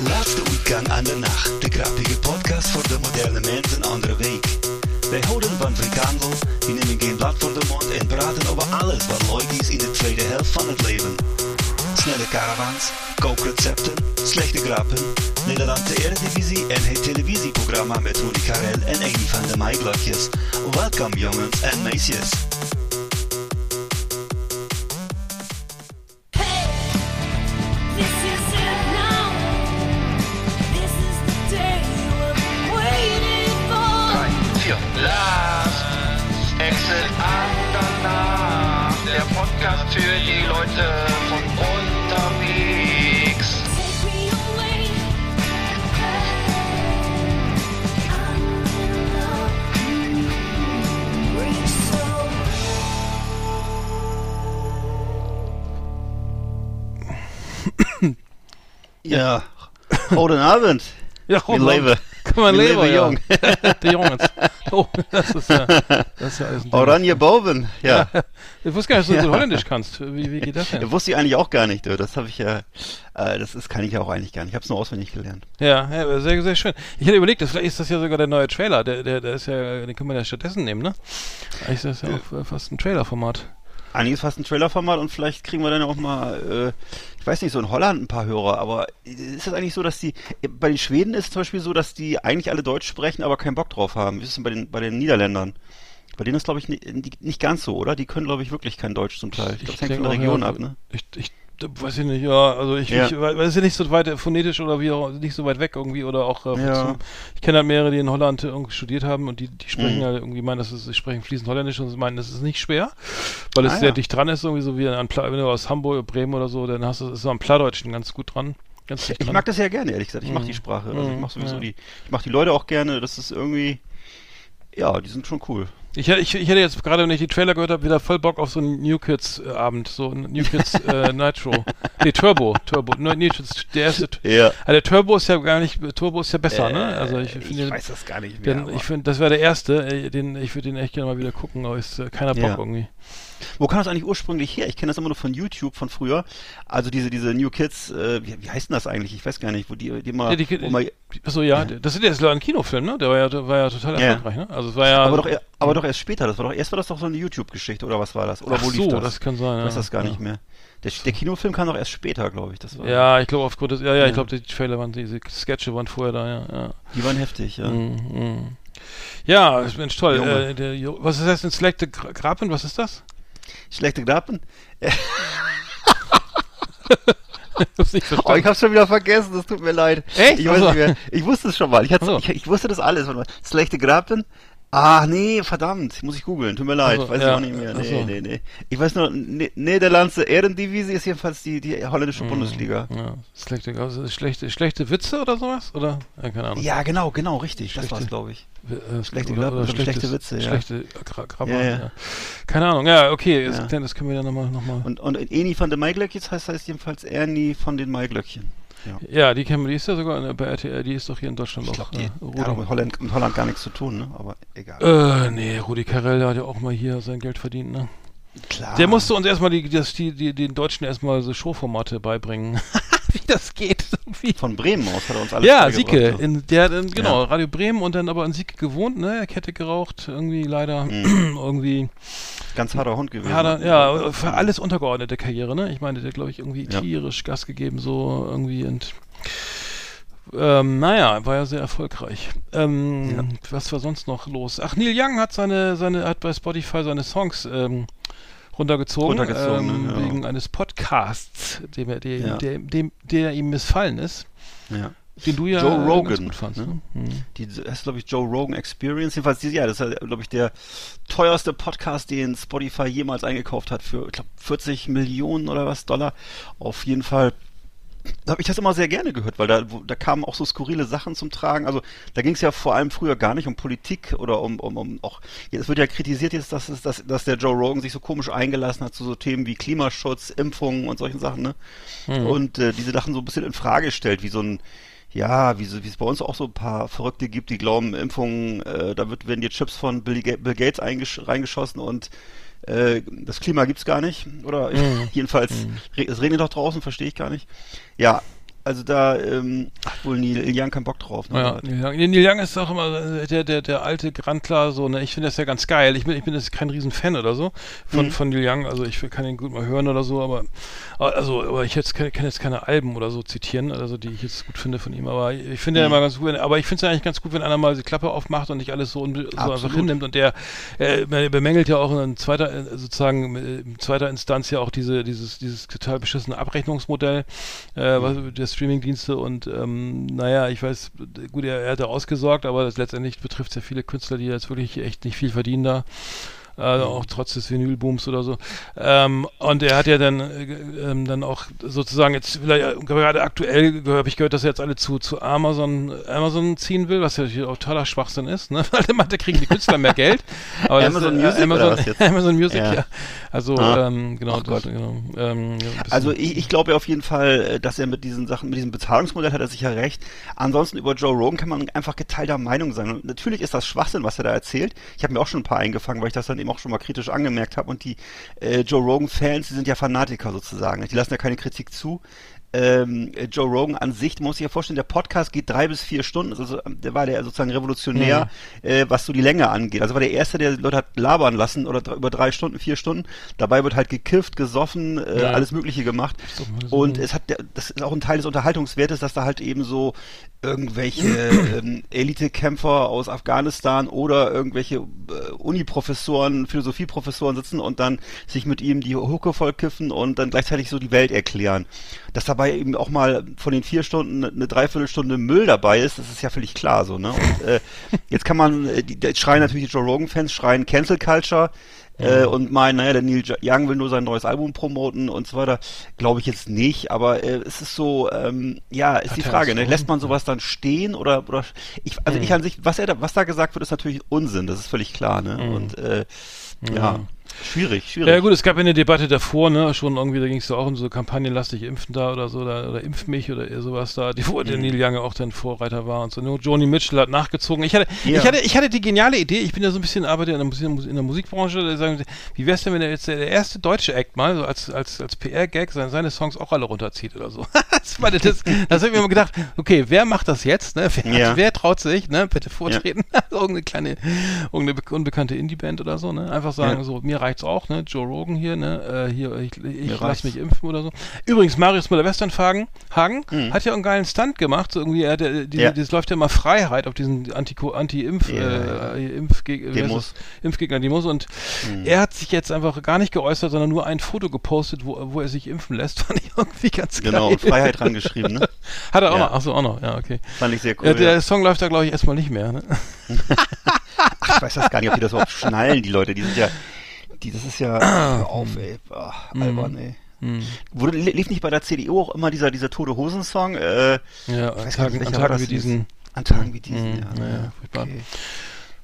Laatste uitgang aan de nacht. De grappige podcast voor de moderne mens een andere week. Wij houden van frikandel, die nemen geen blad voor de mond en praten over alles wat leuk is in de tweede helft van het leven. Snelle caravans, kookrecepten, slechte grappen, Nederlandse Eredivisie en het televisieprogramma met Rudy Karel en een van de Maiglokjes. Welkom jongens en meisjes. Goedenavond. Ja, leven. Kom maar We leven, leven ja. De jongens. Oh, das ist ja, das ist ja alles ein Ding. Oranje boven. Ja. Ich wusste gar nicht, dass du Ja. Holländisch kannst. Wie, wie geht das denn? Wusste ich eigentlich auch gar nicht. du. Das habe ich ja, äh, das ist, kann ich ja auch eigentlich gar nicht. Ich habe es nur auswendig gelernt. Ja, ja, sehr, sehr schön. Ich hätte überlegt, das, vielleicht ist das ja sogar der neue Trailer. Der, der, der ist ja, den können wir ja stattdessen nehmen, ne? Eigentlich ist das ja auch fast ein Trailer-Format. Eigentlich ist fast ein Trailerformat und vielleicht kriegen wir dann auch mal, äh, ich weiß nicht, so in Holland ein paar Hörer, aber ist es eigentlich so, dass die, bei den Schweden ist es zum Beispiel so, dass die eigentlich alle Deutsch sprechen, aber keinen Bock drauf haben. Wie ist es denn bei den, bei den Niederländern? Bei denen ist, glaube ich, nicht, nicht ganz so, oder? Die können, glaube ich, wirklich kein Deutsch zum Teil. Ich glaube, es hängt von der auch, Region ja, ab, ne? Ich, ich weiß ich nicht, ja, also ich, Ja. ich es ist ja nicht so weit phonetisch oder wie auch nicht so weit weg irgendwie oder auch äh, Ja. ich kenne halt mehrere, die in Holland äh, irgendwie studiert haben und die, die sprechen Mhm. halt irgendwie meinen, das ist, sie sprechen fließend Holländisch und sie meinen, das ist nicht schwer, weil es Ah, sehr ja. dicht dran ist, irgendwie so wie an wenn du aus Hamburg, Bremen oder so, dann hast du ist so am Plattdeutschen ganz gut dran. Ganz Ich dran. mag das ja gerne, ehrlich gesagt. Ich mag Mhm. die Sprache. Also ich Mhm, mag sowieso die, ich mag die Leute auch gerne. Das ist irgendwie, ja, die sind schon cool. Ich, hätte- ich, ich hätte jetzt gerade, wenn ich die Trailer gehört habe, wieder voll Bock auf so einen New Kids äh, Abend, so ein New Kids äh, Nitro. Nee, Turbo, Turbo, New Kids, der erste. Ja. Also der Turbo ist ja gar nicht, Turbo ist ja besser, ne? Also ich Äh, finde, weiß das gar nicht mehr. den, ich finde, das wäre der erste, äh, den, ich würde den echt gerne mal wieder gucken, aber ist äh, keiner Bock Ja. irgendwie. Wo kam das eigentlich ursprünglich her? Ich kenne das immer nur von YouTube von früher. Also diese diese New Kids, äh, wie, wie heißt denn das eigentlich? Ich weiß gar nicht, wo die die mal, Ja, die, mal achso, ja, das ist jetzt ein Kinofilm, ne? Der war ja, der war ja total Ja. erfolgreich, ne? Also es war ja. aber doch aber doch erst später. Das war doch erst war das doch so eine YouTube-Geschichte oder was war das? Oder Ach wo lief so, das? das kann sein, Ich weiß ja. das gar Ja. nicht mehr. Der, der Kinofilm kam doch erst später, glaube ich. Das war, Ja, ich glaube aufgrund des, ja, ja, Ja. ich glaube, die Trailer waren, diese Sketche waren vorher da, ja, ja. Die waren heftig, ja. Mhm. Ja, Mensch, toll. Äh, der, was ist das denn? Selecte Gra- Grapen? Was ist das? Schlechte Grappen. Hab's Oh, ich hab's schon wieder vergessen, das tut mir leid. Echt? Ich weiß Ach so. nicht mehr. Ich wusste es schon mal. Ich, hatte, Ach so. ich, ich wusste das alles. Schlechte Grappen. Ah, nee, verdammt. Muss ich googeln. Tut mir leid. Ach so, weiß ja. ich auch nicht mehr. Nee, so. nee, nee. Ich weiß nur, ne Niederlandse Ehrendivisie ist jedenfalls die, die holländische Bundesliga. Ja, schlechte, also schlechte, schlechte Witze oder sowas? Oder? Ja, keine Ahnung. Ja, genau, genau, richtig. Das Schlechte- war's, glaube ich. Äh, schlechte oder- oder schlechte Witze, ja. Schlechte Gra Ja, ja, ja. Keine Ahnung, ja, okay. Das, das können wir dann nochmal. Noch mal. Und, und Eni von den Maiglöckchen heißt, heißt jedenfalls Ernie von den Maiglöckchen. Ja. Ja, die kennen wir, die ist ja sogar bei RTL, die ist doch hier in Deutschland Ich auch. glaube, die äh, hat auch mit Holland, mit Holland gar nichts zu tun, ne? Aber egal. Äh, nee, Rudi Carell, der hat ja auch mal hier sein Geld verdient, ne? Klar. Der musste uns erstmal die, das, die, die, den Deutschen erstmal so Showformate beibringen. Wie das geht. Wie. Von Bremen aus hat er uns alles Ja, Sieke, in der, in, genau, Ja. Radio Bremen und dann aber in Sieke gewohnt, ne? Kette geraucht, irgendwie leider, Mhm. irgendwie, Ganz harter Hund gewesen. ja, da, ja, für alles untergeordnete Karriere, ne? Ich meine, der glaube ich irgendwie Ja. tierisch Gas gegeben, so irgendwie und, ähm, naja, war ja sehr erfolgreich. Ähm, Ja. was war sonst noch los? Ach, Neil Young hat seine, seine, hat bei Spotify seine Songs, ähm, runtergezogen, Runtergezogen, ähm, ja. wegen eines Podcasts, dem, er- der, Ja. der, dem, der ihm missfallen ist, Ja. den du ja Joe Rogan, gut fandst. ne? Ne? Hm. Die, das ist, glaube ich, Joe Rogan Experience. Jedenfalls, die- ja, das ist, glaube ich, der teuerste Podcast, den Spotify jemals eingekauft hat für, ich glaube, 40 Millionen oder was Dollar. Auf jeden Fall habe ich das immer sehr gerne gehört, weil da, wo, da kamen auch so skurrile Sachen zum Tragen. Also da ging es ja vor allem früher gar nicht um Politik oder um, um, um auch, es wird ja kritisiert jetzt, dass, es, dass, dass der Joe Rogan sich so komisch eingelassen hat zu so Themen wie Klimaschutz, Impfungen und solchen Sachen, ne? Und äh, diese Sachen so ein bisschen in Frage stellt, wie so ein ja, wie, so- wie es bei uns auch so ein paar Verrückte gibt, die glauben, Impfungen, äh, da wird, werden die Chips von Bill, Ga Bill Gates eingesch reingeschossen und äh, das Klima gibt's gar nicht. Oder jedenfalls, re es regnet doch draußen, verstehe ich gar nicht. Ja, Also da ähm, hat wohl Neil Young keinen Bock drauf. Ne? Ja, Neil Young. Neil Young ist auch immer äh, der, der, der alte Grandler, so, ne, ich finde das ja ganz geil. Ich bin, ich bin jetzt kein Riesenfan oder so von, Mhm. von Neil Young, also ich kann ihn gut mal hören oder so, aber, also, aber ich jetzt, kann, kann jetzt keine Alben oder so zitieren, also die ich jetzt gut finde von ihm, aber ich finde ja Mhm. immer ganz gut, aber ich finde es ja eigentlich ganz gut, wenn einer mal die Klappe aufmacht und nicht alles so, so einfach hinnimmt und der äh, bemängelt ja auch in zweiter, äh, sozusagen, äh, in zweiter Instanz ja auch diese, dieses, dieses total beschissene Abrechnungsmodell, äh, Mhm. was, der Streamingdienste und ähm, naja, ich weiß, gut, er, er hat da ausgesorgt, aber das letztendlich betrifft es ja viele Künstler, die jetzt wirklich echt nicht viel verdienen da. Äh, auch trotz des Vinylbooms oder so. Ähm, und er hat ja dann, äh, ähm, dann auch sozusagen jetzt vielleicht gerade aktuell habe ich gehört, dass er jetzt alle zu, zu Amazon, Amazon ziehen will, was ja natürlich auch totaler Schwachsinn ist, ne? Weil der meint, da kriegen die Künstler mehr Geld. Aber Amazon Music äh, oder Amazon? Amazon Music, Ja. ja. Also Ah. ähm, genau, das, genau ähm, ja, Also ich, ich glaube ja auf jeden Fall, äh, dass er mit diesen Sachen, mit diesem Bezahlungsmodell hat er sicher recht. Ansonsten über Joe Rogan kann man einfach geteilter Meinung sein. Und natürlich ist das Schwachsinn, was er da erzählt. Ich habe mir auch schon ein paar eingefangen, weil ich das dann eben auch schon mal kritisch angemerkt habe. Und die äh, Joe Rogan-Fans, die sind ja Fanatiker sozusagen. Die lassen ja keine Kritik zu. Ähm, äh, Joe Rogan an sich, man muss sich ja vorstellen, der Podcast geht drei bis vier Stunden. Also, der war der sozusagen revolutionär, äh, was so die Länge angeht. Also war der erste, der Leute hat labern lassen oder dr- über drei Stunden, vier Stunden. Dabei wird halt gekifft, gesoffen, äh, Ja. alles Mögliche gemacht. so- Und es hat, der- das ist auch ein Teil des Unterhaltungswertes, dass da halt eben so irgendwelche ähm, Elitekämpfer aus Afghanistan oder irgendwelche äh, Uniprofessoren, Philosophieprofessoren sitzen und dann sich mit ihm die Hucke vollkiffen und dann gleichzeitig so die Welt erklären. Dass dabei eben auch mal von den vier Stunden eine Dreiviertelstunde Müll dabei ist, das ist ja völlig klar so, ne? Und äh, jetzt kann man, äh, die, die schreien natürlich die Joe Rogan-Fans, schreien Cancel Culture, äh, und meinen, naja, der Neil Young will nur sein neues Album promoten und so weiter. Glaube ich jetzt nicht, aber äh, es ist so, ähm, ja, ist Hat die Frage, ne? so? lässt man sowas dann stehen oder, oder ich, also ich an sich, was er da, was da gesagt wird, ist natürlich Unsinn, das ist völlig klar, ne? Und äh, ja, schwierig, schwierig. Ja gut, es gab ja eine Debatte davor, ne, schon irgendwie, da ging es ja auch um so Kampagnen, lass dich impfen da oder so, oder, oder impf mich oder sowas da, die, wo Mhm. der Neil Young ja auch dann Vorreiter war und so. Nur Joni Mitchell hat nachgezogen. Ich hatte, Ja. ich hatte, ich hatte die geniale Idee, ich bin ja so ein bisschen, arbeite in der, Musik, in der Musikbranche, da sagen sie, wie wär's denn, wenn er jetzt der, der erste deutsche Act mal, so als, als, als PR-Gag seine, seine Songs auch alle runterzieht oder so. das, meine, das, das habe ich mir immer gedacht, okay, wer macht das jetzt, ne? Wer, Ja. wer traut sich, ne? Bitte vortreten. irgendeine kleine, irgendeine be- unbekannte Indie-Band oder so, ne? Einfach sagen, Ja. so, mir reicht's auch, ne? Joe Rogan hier, ne? Äh, hier, ich, ich lass reicht's. mich impfen oder so. Übrigens, Marius Müller-Westernhagen Hagen Mhm. hat ja einen geilen Stunt gemacht, so irgendwie, er hat, ja diese, Ja. das läuft ja immer Freiheit auf diesen Anti- Anti-Impf, Ja, äh, Demos. das? Impfgegner-Demos und Mhm. er hat sich jetzt einfach gar nicht geäußert, sondern nur ein Foto gepostet, wo, wo er sich impfen lässt, fand ich irgendwie ganz geil. Genau, und Freiheit dran geschrieben, ne? Hat er auch Ja. noch, achso, auch noch, ja, okay. Fand ich sehr cool. Ja, der ja. Song läuft da, glaube ich, erstmal nicht mehr, ne? Ach, ich weiß das gar nicht, ob die das überhaupt schnallen, die Leute. Die sind ja, die, das ist ja, hör auf, ey, Ach, albern, ey. Hm. Wurde, li- lief nicht bei der CDU auch immer dieser, dieser Tote Hosen-Song? Äh, Ja, an Tagen, nicht, an Tagen wie diesen. an Tagen wie diesen, Mhm, ja. naja, okay.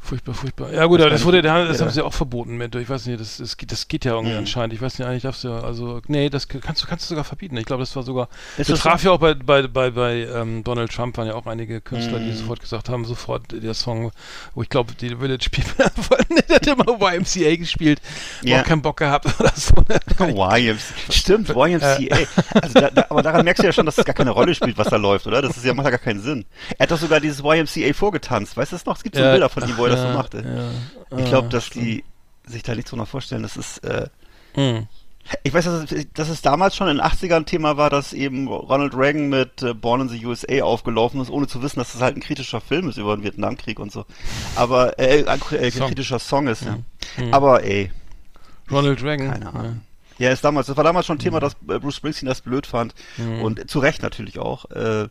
Furchtbar, furchtbar. Ja gut, gar das wurde, nicht, das wer haben sie auch verboten mit. Ich weiß nicht, das, das, geht, das geht ja irgendwie Mhm. anscheinend. Ich weiß nicht, eigentlich darfst du ja, also, nee, das kannst du, kannst du sogar verbieten. Ich glaube, das war sogar, Ist das das traf so? ja auch bei, bei, bei, bei ähm, Donald Trump, waren ja auch einige Künstler, die Mhm. sofort gesagt haben, sofort der Song, wo ich glaube, die Village People hat immer YMCA gespielt, Ja. auch keinen Bock gehabt oder so. YMCA. Stimmt, YMCA. Also da, da, aber daran merkst du ja schon, dass es gar keine Rolle spielt, was da läuft, oder? Das ist ja, macht ja gar keinen Sinn. Er hat doch sogar dieses YMCA vorgetanzt. Weißt du das noch? Es gibt so Ja, Bilder von ihm, wo er das ja, so machte. ja. Ich glaube, Ah, dass die sich da nichts drunter vorstellen. Das ist, äh, Mhm. ich weiß, dass es, dass es damals schon in den 80ern Thema war, dass eben Ronald Reagan mit äh, Born in the USA aufgelaufen ist, ohne zu wissen, dass das halt ein kritischer Film ist über den Vietnamkrieg und so. Aber, äh, ein, äh, ein Song. kritischer Song ist, ja. Mhm. Aber, ey, Ronald Reagan. keine Ahnung. Ja, ist damals, das war damals schon ein Thema, dass äh, Bruce Springsteen das blöd fand. Mhm. Und zu Recht natürlich auch. Äh,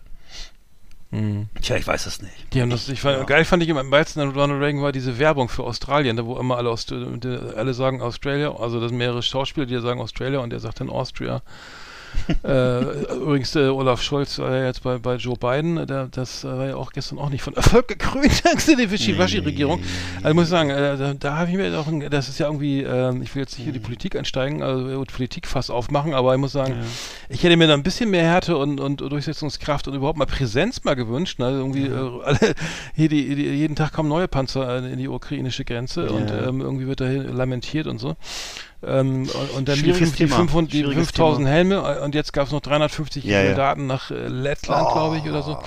Ja. Mhm. tja, ich weiß es nicht. Die haben das, ich fand, Ja. geil fand ich am besten an Ronald Reagan war diese Werbung für Australien, da wo immer alle, Aust alle sagen Australia, also das sind mehrere Schauspieler, die sagen Australia und der sagt dann Austria. Äh, übrigens, äh, Olaf Scholz war ja jetzt bei, bei Joe Biden, der, das äh, war ja auch gestern auch nicht von Erfolg gekrönt, der Wischiwaschi-Regierung. Also muss ich sagen, äh, da, da habe ich mir auch, ein, das ist ja irgendwie, ähm, ich will jetzt nicht in die Politik einsteigen, also äh, Politik fast aufmachen, aber ich muss sagen, ich hätte mir da ein bisschen mehr Härte und, und Durchsetzungskraft und überhaupt mal Präsenz mal gewünscht. Ne? Also irgendwie äh, alle, hier die, die, jeden Tag kommen neue Panzer äh, in die ukrainische Grenze und Ja. ähm, irgendwie wird da lamentiert und so. Ähm, und, dann die, Schwieriges die, Thema. 500, die Schwieriges 5000 Helme äh, und jetzt gab es noch 350 Ja, ja. Soldaten nach äh, Lettland, glaube ich, oder so.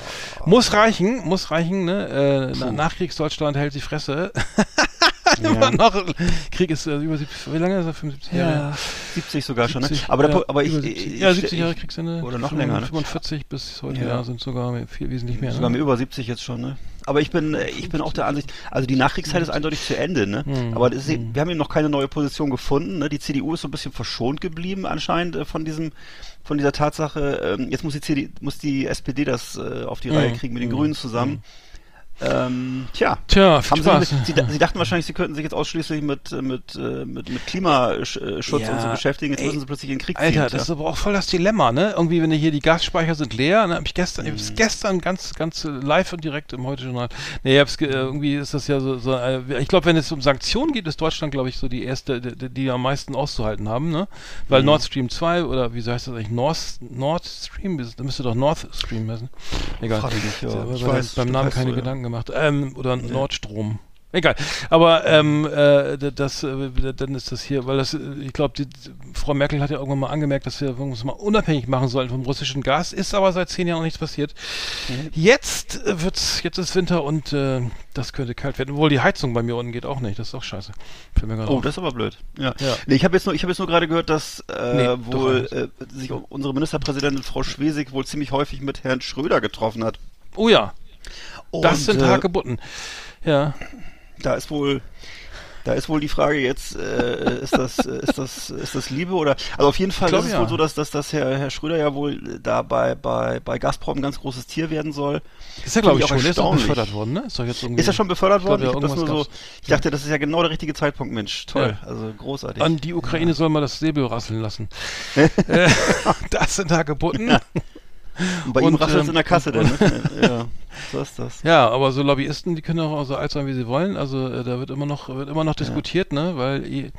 Muss reichen, muss reichen, ne? Äh, na, Nachkriegsdeutschland hält die Fresse. Immer noch. Krieg ist äh, über 70, wie lange ist er? 75 Jahre? Ja, 70 sogar schon, ne? 70, Aber, ja, Pu- aber ich, über ich, 70, ich, ja, 70 ich, Jahre Kriegsende. oder noch länger, ne? 45 bis heute, Ja. ja, sind sogar viel, wesentlich mehr. sogar Ne? über 70 jetzt schon, ne? Aber ich bin, äh, ich bin auch der Ansicht, also die Nachkriegszeit ist eindeutig zu Ende, ne? Hm. Aber ist, wir haben eben noch keine neue Position gefunden, ne? Die CDU ist so ein bisschen verschont geblieben anscheinend äh, von diesem, von dieser Tatsache. Ähm, jetzt muss die CD, muss die SPD das äh, auf die Hm. Reihe kriegen mit den Grünen zusammen. Ähm, tja. Tja, Haben Spaß. Sie, sie, sie dachten wahrscheinlich, sie könnten sich jetzt ausschließlich mit, äh, mit, äh, mit, mit Klimaschutz Ja, und so beschäftigen. Jetzt ey, müssen sie plötzlich in den Krieg ziehen. Alter, tja. das ist aber auch voll das Dilemma, ne? Irgendwie, wenn hier die Gasspeicher sind leer, ne, hab ich gestern, ich Mhm. hab's gestern ganz, ganz live und direkt im Heute-Journal. Nee, ich hab's, ge- äh, irgendwie ist das ja so, so äh, ich glaube, wenn es um Sanktionen geht, ist Deutschland, glaube ich, so die erste, die, die, am meisten auszuhalten haben, ne? Weil Mhm. Nord Stream 2 oder wie heißt das eigentlich? Nord, Nord Stream? Das müsste doch North Stream heißen. Egal. Ich ja. Ich Ich weiß, beim Namen keine so, ja. Gemacht. Ähm, oder Nordstrom. Egal. Aber ähm, äh, das, äh, dann ist das hier, weil das, äh, ich glaube, Frau Merkel hat ja irgendwann mal angemerkt, dass wir uns mal unabhängig machen sollen vom russischen Gas. Ist aber seit zehn Jahren noch nichts passiert. Mhm. Jetzt äh, wird's, jetzt ist Winter und äh, das könnte kalt werden. Obwohl die Heizung bei mir unten geht auch nicht. Das ist auch scheiße. Oh, auf. das ist aber blöd. Ja. Ja. Nee, ich habe jetzt nur, ich habe jetzt nur gerade gehört, dass äh, Nee, wohl äh, sich unsere Ministerpräsidentin Frau Schwesig wohl ziemlich häufig mit Herrn Schröder getroffen hat. Oh ja, das Und, sind äh, Hagebutten. Ja. Da ist wohl, da ist wohl die Frage jetzt, äh, ist das, äh, ist das, ist das Liebe oder? Also auf jeden Fall Ich glaub, ist es ja. wohl so, dass, dass, dass Herr, Herr Schröder ja wohl da bei, bei, bei Gazprom ein ganz großes Tier werden soll. Ist ja, glaube ich, schon. Ist erstaunlich. befördert worden, ne? Ist doch jetzt irgendwie. Ist er schon befördert Ich glaub, worden? ja, Ich, das nur irgendwas so, ich dachte, das ist ja genau der richtige Zeitpunkt, Mensch. Toll, Ja. also großartig. An die Ukraine soll man das Säbel rasseln lassen. äh, das sind Hagebutten. Und bei ihm und, rasselt es ähm, in der Kasse, denn, ne? ja, so ist das. Ja, aber so Lobbyisten, die können auch so alt sein, wie sie wollen. Also äh, da wird immer noch wird immer noch diskutiert, ne, weil i-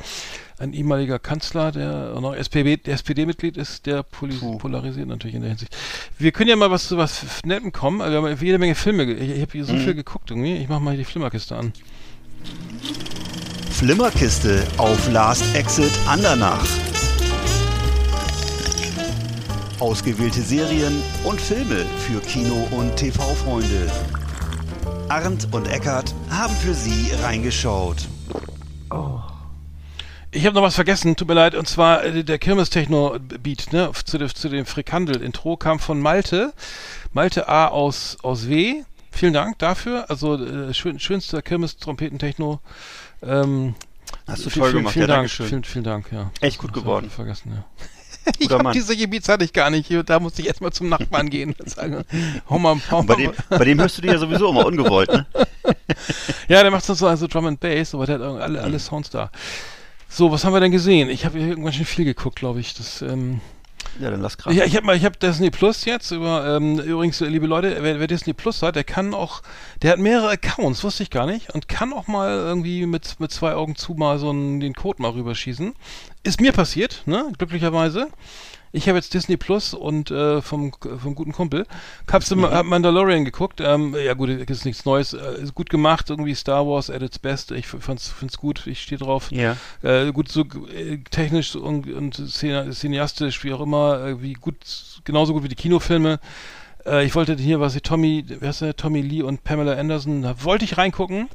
ein ehemaliger Kanzler, der auch noch SPD, der SPD-Mitglied ist, der poli Puh. polarisiert natürlich in der Hinsicht. Wir können ja mal was zu was Nettem kommen. Also Wir haben jede Menge Filme. Ich, ich habe hier so Mhm. viel geguckt irgendwie. Ich mach mal die Flimmerkiste an. Flimmerkiste auf Last Exit Andernach. Ausgewählte Serien und Filme für Kino- und TV-Freunde. Arndt und Eckart haben für Sie reingeschaut. Ich habe noch was vergessen, tut mir leid, und zwar äh, der Kirmes-Techno-Beat, ne, zu, dem- zu dem Frikandel-Intro kam von Malte. Malte A aus, aus W. Vielen Dank dafür. Also äh, schön, schönster Kirmes-Trompeten-Techno. Ähm, Hast du viel- toll vielen, gemacht, Vielen ja, Dank, Dankeschön. vielen, vielen Dank, ja. Echt gut geworden. Vergessen, ja. Ich Guter hab Mann. diese Gebiets hatte ich gar nicht. Da musste ich erstmal zum Nachbarn gehen sagen, hau mal, hau bei dem, bei dem hörst du dich ja sowieso immer ungewollt, ne? Ja, der macht so also Drum and Bass, aber der hat alle, Mhm. alle Sounds da. So, was haben wir denn gesehen? Ich habe hier irgendwann schon viel geguckt, glaube ich. Das, ähm, Ja, dann lass krachen. Ja, ich habe mal, ich habe Disney Plus jetzt über. Ähm, übrigens, liebe Leute, wer, wer Disney Plus hat, der kann auch, der hat mehrere Accounts, wusste ich gar nicht, und kann auch mal irgendwie mit mit zwei Augen zu mal so einen, den Code mal rüberschießen. Ist mir passiert, ne? Glücklicherweise. Ich habe jetzt Disney Plus und äh, vom, vom guten Kumpel. Hab's mhm. hab Mandalorian geguckt. Ähm, ja gut, ist nichts Neues. Äh, ist gut gemacht, irgendwie Star Wars at its best. Ich fand's, find's gut, ich stehe drauf. Ja. Äh, gut, so äh, technisch und, und cineastisch, wie auch immer, äh, wie gut, genauso gut wie die Kinofilme. Äh, ich wollte hier, was ich, Tommy, wer ist der, Tommy Lee und Pamela Anderson, da wollte ich reingucken,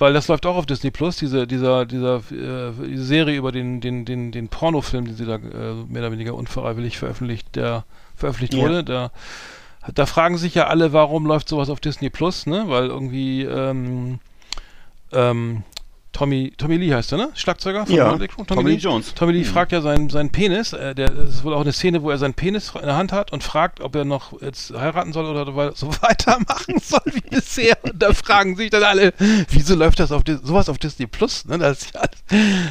weil das läuft auch auf Disney Plus, diese, dieser, dieser äh, diese Serie über den, den, den, den Pornofilm, den sie da äh, mehr oder weniger unfreiwillig veröffentlicht, der veröffentlicht Ja. wurde. Da, da fragen sich ja alle, warum läuft sowas auf Disney Plus, ne? Weil irgendwie ähm, ähm, Tommy, Tommy Lee heißt er, ne? Schlagzeuger von Ja, Motley Crue? Tommy Lee Jones. Tommy Lee Mhm. fragt ja seinen, seinen Penis. Äh, der, das ist wohl auch eine Szene, wo er seinen Penis in der Hand hat und fragt, ob er noch jetzt heiraten soll oder so weitermachen soll wie bisher. Und da fragen sich dann alle, wieso läuft das auf Dis- sowas auf Disney Plus? Ne? Da ist ja alles,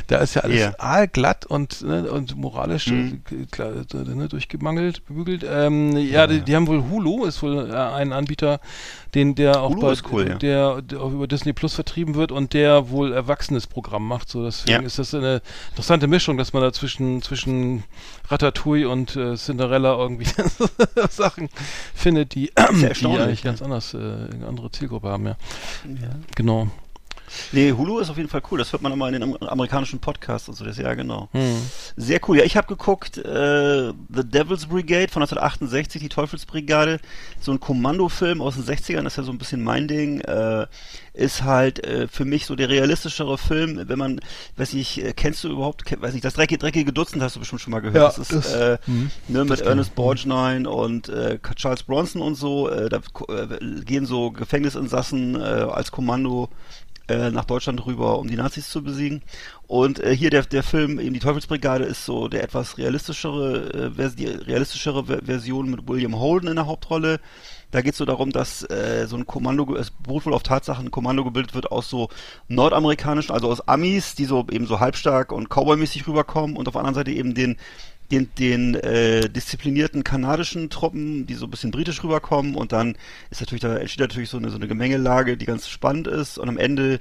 da ist ja alles Ja. aalglatt und, ne, und moralisch Mhm. äh, klar, äh, ne, durchgemangelt, gebügelt. Ähm, ja, Die, die haben wohl Hulu, ist wohl äh, ein Anbieter, den der auch Hulu bei, ist cool, ja. der, der auch über Disney Plus vertrieben wird und der wohl erwachsenes Programm macht. So deswegen Ja. ist das eine interessante Mischung, dass man da zwischen, zwischen Ratatouille und äh, Cinderella irgendwie Sachen findet, die, die eigentlich ja. ganz anders, äh, eine andere Zielgruppe haben, ja. Genau. Nee, Hulu ist auf jeden Fall cool. Das hört man immer in den am- amerikanischen Podcasts und so. Das ja genau. Hm. Sehr cool. Ja, ich habe geguckt, äh, The Devil's Brigade von 1968, die Teufelsbrigade. So ein Kommandofilm aus den 60ern, das ist ja so ein bisschen mein Ding. Äh, ist halt äh, für mich so der realistischere Film, wenn man, weiß nicht, äh, kennst du überhaupt, kenn, weiß nicht, das dreckige, dreckige Dutzend hast du bestimmt schon mal gehört. Ja, das ist das- äh, mhm. ne, mit Das kenn Ernest. Borgnine und äh, Charles Bronson und so. Äh, da äh, gehen so Gefängnisinsassen als Kommando äh, nach Deutschland rüber, um die Nazis zu besiegen. Und äh, hier der, der Film, eben die Teufelsbrigade, ist so der etwas realistischere, äh, die realistischere Ver Version mit William Holden in der Hauptrolle. Da geht es so darum, dass äh, so ein Kommando, es beruht wohl auf Tatsachen, ein Kommando gebildet wird aus so nordamerikanischen, also aus Amis, die so eben so halbstark und Cowboy-mäßig rüberkommen und auf der anderen Seite eben den den, den äh, disziplinierten kanadischen Truppen, die so ein bisschen britisch rüberkommen und dann ist natürlich, da entsteht natürlich so eine, so eine Gemengelage, die ganz spannend ist und am Ende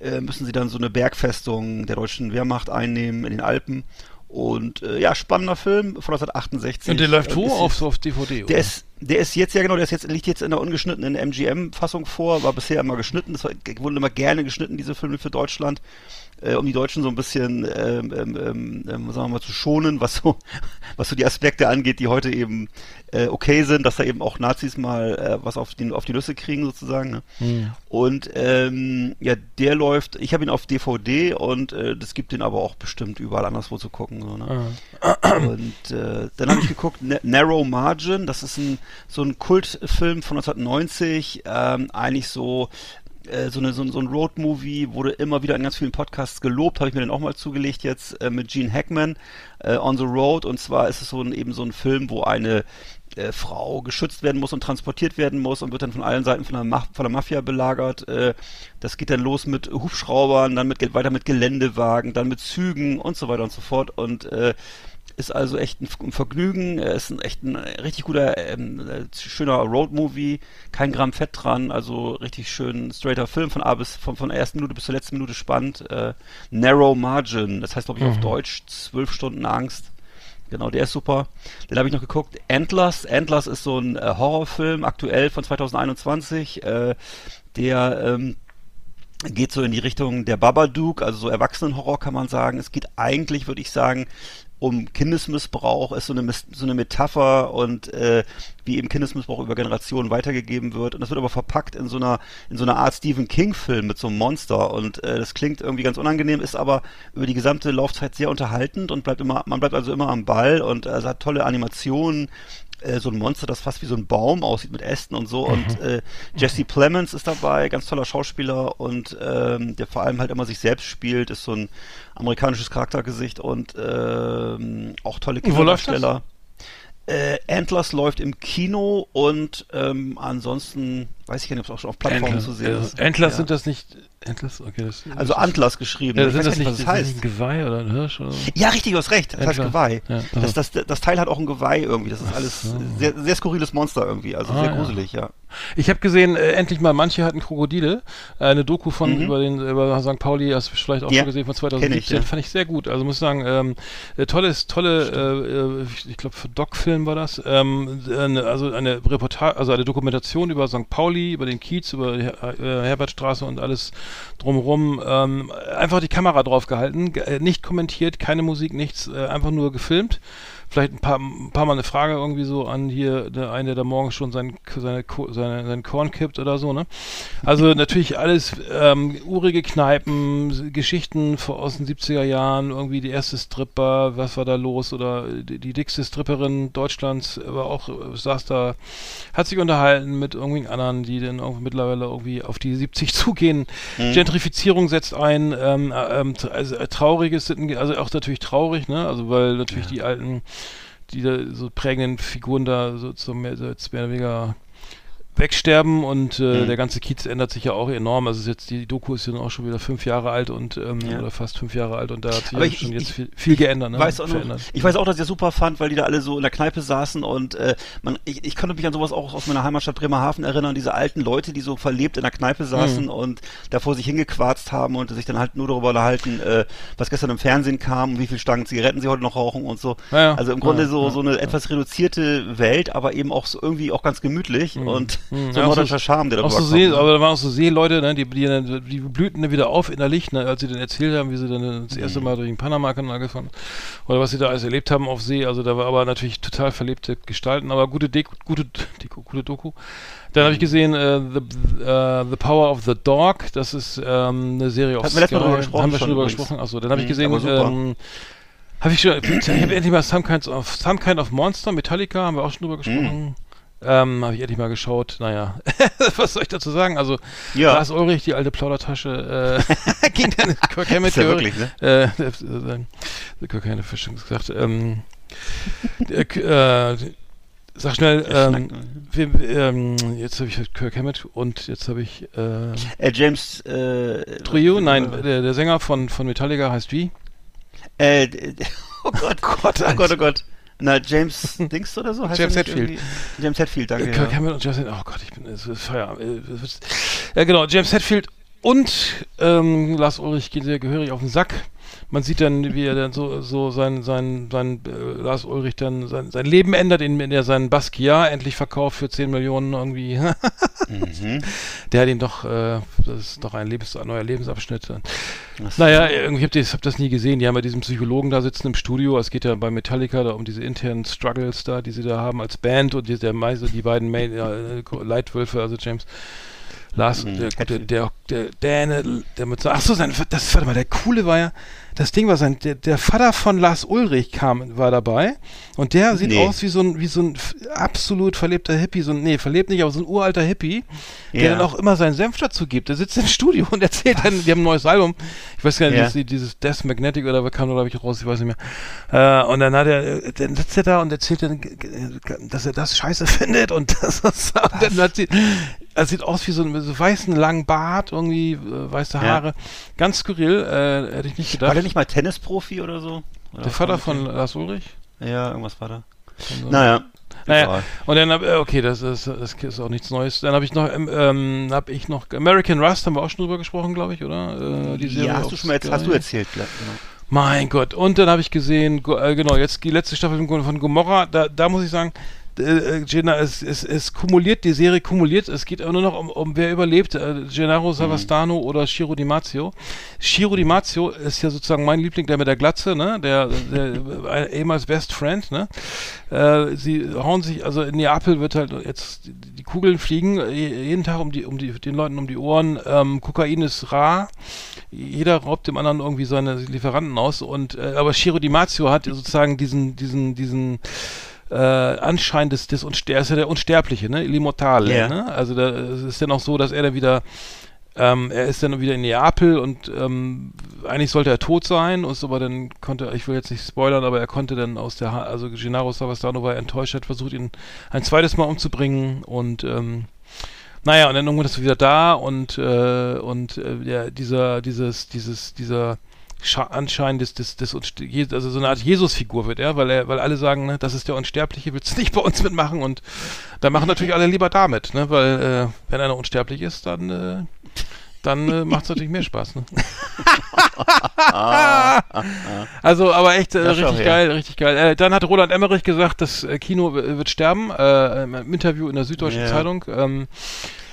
äh, müssen sie dann so eine Bergfestung der deutschen Wehrmacht einnehmen in den Alpen und äh, ja, spannender Film von 1968. Und der läuft Äh, wo? Auf, auf DVD, oder? der ist, der ist jetzt, ja genau, der ist jetzt, liegt jetzt in der ungeschnittenen MGM-Fassung vor, war bisher immer geschnitten, es war- wurden immer gerne geschnitten, diese Filme für Deutschland, äh, um die Deutschen so ein bisschen, ähm, ähm, ähm, ähm, sagen wir mal, zu schonen, was so, was so die Aspekte angeht, die heute eben äh, okay sind, dass da eben auch Nazis mal äh, was auf die, auf die Nüsse kriegen sozusagen. Ne? Hm. Und ähm, ja, der läuft, ich habe ihn auf DVD und äh, das gibt den aber auch bestimmt überall anderswo zu gucken. So, ne? Ah. Und äh, dann habe ich geguckt, Na- Narrow Margin, das ist ein so ein Kultfilm von 1990, ähm, eigentlich so äh, so, eine, so, ein- so ein Road-Movie, wurde immer wieder in ganz vielen Podcasts gelobt, habe ich mir den auch mal zugelegt jetzt äh, mit Gene Hackman, äh, On the Road. Und zwar ist es so ein, eben so ein Film, wo eine äh, Frau geschützt werden muss und transportiert werden muss und wird dann von allen Seiten von der, Maf von der Mafia belagert. Äh, das geht dann los mit Hubschraubern, dann mit, weiter mit Geländewagen, dann mit Zügen und so weiter und so fort. Und äh, ist also echt ein Vergnügen. Er ist ein echt ein richtig guter, ähm, äh, schöner Road-Movie. Kein Gramm Fett dran. Also richtig schön straighter Film von A bis, von, von der ersten Minute bis zur letzten Minute spannend. Äh, Narrow Margin. Das heißt, glaube ich, auf Deutsch zwölf Stunden Angst. Genau, der ist super. Den habe ich noch geguckt. Antlers. Antlers ist so ein äh, Horrorfilm, aktuell von 2021. Äh, der ähm, geht so in die Richtung der Babadook, also so Erwachsenenhorror kann man sagen. Es geht eigentlich, würde ich sagen, um Kindesmissbrauch, ist so eine, so eine Metapher und äh, wie eben Kindesmissbrauch über Generationen weitergegeben wird. Und das wird aber verpackt in so einer, in so einer Art Stephen King-Film mit so einem Monster. Und äh, das klingt irgendwie ganz unangenehm, ist aber über die gesamte Laufzeit sehr unterhaltend und bleibt immer, man bleibt also immer am Ball und äh, es hat tolle Animationen äh, so ein Monster, das fast wie so ein Baum aussieht mit Ästen und so. Und äh, Jesse Plemons ist dabei, ganz toller Schauspieler und ähm, der vor allem halt immer sich selbst spielt, ist so ein amerikanisches Charaktergesicht und ähm, auch tolle? Kinderdarsteller. Äh, Antlers läuft im Kino und ähm, ansonsten weiß ich gar nicht, ob es auch schon auf Plattformen Antlers, zu sehen äh, ist. Antlers Ja. sind das nicht. Antlers, okay, das, Also Antlers geschrieben. ja, sind das nicht, was das ist nicht heißt. ein Geweih oder ein Hirsch oder so? Ja, richtig, du hast recht. Das heißt Antler. Geweih. Ja, das, das, das Teil hat auch ein Geweih irgendwie. Das ist alles sehr, sehr skurriles Monster irgendwie. Also Ah, sehr gruselig, ja. Ich habe gesehen, äh, endlich mal, manche hatten Krokodile. Äh, eine Doku von Mhm. über den über St. Pauli, hast du vielleicht auch Ja, schon gesehen, von kenn 2017. ich, ja. Fand ich sehr gut. Also muss sagen, ähm, äh, tolles, tolle, äh, äh, ich glaube, für Doc-Film war das. Ähm, also eine Reportage, also eine Dokumentation über St. Pauli, über den Kiez, über die Her äh, Herbertstraße und alles drumherum. Ähm, einfach die Kamera drauf gehalten, ge- nicht kommentiert, keine Musik, nichts, einfach nur gefilmt. Vielleicht ein paar, ein paar Mal eine Frage irgendwie so an hier, der eine, der morgen schon sein, seine, seine, sein Korn kippt oder so, ne? Also natürlich alles ähm, urige Kneipen, Geschichten vor- aus den 70er Jahren, irgendwie die erste Stripper, was war da los oder die, die dickste Stripperin Deutschlands, aber auch äh, saß da, hat sich unterhalten mit irgendwelchen anderen, die dann irgendwie mittlerweile irgendwie auf die 70 zugehen. Gentrifizierung setzt ein, ähm, äh, ähm, also, äh, trauriges, also auch natürlich traurig, ne? Also weil natürlich die alten, die da so prägenden Figuren da so, so mehr, so jetzt mehr oder weniger wegsterben und äh, Mhm. der ganze Kiez ändert sich ja auch enorm. Also jetzt die Doku ist ja auch schon wieder fünf Jahre alt und ähm, Ja. oder fast fünf Jahre alt und da hat sich ja ich- schon ich- jetzt viel, viel geändert, ne? weiß auch noch, ich weiß auch, dass ich das super fand, weil die da alle so in der Kneipe saßen und äh, man, ich, ich konnte mich an sowas auch aus meiner Heimatstadt Bremerhaven erinnern, diese alten Leute, die so verlebt in der Kneipe saßen Mhm. und da vor sich hingequarzt haben und sich dann halt nur darüber unterhalten, äh, was gestern im Fernsehen kam, wie viel Stangen Zigaretten sie heute noch rauchen und so. Ja. Also im Grunde so, so eine etwas reduzierte Welt, aber eben auch so irgendwie auch ganz gemütlich Mhm. und so ein ja, norddeutscher Charme, der Auch darüber so See, ne? aber da waren auch so Seeleute, ne, die, die, dann- die blühten dann wieder auf innerlich, ne, als sie dann erzählt haben, wie sie dann das erste Mhm. Mal durch den Panama-Kanal gefahren oder was sie da alles erlebt haben auf See. Also da war aber natürlich total verlebte Gestalten, aber gute Deko, gute, Deko, gute Doku. Dann Mhm. habe ich gesehen äh, the, äh, the Power of the Dog. Das ist ähm, eine Serie auf Hatten wir letztes Mal Sky. drüber gesprochen Haben wir schon drüber gesprochen. Achso, dann habe ich Mhm, gesehen, ähm, habe ich schon, ich habe endlich mal Some Kind of, Some kind of Monster, Metallica, haben wir auch schon drüber Mhm. gesprochen. Ähm, habe ich endlich mal geschaut. Naja, was soll ich dazu sagen? Also, Ja. Lars Ulrich, die alte Plaudertasche, äh, ging dann Kirk Hammett Ist ja wirklich, ne? Äh, äh, Kirk Hammett hat schon gesagt. Ähm, äh, sag schnell, ähm, wem, ähm, jetzt habe ich Kirk Hammett und jetzt habe ich äh, Äh, James äh, Trio, äh, nein, der, der Sänger von, von Metallica heißt wie? Äh, oh Gott. Gott, oh Gott, oh Gott. Na, James Dings oder so? Heißt James Hetfield. James Hetfield, danke. Kirk ja. Hammett und Justin, oh Gott, ich bin, es ist Feierabend. äh, Ja, genau, James Hetfield und ähm, Lars Ulrich gehen sehr gehörig auf den Sack. Man sieht dann, wie er dann so, so sein, sein, sein äh, Lars Ulrich dann sein, sein Leben ändert, indem er seinen Basquiat endlich verkauft für 10 Millionen irgendwie. Mhm. Der hat ihn doch, äh, das ist doch ein, Lebens, ein neuer Lebensabschnitt. Das- Naja, irgendwie habt ihr hab das nie gesehen. Die haben ja diesen Psychologen da sitzen im Studio. Es geht ja bei Metallica da um diese internen Struggles da, die sie da haben als Band und die, der Meise, die beiden Main, äh, Leitwölfe, also James Lars, Mhm, der, der, Hetfield. der, der, Däne, der mit so, ach so, sein, das, warte mal, der Coole war ja, das Ding war sein, der, der Vater von Lars Ulrich kam, war dabei und der sieht Nee. aus wie so ein, wie so ein absolut verlebter Hippie, so ein, nee, verlebt nicht, aber so ein uralter Hippie, der Ja. dann auch immer seinen Senf dazu gibt. Der sitzt im Studio und erzählt dann, die haben ein neues Album. Ich weiß gar nicht, Ja. dieses, dieses Death Magnetic oder was kam da, glaube ich, raus, ich weiß nicht mehr. Äh, und dann hat er, äh, dann sitzt er da und erzählt dann, dass er das scheiße findet und das, das und dann hat sie, er sieht aus wie so ein so weißen langen Bart, irgendwie äh, weiße Ja. Haare. Ganz skurril, äh, hätte ich nicht War gedacht. der nicht mal Tennisprofi oder so? Oder der Vater war von? Lars Ulrich? Ja, irgendwas war da. So- Naja. Naja, und dann hab, äh, okay, das ist, das ist auch nichts Neues. Dann habe ich noch, ähm, ähm, habe ich noch American Rust, haben wir auch schon drüber gesprochen, glaube ich, oder? Äh, die Serie Ja, hast du schon mal jetzt, hast du erzählt, genau. Mein Gott. Und dann habe ich gesehen, äh, genau, jetzt die letzte Staffel von von Gomorra, da, da muss ich sagen, äh, Gena, es, es, es kumuliert, die Serie kumuliert, es geht aber nur noch um, um wer überlebt, äh, Gennaro Savastano oder Shiro Di Marzio. Shiro Di Marzio ist ja sozusagen mein Liebling, der mit der Glatze, ne, der, der äh, ehemals Best Friend, ne. Äh, sie hauen sich, also in Neapel wird halt jetzt die, die Kugeln fliegen äh, jeden Tag um die, um die, den Leuten um die Ohren. Ähm, Kokain ist rar. Jeder raubt dem anderen irgendwie seine Lieferanten aus und äh, aber Shiro Di Marzio hat sozusagen diesen, diesen, diesen äh, Anschein des, des Unster er ist ja der Unsterbliche, ne? Immortale, Ja. ne? Also da, es ist dann auch so, dass er dann wieder ähm, er ist dann wieder in Neapel und ähm, eigentlich sollte er tot sein, und so, aber dann konnte, ich will jetzt nicht spoilern, aber er konnte dann aus der, Ha- also Gennaro Savastano war enttäuscht, hat versucht, ihn ein zweites Mal umzubringen und ähm, naja, und dann irgendwann ist er wieder da und äh, und äh, ja, dieser, dieses, dieses, dieser Anschein des, des, des also so eine Art Jesus-Figur wird er, weil er, weil alle sagen, ne, das ist der Unsterbliche, willst du nicht bei uns mitmachen und da machen natürlich alle lieber damit, ne, weil äh, wenn einer unsterblich ist, dann äh, dann äh, macht es natürlich mehr Spaß. Ne? also, aber echt äh, richtig her. geil, richtig geil. Äh, dann hat Roland Emmerich gesagt, das äh, Kino wird sterben, äh, im Interview in der Süddeutschen Ja. Zeitung. Ähm,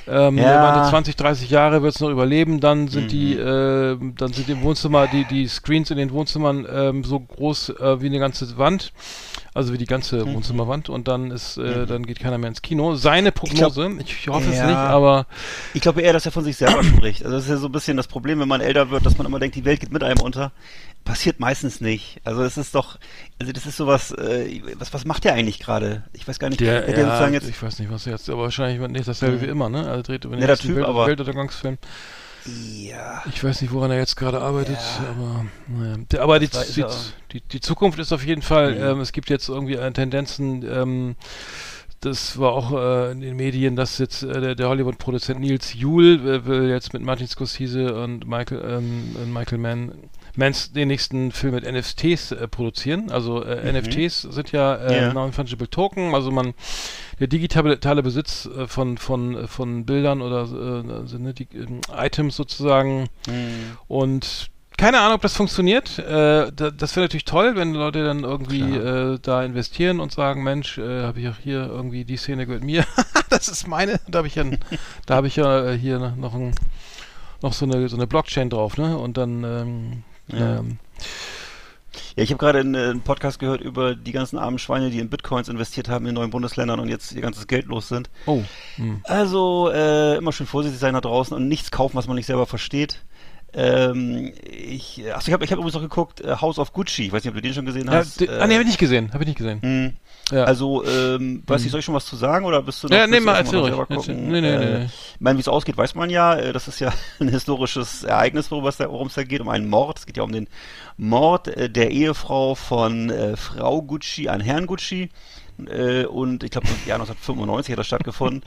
ähm, Ja. Meinte, 20, 30 Jahre wird es noch überleben, dann sind die, Mhm. äh, dann sind im Wohnzimmer, die, die Screens in den Wohnzimmern ähm, so groß äh, wie eine ganze Wand, also wie die ganze Mhm. Wohnzimmerwand und dann ist, äh, dann geht keiner mehr ins Kino. Seine Prognose, ich, hoffe es Ja. nicht, aber Ich glaube eher, dass er von sich selber spricht. Also das ist ja so ein bisschen das Problem, wenn man älter wird, dass man immer denkt, die Welt geht mit einem unter. Passiert meistens nicht. Also es ist doch, also das ist sowas, äh, was, was macht der eigentlich gerade? Ich weiß gar nicht. der, der ja, sozusagen jetzt, ich weiß nicht, was er jetzt, aber wahrscheinlich nicht dasselbe Mhm. wie immer, ne? Also dreht über den Ja, Typ, Welt, aber- Weltuntergangsfilm. ja. Ich weiß nicht, woran er jetzt gerade arbeitet, Ja. aber naja. Der, aber die, die, die, die Zukunft ist auf jeden Fall, Mhm. ähm, es gibt jetzt irgendwie äh, Tendenzen, ähm, das war auch äh, in den Medien, dass jetzt äh, der, der Hollywood-Produzent Nils Juhl äh, will jetzt mit Martin Scorsese und Michael, ähm, und Michael Mann Mans den nächsten Film mit NFTs äh, produzieren. Also äh, Mhm. NFTs sind ja, äh, Ja. Non-Fungible Token, also man der digitale Besitz äh, von, von, von Bildern oder äh, also, ne, die, ähm, Items sozusagen Hm. und keine Ahnung, ob das funktioniert. Äh, da, das wäre natürlich toll, wenn Leute dann irgendwie äh, da investieren und sagen, Mensch, äh, habe ich auch hier irgendwie die Szene gehört mir. das ist meine. Da habe ich ja, da habe ich ja äh, hier noch ein, noch so eine so eine Blockchain drauf, ne? Und dann ähm, Ja. ähm, Ja, ich habe gerade einen, äh, einen Podcast gehört über die ganzen armen Schweine, die in Bitcoins investiert haben in neuen Bundesländern und jetzt ihr ganzes Geld los sind. oh, hm. Also äh, immer schön vorsichtig sein da draußen und nichts kaufen, was man nicht selber versteht. Ähm, ich, achso, ich habe ich hab übrigens noch geguckt, äh, House of Gucci. Ich weiß nicht, ob du den schon gesehen ja, hast. d- ah, nee, habe ich nicht gesehen, habe ich nicht gesehen. Hm. Ja. Also, ähm, weiß ich, soll ich schon was zu sagen oder bist du noch Ja, nee, mal erzähl ruhig? Nee, nee, äh, nee. Ich meine, wie es ausgeht, weiß man ja. Äh, Das ist ja ein historisches Ereignis, worum es da, worum es da geht, um einen Mord. Es geht ja um den Mord äh, der Ehefrau von äh, Frau Gucci an Herrn Gucci. Äh, und ich glaube, im Jahr 1995 hat das stattgefunden.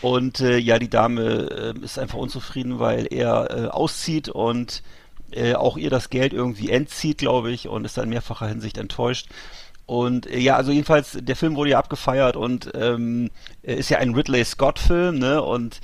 Und äh, ja, die Dame äh, ist einfach unzufrieden, weil er äh, auszieht und äh, auch ihr das Geld irgendwie entzieht, glaube ich, und ist da in mehrfacher Hinsicht enttäuscht. Und äh, ja, also jedenfalls, der Film wurde ja abgefeiert und ähm, äh, ist ja ein Ridley Scott-Film, ne? Und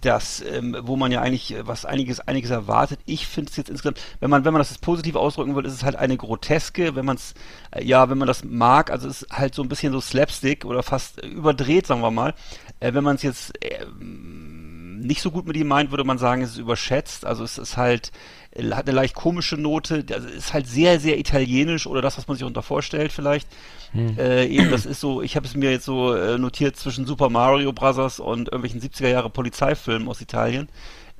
das, ähm, wo man ja eigentlich äh, was einiges, einiges erwartet. Ich finde es jetzt insgesamt, wenn man, wenn man das jetzt positiv ausdrücken will, ist es halt eine groteske, wenn man es, äh, ja, wenn man das mag, also es ist halt so ein bisschen so Slapstick oder fast äh, überdreht, sagen wir mal. Äh, wenn man es jetzt ähm, nicht so gut mit ihm meint, würde man sagen, es ist überschätzt. Also es ist halt, äh, hat eine leicht komische Note, also ist halt sehr, sehr italienisch oder das, was man sich unter vorstellt vielleicht. Äh, eben, das ist so, ich habe es mir jetzt so äh, notiert zwischen Super Mario Brothers und irgendwelchen 70er Jahre Polizeifilmen aus Italien.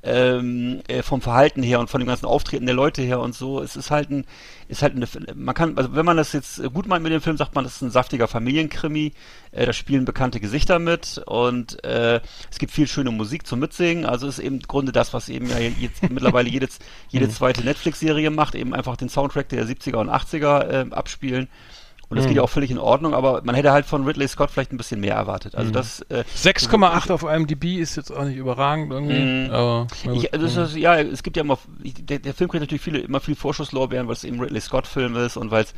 Ähm, äh, vom Verhalten her und von dem ganzen Auftreten der Leute her und so. Es ist halt ein, ist halt eine, man kann, also wenn man das jetzt gut meint mit dem Film, sagt man, das ist ein saftiger Familienkrimi. Äh, da spielen bekannte Gesichter mit und äh, es gibt viel schöne Musik zum Mitsingen. Also ist eben im Grunde das, was eben ja jetzt mittlerweile jede, jede zweite Netflix-Serie macht, eben einfach den Soundtrack der 70er und 80er äh, abspielen. Und das geht ja auch völlig in Ordnung, aber man hätte halt von Ridley Scott vielleicht ein bisschen mehr erwartet. Also das äh, 6,8 auf IMDb ist jetzt auch nicht überragend irgendwie, Mhm. aber. Ich, das ist, ja, es gibt ja immer, ich, der, der Film kriegt natürlich viele, immer viel Vorschusslorbeeren, weil es eben Ridley Scott-Film ist und weil es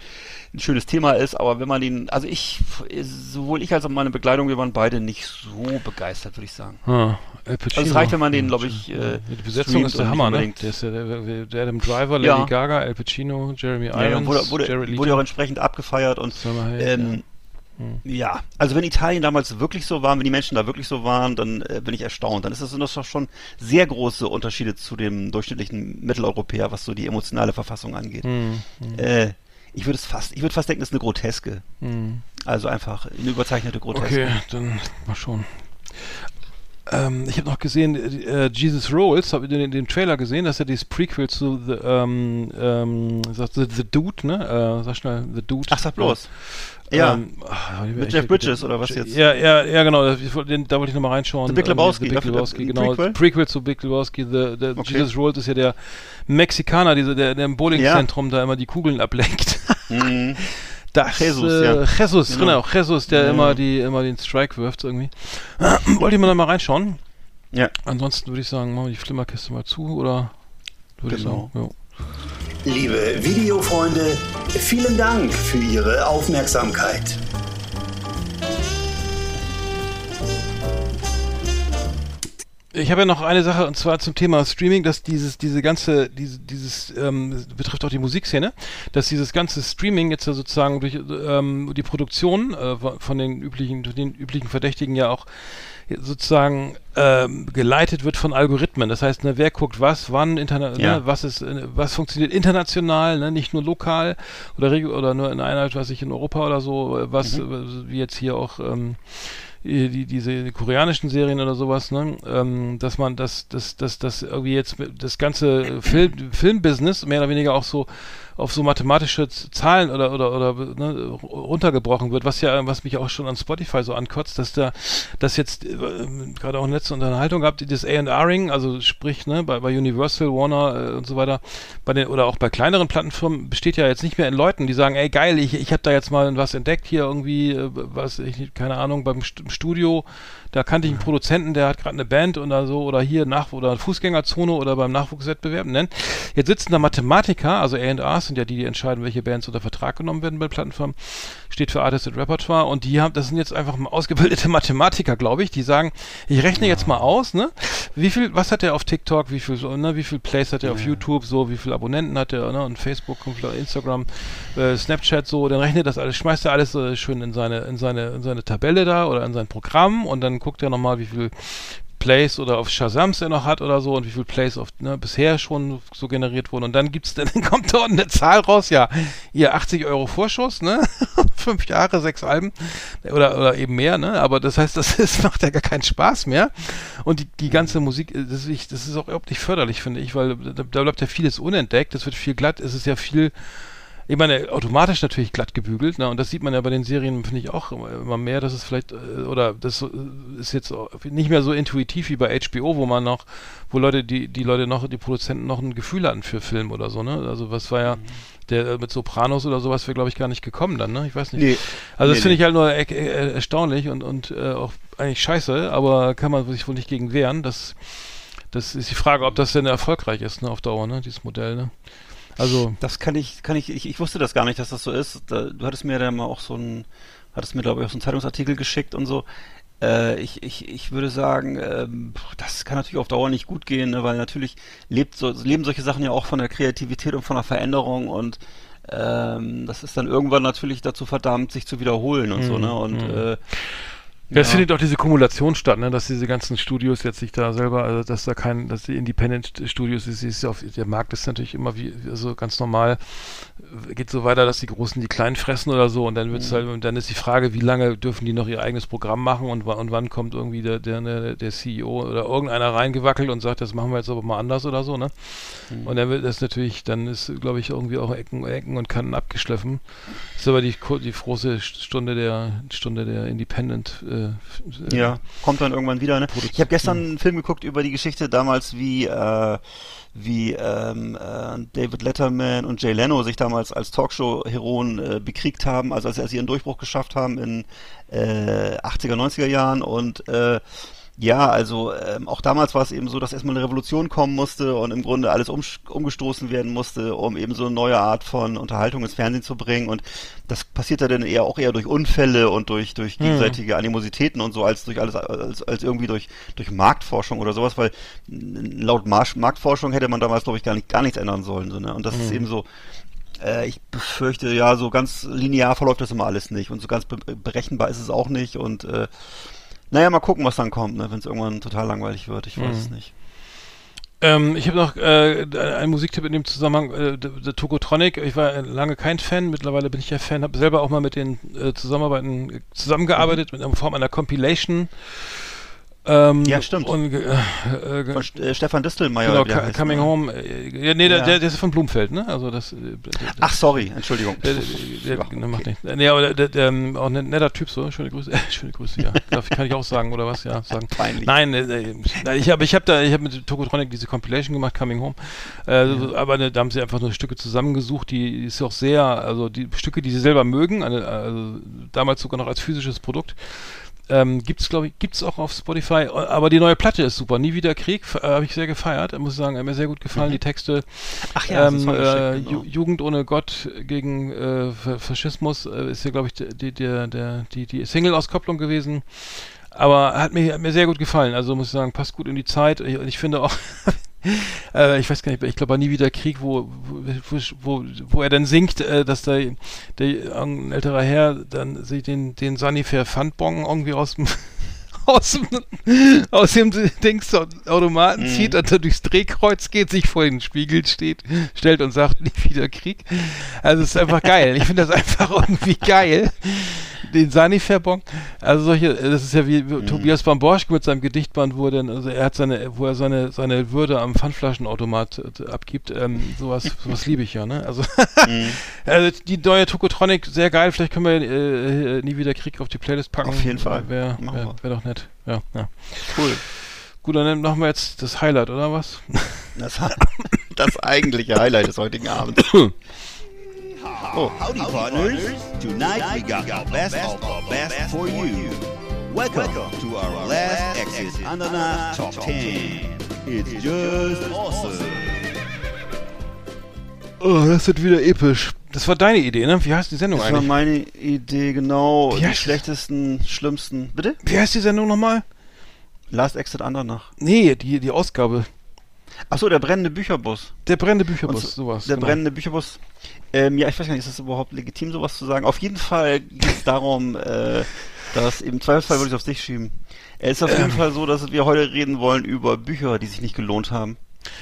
ein schönes Thema ist, aber wenn man ihn, also ich, sowohl ich als auch meine Begleitung, wir waren beide nicht so begeistert, würde ich sagen. Ah, Al Pacino. Also es reicht, wenn man den, Ja, glaube ich, äh, die Besetzung ist der Hammer, ne? Der, ist ja der, der Adam Driver, Lady Ja. Gaga, Al Pacino, Jeremy Ja, ja, Irons, wurde, wurde, Jared Leto. wurde auch entsprechend abgefeiert und Salma Hayek, ähm, ja. also wenn Italien damals wirklich so war, wenn die Menschen da wirklich so waren, dann äh, bin ich erstaunt. Dann ist das, sind das doch schon sehr große Unterschiede zu dem durchschnittlichen Mitteleuropäer, was so die emotionale Verfassung angeht. Hm, Äh, ich würde es fast, ich würde fast denken, das ist eine Groteske. hm. Also einfach eine überzeichnete Groteske. Okay, dann mal schon. Ähm, ich habe noch gesehen, äh, Jesus Rolls, habe ich den, den Trailer gesehen, das ist ja dieses Prequel zu The, ähm, ähm, The, The Dude, ne? Äh, sag schnell, The Dude. Ach, sag bloß. Ja, Ähm, ach, ich- Mit Jeff Bridges oder was jetzt? Ja, ja, ja, genau. Den, da wollte ich nochmal reinschauen. The Big Ähm, Lebowski, The Big dafür- Lebowski, genau. Prequel? Prequel zu Big Lebowski. The, the Okay. Jesus Rolls ist ja der Mexikaner, dieser, der, der im Bowlingzentrum da immer die Kugeln ablenkt. Mhm. Das, Jesus, äh, ja. Jesus, Genau. genau. Jesus, der Ja. immer die immer den Strike wirft irgendwie. Wollte ich mal da mal reinschauen. Ja. Ansonsten würde ich sagen, machen wir die Flimmerkiste mal zu oder würde Genau. ich sagen. Ja. Liebe Videofreunde, vielen Dank für Ihre Aufmerksamkeit. Ich habe ja noch eine Sache und zwar zum Thema Streaming, dass dieses, diese ganze, diese, dieses ähm, betrifft auch die Musikszene, dass dieses ganze Streaming jetzt ja sozusagen durch ähm, die Produktion äh, von den üblichen, den üblichen Verdächtigen ja auch sozusagen ähm, geleitet wird von Algorithmen. Das heißt, ne, wer guckt was, wann, interna Ja. ne, was ist, äh, was funktioniert international, ne, nicht nur lokal oder oder nur in einer, was ich in Europa oder so, äh, was Mhm. äh, wie jetzt hier auch ähm, die, die- diese koreanischen Serien oder sowas, ne, ähm, dass man das, das, das, das irgendwie jetzt das ganze Film, Filmbusiness mehr oder weniger auch so auf so mathematische Zahlen oder oder oder ne, runtergebrochen wird, was ja was mich auch schon an Spotify so ankotzt, dass da das jetzt äh, gerade auch eine letzte Unterhaltung gehabt, das A&Ring, also sprich ne, bei, bei Universal, Warner äh, und so weiter, bei den oder auch bei kleineren Plattenfirmen besteht ja jetzt nicht mehr in Leuten, die sagen, ey geil, ich ich habe da jetzt mal was entdeckt hier irgendwie, äh, was ich keine Ahnung beim St Studio, da kannte ich einen Produzenten, der hat gerade eine Band oder so oder hier nach oder Fußgängerzone oder beim Nachwuchswettbewerb nennen. Jetzt sitzen da Mathematiker, also A&Rs sind ja die, die entscheiden, welche Bands unter Vertrag genommen werden bei Plattenfirmen, steht für Artist and Repertoire und die haben, das sind jetzt einfach mal ausgebildete Mathematiker, glaube ich, die sagen, ich rechne jetzt mal aus, ne, wie viel, was hat er auf TikTok, wie viel, so, ne, wie viel Plays hat er auf YouTube, so, wie viel Abonnenten hat er, ne, und Facebook, Instagram, äh, Snapchat, so, dann rechnet das alles, schmeißt er alles äh, schön in seine, in seine, in seine Tabelle da oder in sein Programm und dann guckt er nochmal, wie viel Plays oder auf Shazams er noch hat oder so und wie viel Plays auf, ne, bisher schon so generiert wurden. Und dann gibt's dann kommt dort eine Zahl raus, ja, ihr 80 Euro Vorschuss, ne? Fünf Jahre, sechs Alben oder, oder eben mehr, ne? Aber das heißt, das ist, macht ja gar keinen Spaß mehr. Und die, die ganze Musik, äh, das ist, das ist auch überhaupt nicht förderlich, finde ich, weil da, da bleibt ja vieles unentdeckt, es wird viel glatt, es ist ja viel ich meine, automatisch natürlich glatt gebügelt, ne? Und das sieht man ja bei den Serien, finde ich, auch immer mehr, dass es vielleicht, äh, oder das so- ist jetzt nicht mehr so intuitiv wie bei HBO, wo man noch, wo Leute, die, die Leute noch, die Produzenten noch ein Gefühl hatten für Film oder so, ne? Also was war ja, der äh, mit Sopranos oder sowas wäre, glaube ich, gar nicht gekommen dann, ne? Ich weiß nicht. Nee. Also das Nee, finde ich halt nur er äh, erstaunlich und, und äh, auch eigentlich scheiße, aber kann man sich wohl nicht gegen wehren. Das, das ist die Frage, ob das denn erfolgreich ist, ne, auf Dauer, ne, dieses Modell, ne? Also, Das kann ich, kann ich, ich, ich wusste das gar nicht, dass das so ist. Da, du hattest mir da mal auch so ein, hattest mir glaube ich auch so einen Zeitungsartikel geschickt und so. Äh, ich, ich, ich würde sagen, ähm, das kann natürlich auf Dauer nicht gut gehen, ne, weil natürlich lebt so, leben solche Sachen ja auch von der Kreativität und von der Veränderung und ähm, das ist dann irgendwann natürlich dazu verdammt, sich zu wiederholen und so, ne? Und äh, Ja, es findet auch diese Kumulation statt, ne, dass diese ganzen Studios jetzt sich da selber, also dass da kein, dass die Independent Studios ist, ist auf, der Markt ist natürlich immer wie also ganz normal, geht so weiter, dass die Großen die Kleinen fressen oder so und dann wird's halt, und dann ist die Frage, wie lange dürfen die noch ihr eigenes Programm machen und, und wann kommt irgendwie der, der, der, der CEO oder irgendeiner reingewackelt und sagt, das machen wir jetzt aber mal anders oder so, ne? Und dann wird das natürlich, dann ist, glaube ich, irgendwie auch Ecken, Ecken und Kanten abgeschliffen. Das ist aber die, die große Stunde der Stunde der Independent äh, äh, Ja, kommt dann irgendwann wieder. Ne? Ich habe gestern einen Film geguckt über die Geschichte damals, wie äh, wie ähm, äh, David Letterman und Jay Leno sich damals als Talkshow-Heroen äh, bekriegt haben, also als sie ihren Durchbruch geschafft haben in äh, 80er, 90er Jahren und äh, ja, also ähm, auch damals war es eben so, dass erstmal eine Revolution kommen musste und im Grunde alles um, umgestoßen werden musste, um eben so eine neue Art von Unterhaltung ins Fernsehen zu bringen. Und das passiert ja dann eher auch eher durch Unfälle und durch durch gegenseitige Animositäten und so, als durch alles als, als irgendwie durch durch Marktforschung oder sowas, weil laut Marsch, Marktforschung hätte man damals glaube ich gar nicht gar nichts ändern sollen. So, ne? Und das ist eben so. Äh, ich befürchte, ja, so ganz linear verläuft das immer alles nicht und so ganz be berechenbar ist es auch nicht und äh, naja, mal gucken, was dann kommt, ne, wenn es irgendwann total langweilig wird. Ich weiß es nicht. Ähm, ich habe noch äh, einen Musiktipp in dem Zusammenhang, äh, der, Tokotronic. Ich war lange kein Fan, mittlerweile bin ich ja Fan, habe selber auch mal mit den äh, Zusammenarbeiten zusammengearbeitet mit einer Form einer Compilation. Ähm, Ja, stimmt. Und, äh, äh, Von äh, Stefan Distelmeier. genau, Coming ne? Home. Äh, ja, nee, der, Ja. der, der ist von Blumfeld, ne? Also das. Äh, Ach, sorry, Entschuldigung. der, der, der, der macht nicht. Nee, aber der, der, ähm, auch ein netter Typ so. Schöne Grüße. Schöne Grüße, ja. Darf, kann ich auch sagen, oder was? Ja, sagen. Peinlich. Nein, äh, äh, ich habe ich hab da, ich habe mit Tokotronic diese Compilation gemacht, Coming Home. Äh, Aber ne, da haben sie einfach nur Stücke zusammengesucht, die ist auch sehr, also die Stücke, die sie selber mögen, eine, also damals sogar noch als physisches Produkt. Ähm, gibt's glaube ich, gibt's auch auf Spotify, aber die neue Platte ist super. Nie wieder Krieg, äh, habe ich sehr gefeiert, muss ich sagen, hat mir sehr gut gefallen, die Texte. Ach ja, ähm, äh, genau. Ju Jugend ohne Gott gegen äh, Fa- Faschismus äh, ist ja, glaube ich, die, die, die, die Single-Auskopplung gewesen. Aber hat mir, hat mir sehr gut gefallen. Also muss ich sagen, passt gut in die Zeit. Ich, ich finde auch, äh, ich weiß gar nicht, ich glaube, nie wieder Krieg, wo, wo, wo, wo er dann singt, äh, dass da der, ein älterer Herr dann sich den, den Sanifair Pfandbon irgendwie aus dem aus dem, aus dem Dings Automaten Mhm. zieht und dann durchs Drehkreuz geht, sich vor den Spiegel steht, stellt und sagt, nie wieder Krieg. Also es ist einfach geil. Ich finde das einfach irgendwie geil. Den Sanifair-Bon. Also solche, das ist ja wie Mhm. Tobias Bamborschke mit seinem Gedichtband, wo er dann, also er hat seine, wo er seine, seine Würde am Pfandflaschenautomat äh, abgibt. Ähm, sowas, sowas liebe ich ja, ne? Also, Mhm. also die neue Tokotronic, sehr geil. Vielleicht können wir äh, äh, nie wieder Krieg auf die Playlist packen. Auf jeden Fall. Wäre wär, wär doch nett. Ja, ja. Cool. Gut, dann machen wir jetzt das Highlight, oder was? Das, das eigentliche Highlight des heutigen Abends. Oh, howdy, partners. Tonight we got the best of the best for you. Welcome to our last Exit Ananas Top 10. It's just awesome. Oh, das wird wieder episch. Das war deine Idee, ne? Wie heißt die Sendung Das war eigentlich? meine Idee, genau. Wie die heißt- schlechtesten, schlimmsten. Bitte? Wie heißt die Sendung nochmal? Last Exit Andernach. Nee, die, die Ausgabe. Achso, der brennende Bücherbus. Der brennende Bücherbus, so- sowas. Der genau. brennende Bücherbus. Ähm, ja, ich weiß gar nicht, ist das überhaupt legitim, sowas zu sagen? Auf jeden Fall geht es darum, äh, dass im Zweifelsfall würde ich es auf dich schieben. Es ist auf Ähm. jeden Fall so, dass wir heute reden wollen über Bücher, die sich nicht gelohnt haben.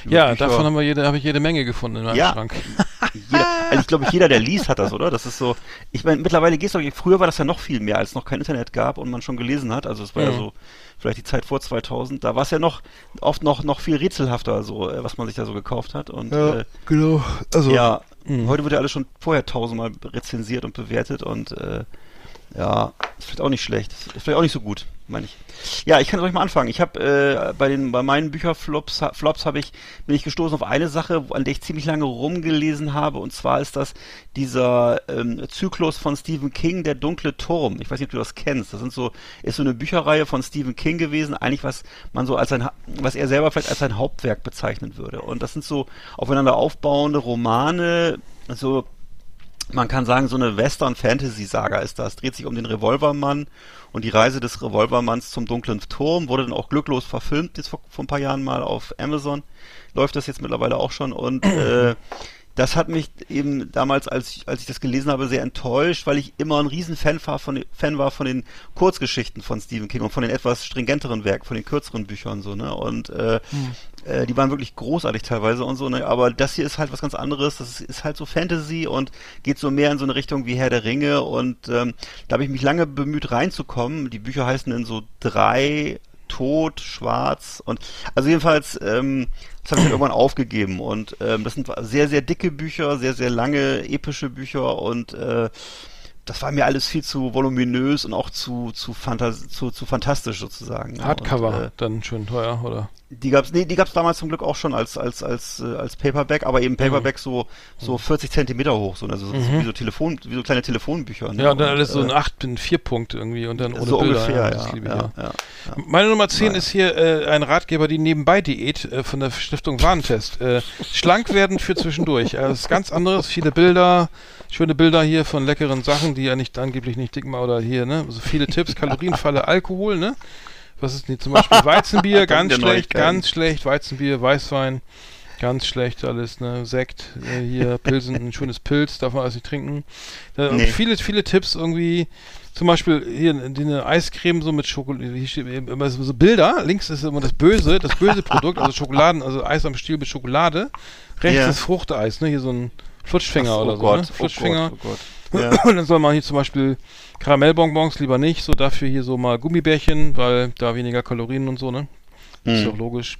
Ja, Bücher- davon haben wir jede, habe ich jede Menge gefunden in meinem Ja. Schrank. jeder, also ich glaube, jeder, der liest, hat das, oder? Das ist so. Ich meine, mittlerweile geht's doch. Früher war das ja noch viel mehr, als es noch kein Internet gab und man schon gelesen hat. Also es war ja Mhm. so vielleicht die Zeit vor 2000. Da war es ja noch oft noch noch viel rätselhafter, so äh, was man sich da so gekauft hat. Und äh, genau. Also, ja, Mhm. heute wird ja alles schon vorher tausendmal rezensiert und bewertet und äh, ja, ist vielleicht auch nicht schlecht. Ist vielleicht auch nicht so gut, meine ich. Ja, ich kann euch mal anfangen. Ich habe äh, bei den bei meinen Bücherflops Flops habe ich bin ich gestoßen auf eine Sache, an der ich ziemlich lange rumgelesen habe und zwar ist das dieser ähm, Zyklus von Stephen King, der dunkle Turm. Ich weiß nicht, ob du das kennst. Das sind so ist so eine Bücherreihe von Stephen King gewesen, eigentlich was man so als ein was er selber vielleicht als sein Hauptwerk bezeichnen würde. Und das sind so aufeinander aufbauende Romane, so man kann sagen, so eine Western-Fantasy-Saga ist das. Dreht sich um den Revolvermann und die Reise des Revolvermanns zum dunklen Turm. Wurde dann auch glücklos verfilmt, jetzt vor, vor ein paar Jahren mal auf Amazon. Läuft das jetzt mittlerweile auch schon. Und äh, das hat mich eben damals, als ich, als ich das gelesen habe, sehr enttäuscht, weil ich immer ein riesen Fan war von, den- Fan war von den Kurzgeschichten von Stephen King und von den etwas stringenteren Werken, von den kürzeren Büchern so, ne? Und äh, äh, die waren wirklich großartig teilweise und so, ne? Aber das hier ist halt was ganz anderes. Das ist, ist halt so Fantasy und geht so mehr in so eine Richtung wie Herr der Ringe und ähm, da habe ich mich lange bemüht reinzukommen. Die Bücher heißen in so drei Tod, Schwarz und also jedenfalls, ähm, das habe ich dann irgendwann aufgegeben und ähm, das sind sehr, sehr dicke Bücher, sehr, sehr lange, epische Bücher und äh, das war mir alles viel zu voluminös und auch zu zu, fantas zu, zu fantastisch sozusagen. Hardcover, Und, äh, dann schön teuer, oder? die gab's, nee, die gab's damals zum Glück auch schon als als als äh, als Paperback, aber eben Paperback so so 40 Zentimeter hoch, so also so, wie so Telefon, wie so kleine Telefonbücher. Ne? Mhm. Ja, und dann alles so äh, ein 8 in 4 Punkt irgendwie und dann ohne so Bilder. ungefähr, ja, ja, ja, ja. Meine Nummer 10 Naja. ist hier äh, ein Ratgeber, die Nebenbei-Diät äh, von der Stiftung Warentest. Äh, schlank werden für zwischendurch. Äh, das ist ganz anderes, viele Bilder, schöne Bilder hier von leckeren Sachen, die ja nicht angeblich nicht dick machen oder hier, ne? Also viele Tipps, Kalorienfalle, Alkohol, ne? Was ist denn zum Beispiel Weizenbier, ganz schlecht, ganz schlecht, Weizenbier, Weißwein, ganz schlecht alles, ne? Sekt, äh, hier Pilsen, ein schönes Pilz, darf man alles nicht trinken. Äh, Nee. Viele, viele Tipps irgendwie. Zum Beispiel hier eine Eiscreme so mit Schokolade, immer so so Bilder. Links ist immer das Böse, das böse Produkt, also Schokoladen, also Eis am Stiel mit Schokolade. Rechts Ja. ist Fruchteis, ne? Hier so ein Flutschfinger Ach, oder oh so, Gott, ne? oh Flutschfinger. Gott, oh Gott. Ja. Und dann soll man hier zum Beispiel Karamellbonbons lieber nicht, so dafür hier so mal Gummibärchen, weil da weniger Kalorien und so, ne? Ist Hm. doch logisch.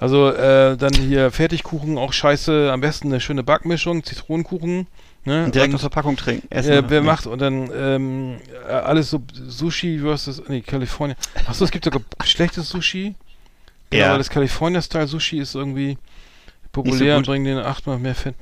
Also äh, dann hier Fertigkuchen, auch scheiße, am besten eine schöne Backmischung, Zitronenkuchen. Ne? Direkt Und- aus der Packung trinken. Essen. äh, wer Nee. macht und dann ähm, äh, alles so Sushi versus nee, Kalifornien. Achso, es gibt sogar schlechtes Sushi. Genau, Ja. weil das California-Style Sushi ist irgendwie populär und gut. bringt den achtmal mehr Fett.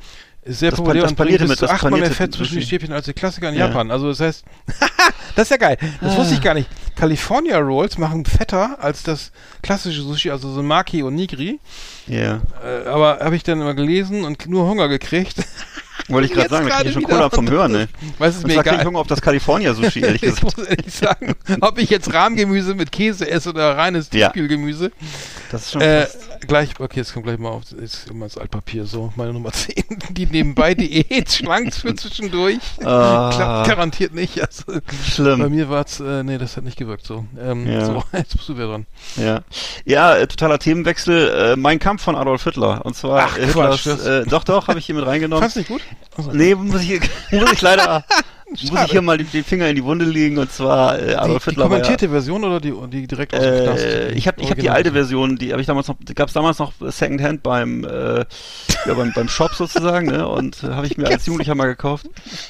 Ist sehr Das populär das und bringt bis mit- zu achtmal mehr Fett zwischen die. Stäbchen als die Klassiker in Ja. Japan. Also das heißt, das ist ja geil. Das wusste ich gar nicht. California Rolls machen fetter als das klassische Sushi, also so Maki und Nigri. Ja. Äh, aber habe ich dann immer gelesen und nur Hunger gekriegt. Wollte ich gerade sagen, da krieg gerade ich schon. Cola vom Hören, ne? Weiß es mir krieg ich egal. Hunger auf das California-Sushi, ehrlich ich gesagt. muss ehrlich sagen, ob ich jetzt Rahmgemüse mit Käse esse oder reines Ja. Tiefkühlgemüse. Das ist schon Äh, fast- gleich, okay, jetzt kommt gleich mal auf, jetzt immer das Altpapier, so, meine Nummer 10, die nebenbei Diät, schlank für zwischendurch. Ah. Klappt garantiert nicht. Also, bei schlimm. mir war es, äh, nee, das hat nicht gewirkt so. Ähm, Ja. so. Jetzt bist du wieder dran. Ja, ja äh, totaler Themenwechsel. Äh, mein Kampf von Adolf Hitler. Und zwar Ach, Hitlers, Quatsch, äh, doch, doch, habe ich hier mit reingenommen. Fandst du nicht gut? Also, Nee, muss ich, muss ich leider, muss ich hier mal den, Finger in die Wunde legen. Und zwar äh, die, Adolf die Hitler ja, kommentierte Version oder die, die direkt aus dem Knast? Äh, ich habe ich hab die alte Version, die habe ich damals noch, gab's damals noch Secondhand beim, äh, ja, beim, beim Shop sozusagen, ne? Und äh, habe ich mir als Jugendlicher mal gekauft.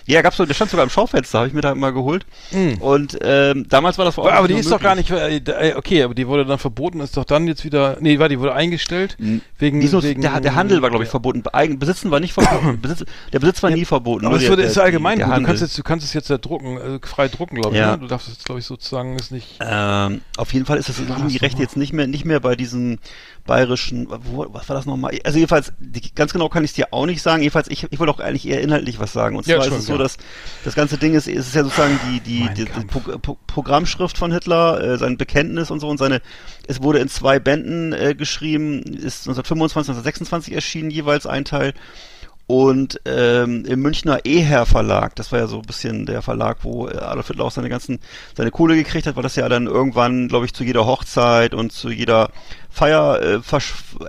Ja, gab's so, der stand sogar im Schaufenster, habe ich mir da mal geholt. Mhm. Und ähm, damals war das vor Ort Aber die ist nur doch gar möglich. nicht, äh, okay, aber die wurde dann verboten, ist doch dann jetzt wieder, nee, war die wurde eingestellt wegen, Die ist nur, wegen der, der Handel war, glaube ich, verboten. Eigen, Besitzen war nicht verboten. Besitz, der Besitz war nie verboten. Aber es der- ist der- allgemein der gut. Du kannst jetzt, du kannst es jetzt ja drucken, äh, frei drucken, glaube ich. Ja. Ne? Du darfst es, glaube ich, sozusagen ist nicht. Ähm, auf jeden Fall ist das Rechte nochmal? jetzt nicht mehr nicht mehr bei diesen bayerischen, wo, was war das nochmal? Also jedenfalls, die, ganz genau kann ich es dir auch nicht sagen. Jedenfalls, ich, ich wollte auch eigentlich eher inhaltlich was sagen. Und Ja, zwar ist schon, es so, ja. dass das ganze Ding ist, es ist ja sozusagen die, die, die, die. Pro, Pro, Programmschrift von Hitler, äh, sein Bekenntnis und so und seine, es wurde in zwei Bänden äh, geschrieben, ist 1925, 1926 erschienen, jeweils ein Teil. Und ähm, im Münchner Eher Verlag, das war ja so ein bisschen der Verlag, wo äh, Adolf Hitler auch seine ganzen, seine Kohle gekriegt hat, weil das ja dann irgendwann, glaube ich, zu jeder Hochzeit und zu jeder Feier äh,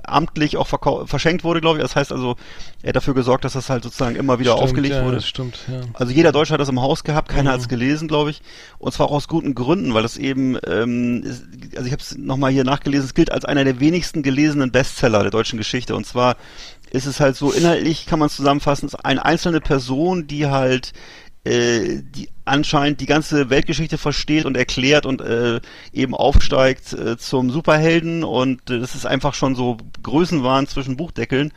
amtlich auch verschenkt wurde, glaube ich. Das heißt also, er hat dafür gesorgt, dass das halt sozusagen immer wieder Stimmt, aufgelegt ja, wurde. Das stimmt, ja. Also jeder Deutsche hat das im Haus gehabt, keiner Mhm. hat es gelesen, glaube ich. Und zwar auch aus guten Gründen, weil das eben, ähm, ist, also ich habe es nochmal hier nachgelesen, es gilt als einer der wenigsten gelesenen Bestseller der deutschen Geschichte. Und zwar ist es halt so, inhaltlich kann man es zusammenfassen, ist eine einzelne Person, die halt äh, die anscheinend die ganze Weltgeschichte versteht und erklärt und äh, eben aufsteigt äh, zum Superhelden. Und äh, das ist einfach schon so Größenwahn zwischen Buchdeckeln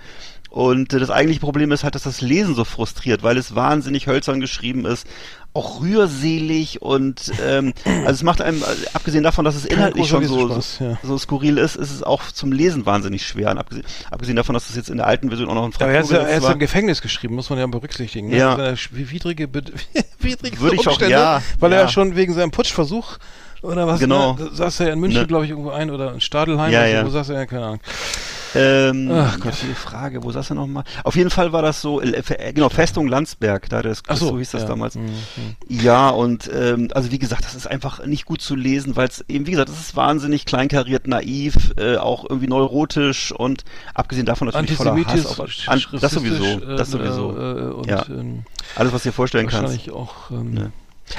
und äh, das eigentliche Problem ist halt, dass das Lesen so frustriert, weil es wahnsinnig hölzern geschrieben ist, auch rührselig und ähm, also es macht einem, äh, abgesehen davon, dass es inhaltlich schon so, so, ja. so skurril ist, ist es auch zum Lesen wahnsinnig schwer. Und abgesehen, abgesehen davon, dass es jetzt in der alten Version auch noch ein Aber er ist, ja, er war. im Gefängnis geschrieben, muss man ja berücksichtigen. Ne? Ja. Sch- widrige, widrige Würde ich auch- ja, weil er ja. ja schon wegen seinem Putschversuch oder was, Genau. ne, saß er ja in München, Ne. glaube ich, irgendwo ein oder in Stadelheim, Ja, oder so, ja. wo saß er, ja, keine Ahnung. Ähm, Ach Gott. die Frage, wo saß er nochmal? Auf jeden Fall war das so, äh, äh, genau, Festung Landsberg, da das, Ach so, so hieß das ja. damals. Mhm. Ja, und ähm, also wie gesagt, das ist einfach nicht gut zu lesen, weil es eben, wie gesagt, das ist wahnsinnig kleinkariert, naiv, äh, auch irgendwie neurotisch und abgesehen davon natürlich voller Hass. Auf, an, das sowieso, das äh, sowieso. Äh, und Ja. ähm, Alles, was du dir vorstellen kannst. wahrscheinlich auch. Ähm, Ne.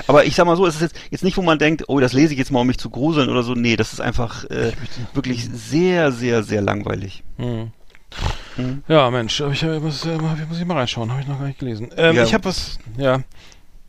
Aber ich sag mal so, es ist jetzt, jetzt nicht, wo man denkt, oh, das lese ich jetzt mal, um mich zu gruseln oder so. Nee, das ist einfach äh, wirklich sehr, sehr, sehr langweilig. hm. Hm. Ja, Mensch, ich, äh, muss, äh, muss ich mal reinschauen, habe ich noch gar nicht gelesen. Ähm, Ja. ich habe was, ja.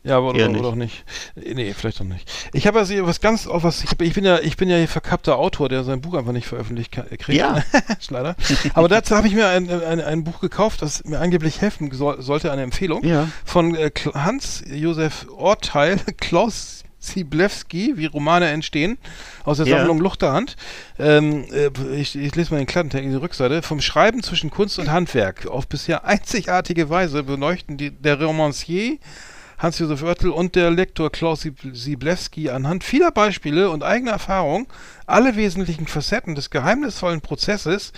Ja, aber oder, nicht. oder auch nicht. Nee, vielleicht auch nicht. Ich habe also hier was ganz, auch was, ich, hab, ich bin ja, ich bin ja hier verkappter Autor, der sein Buch einfach nicht veröffentlicht kriegt. Ja. Leider. Aber dazu habe ich mir ein, ein, ein Buch gekauft, das mir angeblich helfen soll, sollte, eine Empfehlung. Ja. Von äh, Kl- Hans-Josef Orteil, Klaus Siblewski, wie Romane entstehen, aus der Ja. Sammlung Luchterhand. Ähm, äh, ich, ich lese mal den Klappentext, die Rückseite. Vom Schreiben zwischen Kunst und Handwerk auf bisher einzigartige Weise beleuchten die, der Romancier Hans-Josef Oertel und der Lektor Klaus Siblewski anhand vieler Beispiele und eigener Erfahrung alle wesentlichen Facetten des geheimnisvollen Prozesses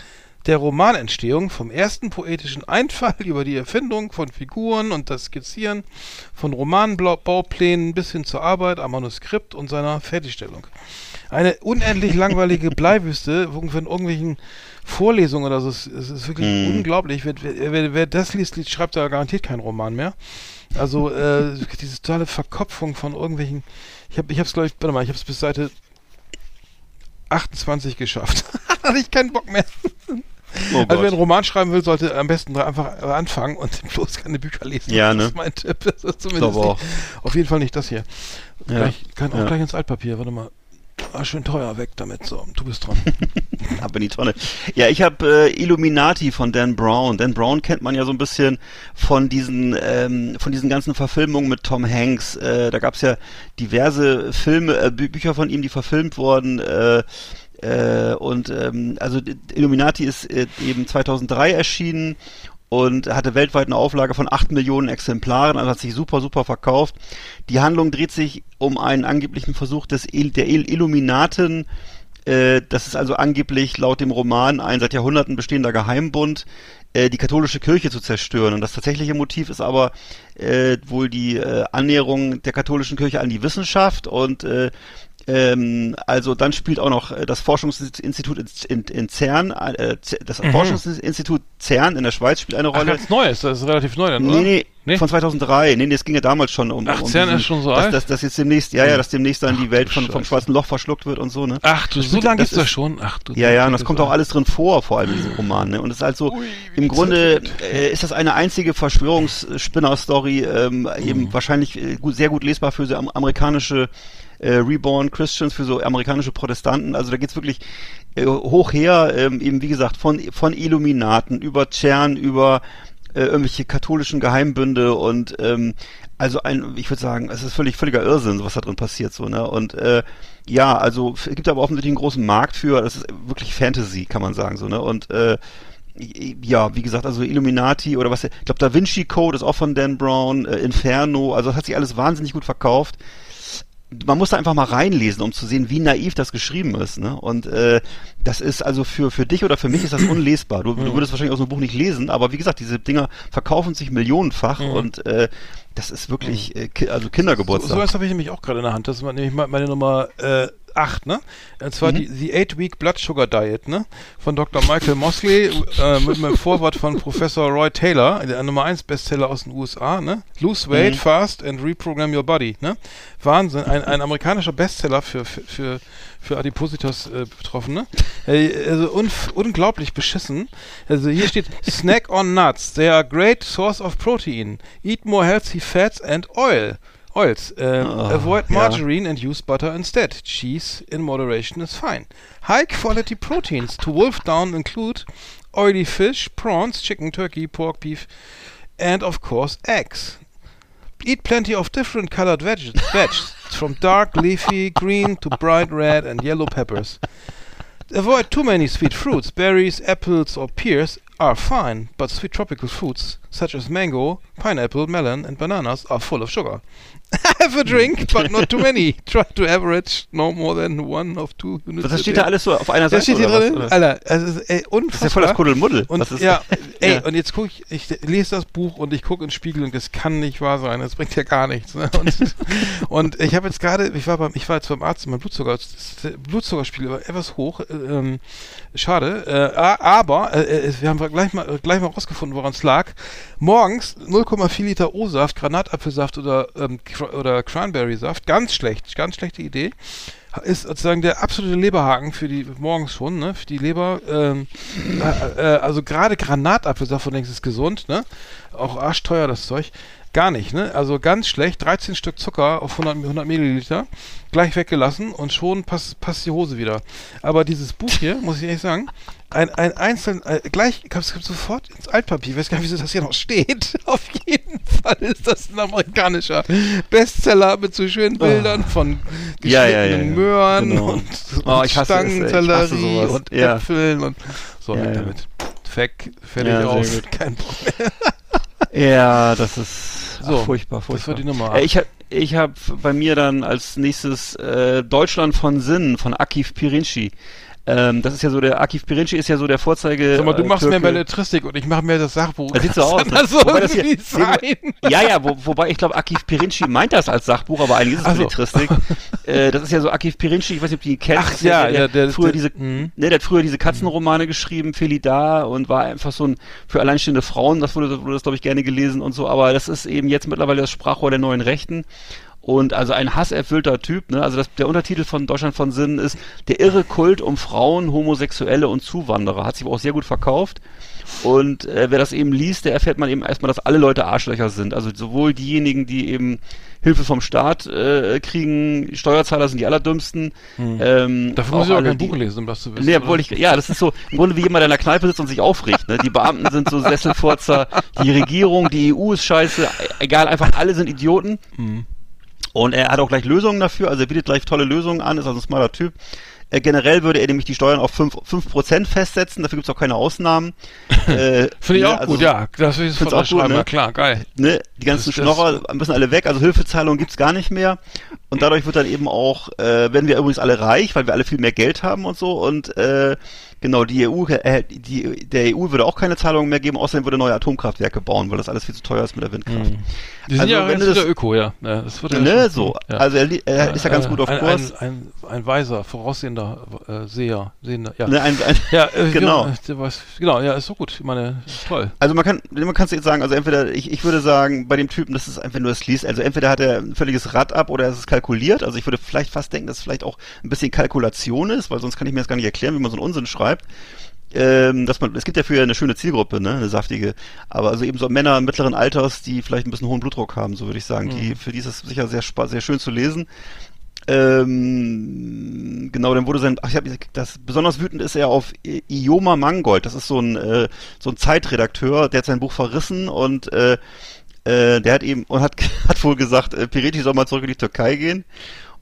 der Romanentstehung vom ersten poetischen Einfall über die Erfindung von Figuren und das Skizzieren von Romanbauplänen bis hin zur Arbeit am Manuskript und seiner Fertigstellung. Eine unendlich langweilige Bleiwüste von irgendwelchen Vorlesungen oder so. Es es ist wirklich Mhm. unglaublich. Wer, wer, wer, das liest, liest, schreibt da garantiert keinen Roman mehr. Also äh, diese totale Verkopfung von irgendwelchen. Ich habe, ich habe es glaube ich, warte mal, ich habe es bis Seite 28 geschafft. Hatte ich keinen Bock mehr. Oh Also wer einen. Roman schreiben will, sollte am besten einfach anfangen und bloß keine Bücher lesen. Ja, Das ne? ist mein Tipp. Das ist zumindest nicht, auf jeden Fall nicht das hier. Ja. Gleich, kann auch Ja. gleich ins Altpapier. Warte mal. Ah, schön teuer, weg damit. So, du bist dran. Ab in die Tonne. Ja, ich habe äh, Illuminati von Dan Brown. Dan Brown kennt man ja so ein bisschen von diesen ähm, von diesen ganzen Verfilmungen mit Tom Hanks. Äh, da gab's ja diverse Filme, äh, Bü Bücher von ihm, die verfilmt wurden. Äh, äh, und ähm, also Illuminati ist äh, eben 2003 erschienen und hatte weltweit eine Auflage von 8 Millionen Exemplaren, also hat sich super, super verkauft. Die Handlung dreht sich um einen angeblichen Versuch des Il der Il Illuminaten, äh, das ist also angeblich laut dem Roman ein seit Jahrhunderten bestehender Geheimbund, äh, die katholische Kirche zu zerstören. Und das tatsächliche Motiv ist aber äh, wohl die äh, Annäherung der katholischen Kirche an die Wissenschaft und ähm, also dann spielt auch noch äh, das Forschungsinstitut in, in, in CERN, äh, das Forschungsinstitut CERN in der Schweiz spielt eine Ach, Rolle. ganz Neues. Das ist relativ neu dann, oder? Nee, nee, Nee? von 2003. Nee, nee, es ging ja damals schon um. Ach, um CERN ist schon so alt? Dass, dass jetzt demnächst, ja, ja, dass demnächst dann Ach, die Welt von, vom schwarzen Loch verschluckt wird und so, ne? Ach, du, so lange gibt's das ist- schon? Ach, du. Ja, ja, und das kommt auch alles drin vor, vor allem in diesem Roman. Ne? Und es ist halt so, Ui, im Grunde äh, ist das eine einzige Verschwörungsspinner-Story, ähm, Mhm. eben wahrscheinlich äh, gut, sehr gut lesbar für so am, amerikanische äh, Reborn Christians, für so amerikanische Protestanten. Also da geht's wirklich äh, hoch her, ähm, eben wie gesagt, von, von Illuminaten über CERN, über äh, irgendwelche katholischen Geheimbünde und ähm, Also ein, ich würde sagen, es ist völlig völliger Irrsinn, was da drin passiert so, ne? Und äh, ja, also es gibt aber offensichtlich einen großen Markt für, das ist wirklich Fantasy, kann man sagen, so, ne? Und äh, ja, wie gesagt, also Illuminati oder was, ich glaube Da Vinci Code ist auch von Dan Brown, äh, Inferno, also das hat sich alles wahnsinnig gut verkauft. Man muss da einfach mal reinlesen, um zu sehen, wie naiv das geschrieben ist. Ne? Und äh, das ist also für, für dich oder für mich ist das unlesbar. Du, du würdest wahrscheinlich aus so einem Buch nicht lesen, aber wie gesagt, diese Dinger verkaufen sich millionenfach und äh, das ist wirklich äh, ki also So, Kindergeburtstag. so was habe ich nämlich auch gerade in der Hand. Das ist nämlich meine, meine Nummer äh, 8, ne? Und zwar die, die 8-Week Blood Sugar Diet, ne? Von Dr. Michael Mosley äh, mit einem Vorwort von Professor Roy Taylor, der Nummer 1 Bestseller aus den USA, ne? Lose Weight Fast and Reprogram Your Body, ne? Wahnsinn, ein, ein amerikanischer Bestseller für, für, für, für Adipositas äh, Betroffene. Äh, also unf unglaublich beschissen. Also hier steht Snack on Nuts. They are a great source of protein. Eat more healthy fats and oil. Oils. Uh, avoid ja. margarine and use butter instead. Cheese in moderation is fine. High quality proteins to wolf down include oily fish, prawns, chicken, turkey, pork, beef, and of course eggs. Eat plenty of different colored veg, veg from dark leafy green to bright red and yellow peppers. Avoid too many sweet fruits. Berries, apples, or pears are fine, but sweet tropical fruits such as mango, pineapple, melon, and bananas are full of sugar. Have a drink, but not too many. Try to average no more than one of two units. das a steht da alles so auf einer Das Seite steht hier was, drin, oder? Alter, also, ey, Das ist ja voll unfassbar. das Kuddelmuddel. Und Was ist- ja, ey, Ja. und jetzt gucke ich, ich lese das Buch und ich gucke ins Spiegel und das kann nicht wahr sein. Das bringt ja gar nichts. Ne? Und, und ich habe jetzt gerade, ich war beim, ich war jetzt beim Arzt, mein Blutzucker, das Blutzuckerspiegel war etwas hoch. äh, Ähm, schade. Äh, aber äh, äh, wir haben gleich mal gleich mal rausgefunden, woran es lag. Morgens 0,4 Liter O-Saft, Granatapfelsaft oder ähm, oder Cranberry-Saft, ganz schlecht, ganz schlechte Idee ist sozusagen der absolute Leberhaken für die morgens schon, ne? Für die Leber. Ähm, äh, äh, also gerade Granatapfelsaft von längst ist gesund, ne? Auch arschteuer das Zeug. Gar nicht, ne? Also ganz schlecht. 13 Stück Zucker auf 100, 100 Milliliter. Gleich weggelassen und schon passt, passt die Hose wieder. Aber dieses Buch hier, muss ich ehrlich sagen, ein, ein einzeln, äh, gleich, ich hab's sofort ins Altpapier. Ich weiß gar nicht, wieso das hier noch steht. Auf jeden Fall ist das ein amerikanischer Bestseller mit so schönen Bildern von Ja, ja, ja, geschnittenen ja. Möhren Genau. und, Oh, und es, Stangensellerie und. Äpfeln und so Ja, damit. Feck, fertig Ja, aus. Kein Problem. Ja, das ist So, ach, furchtbar, das furchtbar. war die Nummer Äh, ich habe ich hab bei mir dann als nächstes äh, Deutschland von Sinn von Akif Pirinci. Ähm, das ist ja so der Akif Pirinci ist ja so der Vorzeige. Sag mal, du äh, machst mehr Türke. Belletristik und ich mache mehr das Sachbuch. Das sieht so aus. Das so Wobei das hier- sein? Ja, ja, wo, wobei ich glaube, Akif Pirinci meint das als Sachbuch, aber eigentlich ist es Ach so. Belletristik. äh, das ist ja so Akif Pirinci, ich weiß nicht, ob du ihn kennst. Ach ja, der, der, ja, der- früher der- diese, mhm. ne, der hat früher diese Katzenromane geschrieben, Felida, und war einfach so ein für alleinstehende Frauen, das wurde, wurde das glaube ich gerne gelesen und so, aber das ist eben jetzt mittlerweile das Sprachrohr der neuen Rechten. Und also ein hasserfüllter Typ, ne? Also das, der Untertitel von Deutschland von Sinnen ist Der irre Kult um Frauen, Homosexuelle und Zuwanderer. Hat sich aber auch sehr gut verkauft. Und äh, wer das eben liest, der erfährt man eben erstmal, dass alle Leute Arschlöcher sind. Also sowohl diejenigen, die eben Hilfe vom Staat äh, kriegen, Steuerzahler sind die allerdümmsten. Ähm, Dafür muss ich auch kein die- Buch lesen, um das zu wissen. Nee, obwohl ich, ja, das ist so, im Grunde wie jemand in der Kneipe sitzt und sich aufregt, ne? Die Beamten sind so Sesselfurzer, die Regierung, die EU ist scheiße, egal, einfach alle sind Idioten. Mhm. Und er hat auch gleich Lösungen dafür, also er bietet gleich tolle Lösungen an, ist also ein smarter Typ. Äh, generell würde er nämlich die Steuern auf 5%, 5% festsetzen, dafür gibt's auch keine Ausnahmen. äh, Finde ich ne, auch also gut, ja. Das find's sofort auch gut, ne? ja klar, geil. ne, die ganzen Schnorrer müssen alle weg, also Hilfezahlungen gibt's gar nicht mehr. Und dadurch wird dann eben auch, äh, werden wir übrigens alle reich, weil wir alle viel mehr Geld haben und so. Und äh, genau, die EU, äh, die, der EU würde auch keine Zahlungen mehr geben, außerdem würde neue Atomkraftwerke bauen, weil das alles viel zu teuer ist mit der Windkraft. Die sind Also, ja wenn du das- Öko, ja. ja das wird ja Ne, schon- so. ja. Also er, er ist ja ganz Äh, gut auf ein, Kurs. Ein, ein, ein weiser, voraussehender äh, Seher, sehender, ja. ne, ein, ein, Ja, äh, Genau. Ja, genau, ja, ist so gut. Ich meine, toll. Also man kann, man kann es jetzt sagen, also entweder, ich, ich würde sagen, bei dem Typen, das ist, einfach, wenn du das liest, also entweder hat er ein völliges Rad ab oder es ist kalkuliert. Also ich würde vielleicht fast denken, dass es vielleicht auch ein bisschen Kalkulation ist, weil sonst kann ich mir das gar nicht erklären, wie man so einen Unsinn schreibt. Ähm, dass man, es gibt ja für eine schöne Zielgruppe, ne, eine saftige, aber also eben so Männer mittleren Alters, die vielleicht ein bisschen hohen Blutdruck haben, so würde ich sagen, die, für die ist es sicher sehr sehr schön zu lesen. Ähm, genau, dann wurde sein, ach, ich hab, das besonders wütend ist er auf I- Ioma Mangold. Das ist so ein äh, so ein Zeitredakteur, der hat sein Buch verrissen und äh, Äh, der hat eben und hat, hat wohl gesagt, äh, Peretti soll mal zurück in die Türkei gehen.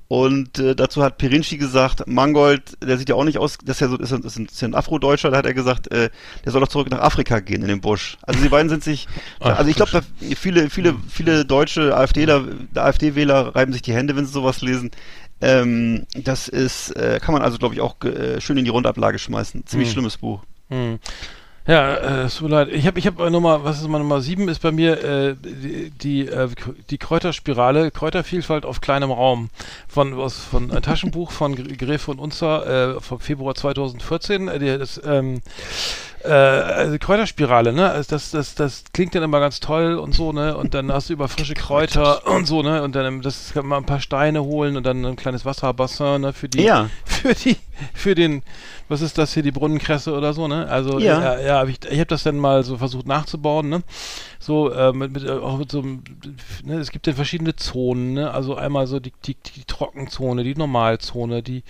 Und äh, dazu hat Pirinci gesagt, Mangold, der sieht ja auch nicht aus, das ist ja so, ist, ein- ist, ein, ist ja ein Afrodeutscher, da hat er gesagt, äh, der soll doch zurück nach Afrika gehen in den Busch. Also die beiden sind sich, Ach, also ich glaube, viele, viele, viele deutsche AfDler, AfD-Wähler reiben sich die Hände, wenn sie sowas lesen. Ähm, das ist, äh, kann man also glaube ich auch äh, schön in die Rundablage schmeißen. Ziemlich Hm. schlimmes Buch. Hm. Ja, äh, es tut mir leid. Ich habe ich hab äh, Nummer, was ist meine Nummer 7 ist bei mir äh, die, die, äh, die Kräuterspirale, Kräutervielfalt auf kleinem Raum von aus, von ein Taschenbuch von Gr- Gräfe und Unzer äh, vom Februar 2014. Äh, die, das, ähm, äh, also Kräuterspirale, ne? Also Das, das, das klingt dann immer ganz toll und so, ne? Und dann hast du über frische Kräuter und so, ne? Und dann ähm, das kann man ein paar Steine holen und dann ein kleines Wasserbassin, ne? Für die, Ja. für die, für den, was ist das hier, die Brunnenkresse oder so, ne? Also Ja. ja, ja hab ich, ich habe das dann mal so versucht nachzubauen, ne? So äh, mit, mit äh, auch mit so ne? Es gibt ja verschiedene Zonen, ne? Also einmal so die, die, die Trockenzone, die Normalzone, die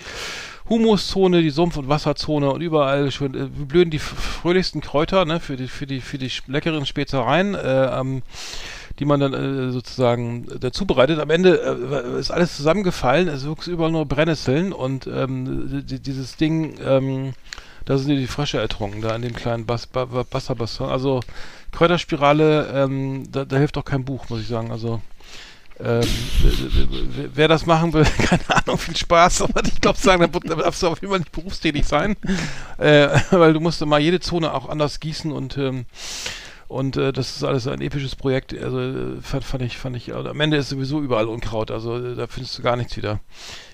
Humuszone, die Sumpf- und Wasserzone und überall schön äh, blühen die fröhlichsten Kräuter, ne? Für die, für die, für die leckeren Spezereien. Äh, ähm, die man dann äh, sozusagen dazu bereitet. Am Ende äh, ist alles zusammengefallen, es wuchs überall nur Brennnesseln und ähm, die, dieses Ding, ähm, da sind die Frösche ertrunken, da in dem kleinen Bas ba ba Wasserbassin. Also Kräuterspirale, ähm, da, da hilft auch kein Buch, muss ich sagen. Also ähm, wer- das machen will, keine Ahnung, viel Spaß, aber ich glaube, sagen, da darfst du auf jeden Fall nicht berufstätig sein, äh, weil du musst immer jede Zone auch anders gießen und ähm, und äh, das ist alles ein episches Projekt. Also äh, fand, fand ich, fand ich. Also am Ende ist sowieso überall Unkraut. Also äh, da findest du gar nichts wieder.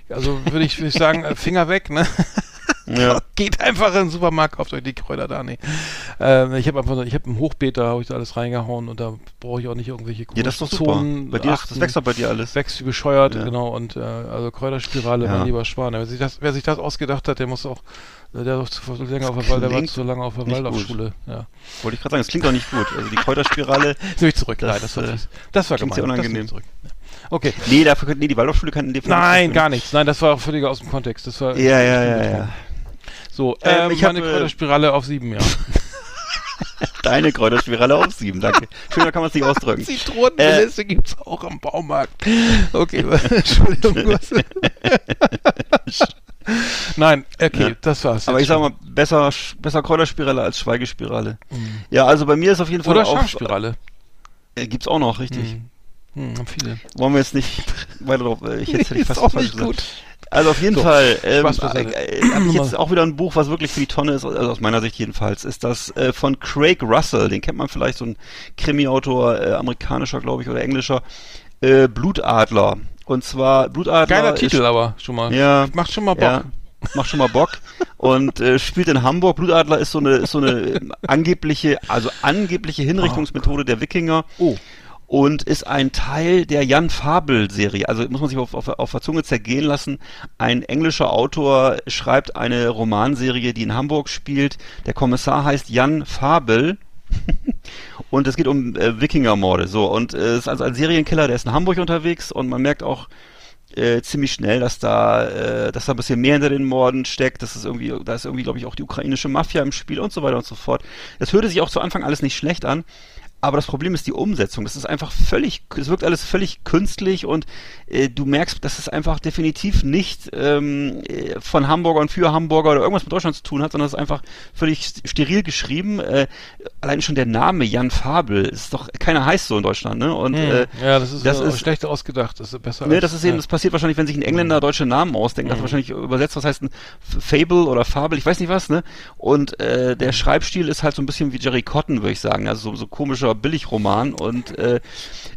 Also würde ich, würd ich sagen, äh, Finger weg, ne? Ja. Geht einfach in den Supermarkt, kauft euch die Kräuter da. Nee. Ähm, ich habe einfach, ich habe ein Hochbeet, da habe ich da alles reingehauen und da brauche ich auch nicht irgendwelche Ja, das ist doch super. Zonen Bei dir ist, das wächst doch bei dir alles. Wächst wie bescheuert, Ja. genau. Und äh, also Kräuterspirale, Ja. mein lieber Schwan. Wer sich, das, wer sich das ausgedacht hat, der muss auch, der, doch zu, länger auf der, Wald- der war zu lange auf der Waldorfschule. Ja. Wollte ich gerade sagen, das klingt doch nicht gut. Also die Kräuterspirale, will ich zurück. Das, Nein, das war, äh, das war klingt gemein. sehr Das unangenehm. nehme ich Zurück. Ja. Okay. nee, dafür, nee, die Waldorfschule kann Fall Nein, gar nichts. Nein, das war auch völlig aus dem Kontext. Das war Ja, ja, ja, ja. So, Ähm, ähm, ich meine hab, äh, Kräuterspirale auf sieben, ja. Deine Kräuterspirale auf sieben, danke. Schöner kann man es nicht ausdrücken. Zitronenmelisse gibt's auch am Baumarkt. Okay, Entschuldigung. Nein, okay, Ja. das war's. Aber ich sag mal, besser, besser Kräuterspirale als Schweigespirale. Ja, also bei mir ist auf jeden Fall Oder Schafspirale. äh, gibt's auch noch, richtig. Hm. Hm, haben viele. Wollen wir jetzt nicht weiter drauf, äh, ich jetzt hätte ich Ist fast auch falsch nicht gesagt. gut. Also auf jeden So, Fall, ähm, äh, äh, habe ich jetzt auch wieder ein Buch, was wirklich für die Tonne ist, also aus meiner Sicht jedenfalls, ist das äh, von Craig Russell, den kennt man vielleicht, so ein Krimi-Autor, äh, amerikanischer, glaube ich, oder englischer, äh, Blutadler. Und zwar, Blutadler Geiler ist- Titel aber schon mal. Ja. Macht schon mal Bock. Ja, macht schon mal Bock. Und äh, spielt in Hamburg. Blutadler ist so eine, ist so eine angebliche, also angebliche Hinrichtungsmethode der Wikinger. Oh. Und ist ein Teil der Jan Fabel-Serie. Also muss man sich auf, auf, auf der Zunge zergehen lassen. Ein englischer Autor schreibt eine Romanserie, die in Hamburg spielt. Der Kommissar heißt Jan Fabel. und es geht um äh, Wikingermorde. So, und äh, ist also ein Serienkiller, der ist in Hamburg unterwegs und man merkt auch, äh, ziemlich schnell, dass da, äh, dass da ein bisschen mehr hinter den Morden steckt. Das ist irgendwie, da ist irgendwie, glaube ich, auch die ukrainische Mafia im Spiel und so weiter und so fort. Das hörte sich auch zu Anfang alles nicht schlecht an. Aber das Problem ist die Umsetzung. Das ist einfach völlig, es wirkt alles völlig künstlich und äh, du merkst, dass es einfach definitiv nicht ähm, äh, von Hamburgern für Hamburger oder irgendwas mit Deutschland zu tun hat, sondern es ist einfach völlig st- steril geschrieben. Äh, allein schon der Name Jan Fabel ist doch, keiner heißt so in Deutschland, ne? Und Hm. äh, ja, das ist, das äh, ist- schlecht ausgedacht. Das ist besser Ne, als- das ist eben, ja. das passiert wahrscheinlich, wenn sich ein Engländer deutsche Namen ausdenkt, das wahrscheinlich übersetzt, was heißt ein Fable oder Fabel, ich weiß nicht was, ne? Und äh, der Schreibstil ist halt so ein bisschen wie Jerry Cotton, würde ich sagen, also so, so komischer Billigroman und äh,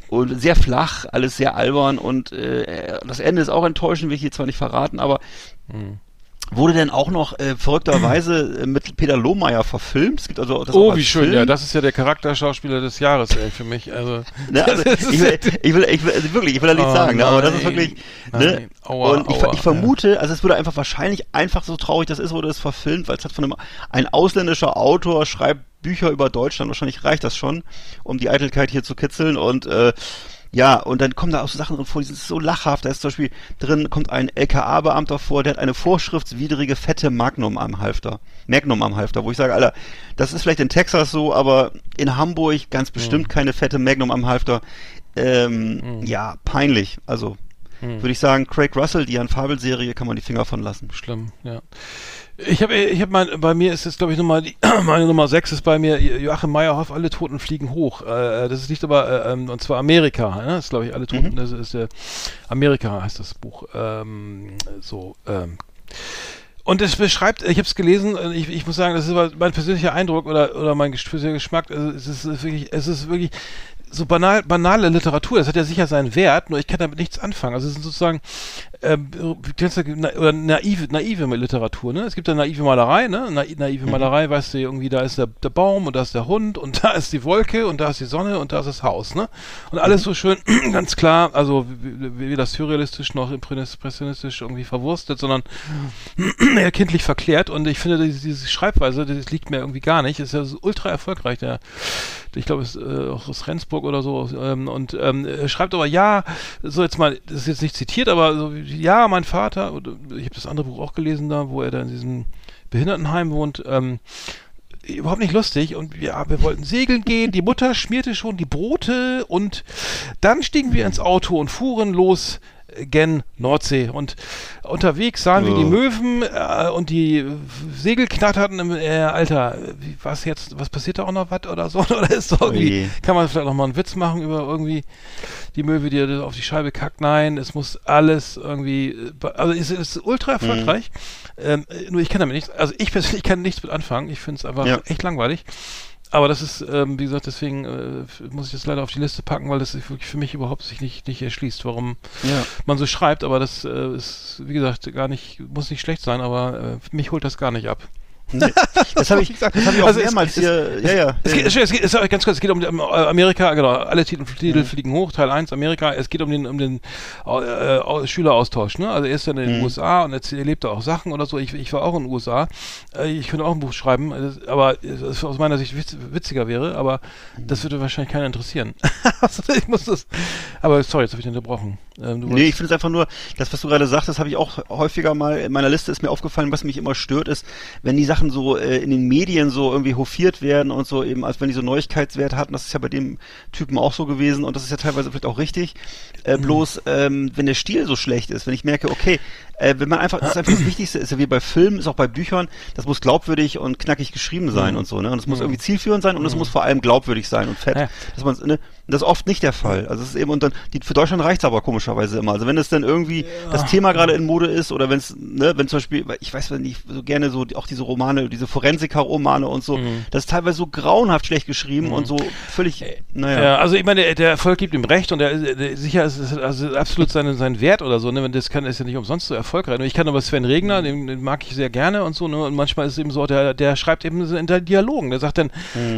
und sehr flach, alles sehr albern und äh, das Ende ist auch enttäuschend, will ich hier zwar nicht verraten, aber wurde denn auch noch äh, verrückterweise äh, mit Peter Lohmeier verfilmt? Es gibt also Oh, wie schön, Film. ja, das ist ja der Charakterschauspieler des Jahres, ey, für mich. Also, Ne, also ich, will, ich, will, ich will, also wirklich, ich will da nichts Oh, sagen, ne, aber das ist nein. wirklich, ne, Nein. Aua, und ich, aua, ich vermute, also es würde einfach wahrscheinlich einfach so traurig das ist, wurde es verfilmt, weil es hat von einem, ein ausländischer Autor schreibt Bücher über Deutschland, wahrscheinlich reicht das schon, um die Eitelkeit hier zu kitzeln und, äh, Ja, und dann kommen da auch so Sachen drin vor, die sind so lachhaft. Da ist zum Beispiel drin, kommt ein LKA-Beamter vor, der hat eine vorschriftswidrige fette Magnum am Halfter. Magnum am Halfter, wo ich sage, Alter, das ist vielleicht in Texas so, aber in Hamburg ganz bestimmt keine fette Magnum am Halfter. Ähm, Ja, peinlich. Also würde ich sagen, Craig Russell, die Fabel-Serie, kann man die Finger von lassen. Schlimm, ja. Ich habe, ich habe mein, bei mir ist es, glaube ich, Nummer, die, meine Nummer 6 ist bei mir Joachim Meyerhoff, alle Toten fliegen hoch. Äh, das ist nicht aber, äh, ähm, und zwar Amerika, ne? das ist, glaube ich, alle Toten, das ist äh, Amerika heißt das Buch. Ähm, so, ähm, und es beschreibt, ich habe es gelesen, äh, ich, ich muss sagen, das ist aber mein persönlicher Eindruck oder, oder mein persönlicher Geschmack, also es ist wirklich, es ist wirklich so banal, banale Literatur, das hat ja sicher seinen Wert, nur ich kann damit nichts anfangen. Also es sind sozusagen na, oder naive, naive Literatur, ne? Es gibt ja naive Malerei, ne? Na, naive Malerei, weißt du, irgendwie da ist der, der Baum und da ist der Hund und da ist die Wolke und da ist die Sonne und da ist das Haus, ne? Und alles so schön, ganz klar, also das surrealistisch noch impressionistisch irgendwie verwurstet, sondern eher kindlich verklärt und ich finde, diese, diese Schreibweise, das liegt mir irgendwie gar nicht. Ist ja ultra erfolgreich, der, ich glaube, es ist äh, auch aus Rendsburg oder so. Ähm, und ähm, er schreibt aber, ja, so jetzt mal, das ist jetzt nicht zitiert, aber so, wie, ja, mein Vater, ich habe das andere Buch auch gelesen da, wo er da in diesem Behindertenheim wohnt, ähm, überhaupt nicht lustig. Und ja, wir wollten segeln gehen, die Mutter schmierte schon die Brote und dann stiegen wir ins Auto und fuhren los gen Nordsee. Und unterwegs sahen wir die Oh. Möwen äh, und die Segel knatterten im äh, Alter, was jetzt, was passiert da auch noch was oder so? Oder ist doch irgendwie, kann man vielleicht noch mal einen Witz machen über irgendwie die Möwe, die auf die Scheibe kackt, nein, es muss alles irgendwie, äh, also es ist ultra erfolgreich, ähm, äh, nur ich kann damit nichts, also ich persönlich kann nichts mit anfangen, ich finde es einfach Ja. echt langweilig. Aber das ist, ähm, wie gesagt, deswegen äh, muss ich das leider auf die Liste packen, weil das sich wirklich für mich überhaupt sich nicht, nicht erschließt, warum Ja. man so schreibt. Aber das äh, ist, wie gesagt, gar nicht, muss nicht schlecht sein, aber äh, mich holt das gar nicht ab. Das habe ich, das hab ich auch Also mehrmals hier. ja, ja. Es geht, es geht, es geht, ganz kurz, es geht um um, äh, Amerika, genau, alle Titel, Titel fliegen hoch, Teil 1 Amerika, es geht um den, um den äh, äh, Schüleraustausch, ne? Also er ist ja in den USA und er erlebt da auch Sachen oder so. Ich, ich war auch in den USA, äh, ich könnte auch ein Buch schreiben, aber es aus meiner Sicht witz, witziger wäre, aber das würde wahrscheinlich keiner interessieren. also ich muss das, aber sorry, jetzt habe ich unterbrochen. Ähm, Nee, ich finde es einfach nur, das, was du gerade sagtest, habe ich auch häufiger mal in meiner Liste ist mir aufgefallen, was mich immer stört, ist, wenn die Sachen so äh, in den Medien so irgendwie hofiert werden und so eben, als wenn die so Neuigkeitswert hatten, das ist ja bei dem Typen auch so gewesen und das ist ja teilweise vielleicht auch richtig. Äh, bloß, ähm, wenn der Stil so schlecht ist, wenn ich merke, okay, äh, wenn man einfach, das ist einfach das Wichtigste, ist ja wie bei Filmen, ist auch bei Büchern, das muss glaubwürdig und knackig geschrieben sein und so, ne? Und es muss irgendwie zielführend sein und es muss vor allem glaubwürdig sein und fett. Ja. Dass man, ne? Das ist oft nicht der Fall. Also es ist eben, und dann, die, für Deutschland reicht's aber komischerweise immer. Also wenn es dann irgendwie das Thema gerade in Mode ist oder wenn es, ne, wenn zum Beispiel, ich weiß, wenn ich so gerne so, auch diese Romane, diese Forensiker-Romane und so, das ist teilweise so grauenhaft schlecht geschrieben und so völlig, naja. Ja, also ich meine, der, Erfolg gibt ihm recht und der, der sicher ist es also absolut seinen, seinen Wert oder so, ne? Das kann, ist ja nicht umsonst so erfolgreich. Und ich kann aber Sven Regner, den, den mag ich sehr gerne und so, ne? Und manchmal ist es eben so, der, der schreibt eben in Dialogen. Der sagt dann,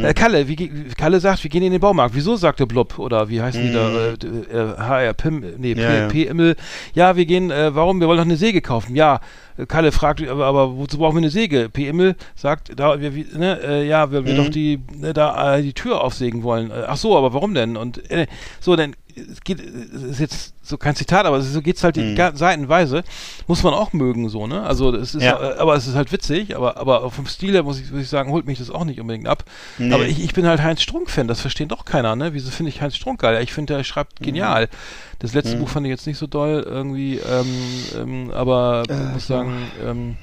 äh, Kalle, wie, Kalle sagt, wir gehen in den Baumarkt. Wieso sagt der Blub? Oder wie heißen die da? Äh, d- äh, HR Pim, nee, P, Ja, ja. P Immel. Ja, wir gehen, äh, warum? Wir wollen doch eine Säge kaufen. Ja. äh, Kalle fragt, aber, aber wozu brauchen wir eine Säge? P. Immel sagt, da, wir, wie- ne, äh, ja, weil wir doch die, ne, da, äh, die Tür aufsägen wollen. Äh, ach so, aber warum denn? Und äh, so, dann es geht, es ist jetzt so kein Zitat, aber so geht's halt die ga- Seitenweise. Muss man auch mögen, so, ne? Also, es ist, Ja. äh, aber es ist halt witzig, aber, aber vom Stil her muss ich, muss ich sagen, holt mich das auch nicht unbedingt ab. Nee. Aber ich, ich bin halt Heinz Strunk-Fan, das versteht doch keiner, ne? Wieso finde ich Heinz Strunk geil? Ich finde, der schreibt genial. Das letzte Buch fand ich jetzt nicht so doll irgendwie, ähm, ähm, aber ich muss sagen, ähm,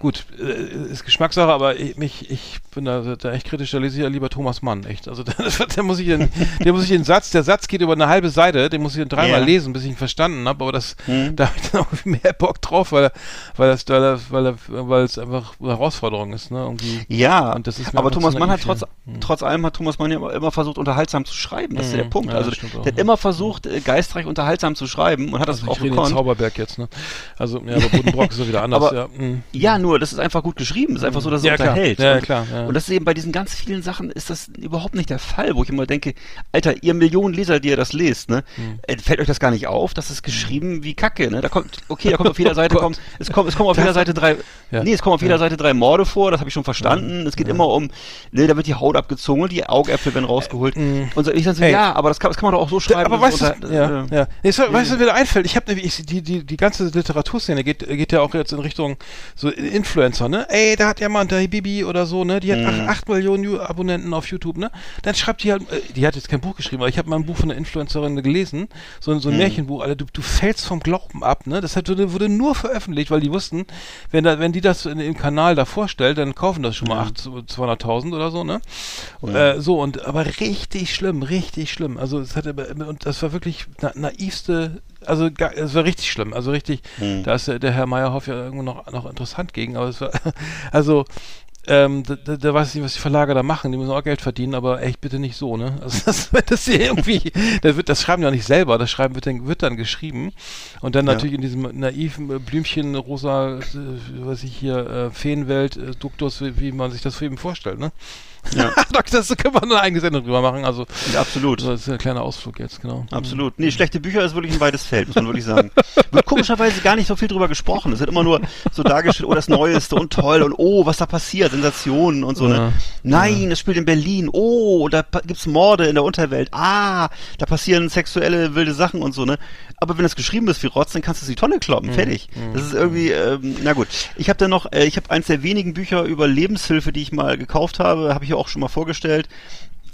gut, äh, ist Geschmackssache, aber ich, mich, ich bin da, da echt kritisch, da lese ich ja lieber Thomas Mann, echt. Also da, da muss ich den, der muss ich den Satz, der Satz geht über eine halbe Seite, den muss ich dann dreimal Ja. lesen, bis ich ihn verstanden habe, aber das, da habe ich dann auch mehr Bock drauf, weil, weil das, weil, weil, es einfach eine Herausforderung ist, ne, irgendwie. Ja, Und das ist mir aber Thomas Mann hat trotz, hier. Hm. trotz allem hat Thomas Mann ja immer- versucht, unterhaltsam zu schreiben. Das ist ja der Punkt. ja, also das stimmt auch. der hat immer versucht, äh, geistreich unterhaltsam zu schreiben und hat das Also auch ich rede in gekonnt. Zauberberg jetzt, ne? Also, ja, aber Buddenbrock ist ja wieder anders, Aber- ja. hm. Ja, nur nur, das ist einfach gut geschrieben. Das ist einfach so, dass es Ja, klar. unterhält. Ja, und, klar, ja. und das ist eben bei diesen ganz vielen Sachen ist das überhaupt nicht der Fall, wo ich immer denke, Alter, ihr Millionen Leser, die ihr das lest, ne, Hm. äh, fällt euch das gar nicht auf? Das ist geschrieben wie Kacke, ne? Da kommt, okay, da kommt auf jeder Seite kommt, es kommt, es kommen auf jeder Seite drei, Ja. nee, es kommen auf jeder Seite drei Morde vor, das habe ich schon verstanden. Es geht immer um, ne, da wird die Haut abgezogen und die Augäpfel werden rausgeholt. Und so, ich sag so, Ey. ja, aber das kann, das kann man doch auch so schreiben. aber weißt es du, ja, äh, ja. Nee, so, weißt du, was mir da einfällt? Ich habe die, die, die ganze Literaturszene geht, geht ja auch jetzt in Richtung so Influencer, ne? Ey, da hat ja mal der Bibi oder so, ne? Die hat Mhm. acht, acht Millionen Ju- Abonnenten auf YouTube, ne? Dann schreibt die halt, äh, die hat jetzt kein Buch geschrieben, aber ich habe mal ein Buch von einer Influencerin gelesen, so, Mhm. so ein Märchenbuch, Alter, du, du fällst vom Glauben ab, ne? Das hat, wurde, nur veröffentlicht, weil die wussten, wenn da, wenn die das in, im Kanal da vorstellt, dann kaufen das schon mal acht- 200.000 oder so, ne? Äh, so, und, aber richtig schlimm, richtig schlimm. Also, es hat, aber- und das war wirklich na, naivste, also, es war richtig schlimm, also richtig, da ist der, Herr Meyerhoff ja irgendwo noch, noch interessant gegen, aber es war, also, ähm, da, da, da weiß ich nicht, was die Verlage da machen, die müssen auch Geld verdienen, aber echt bitte nicht so, ne? Also das, das hier irgendwie, das wird, das schreiben ja nicht selber, das Schreiben wird dann, wird dann geschrieben. Und dann natürlich in diesem naiven äh, Blümchen, rosa, äh, was ich hier, äh, Feenwelt, äh, Duktus, wie, wie man sich das für eben vorstellt, ne? Ja. das können wir eine eigene Sendung drüber machen, also, ja, absolut. das ist ein kleiner Ausflug jetzt, genau. Absolut. Nee, schlechte Bücher ist wirklich ein weites Feld, muss man wirklich sagen. Wird komischerweise gar nicht so viel drüber gesprochen. Es wird immer nur so dargestellt, oh, das Neueste und toll und oh, was da passiert, Sensationen und so. Ja. Ne? Nein, es spielt in Berlin. Oh, da pa- gibt's Morde in der Unterwelt. Ah, da passieren sexuelle wilde Sachen und so, ne? Aber wenn es geschrieben ist wie Rotz, dann kannst du es in die Tonne kloppen. Fertig. Das ist irgendwie, ähm, na gut. Ich habe dann noch, äh, ich habe eins der wenigen Bücher über Lebenshilfe, die ich mal gekauft habe, habe ich ja auch schon mal vorgestellt.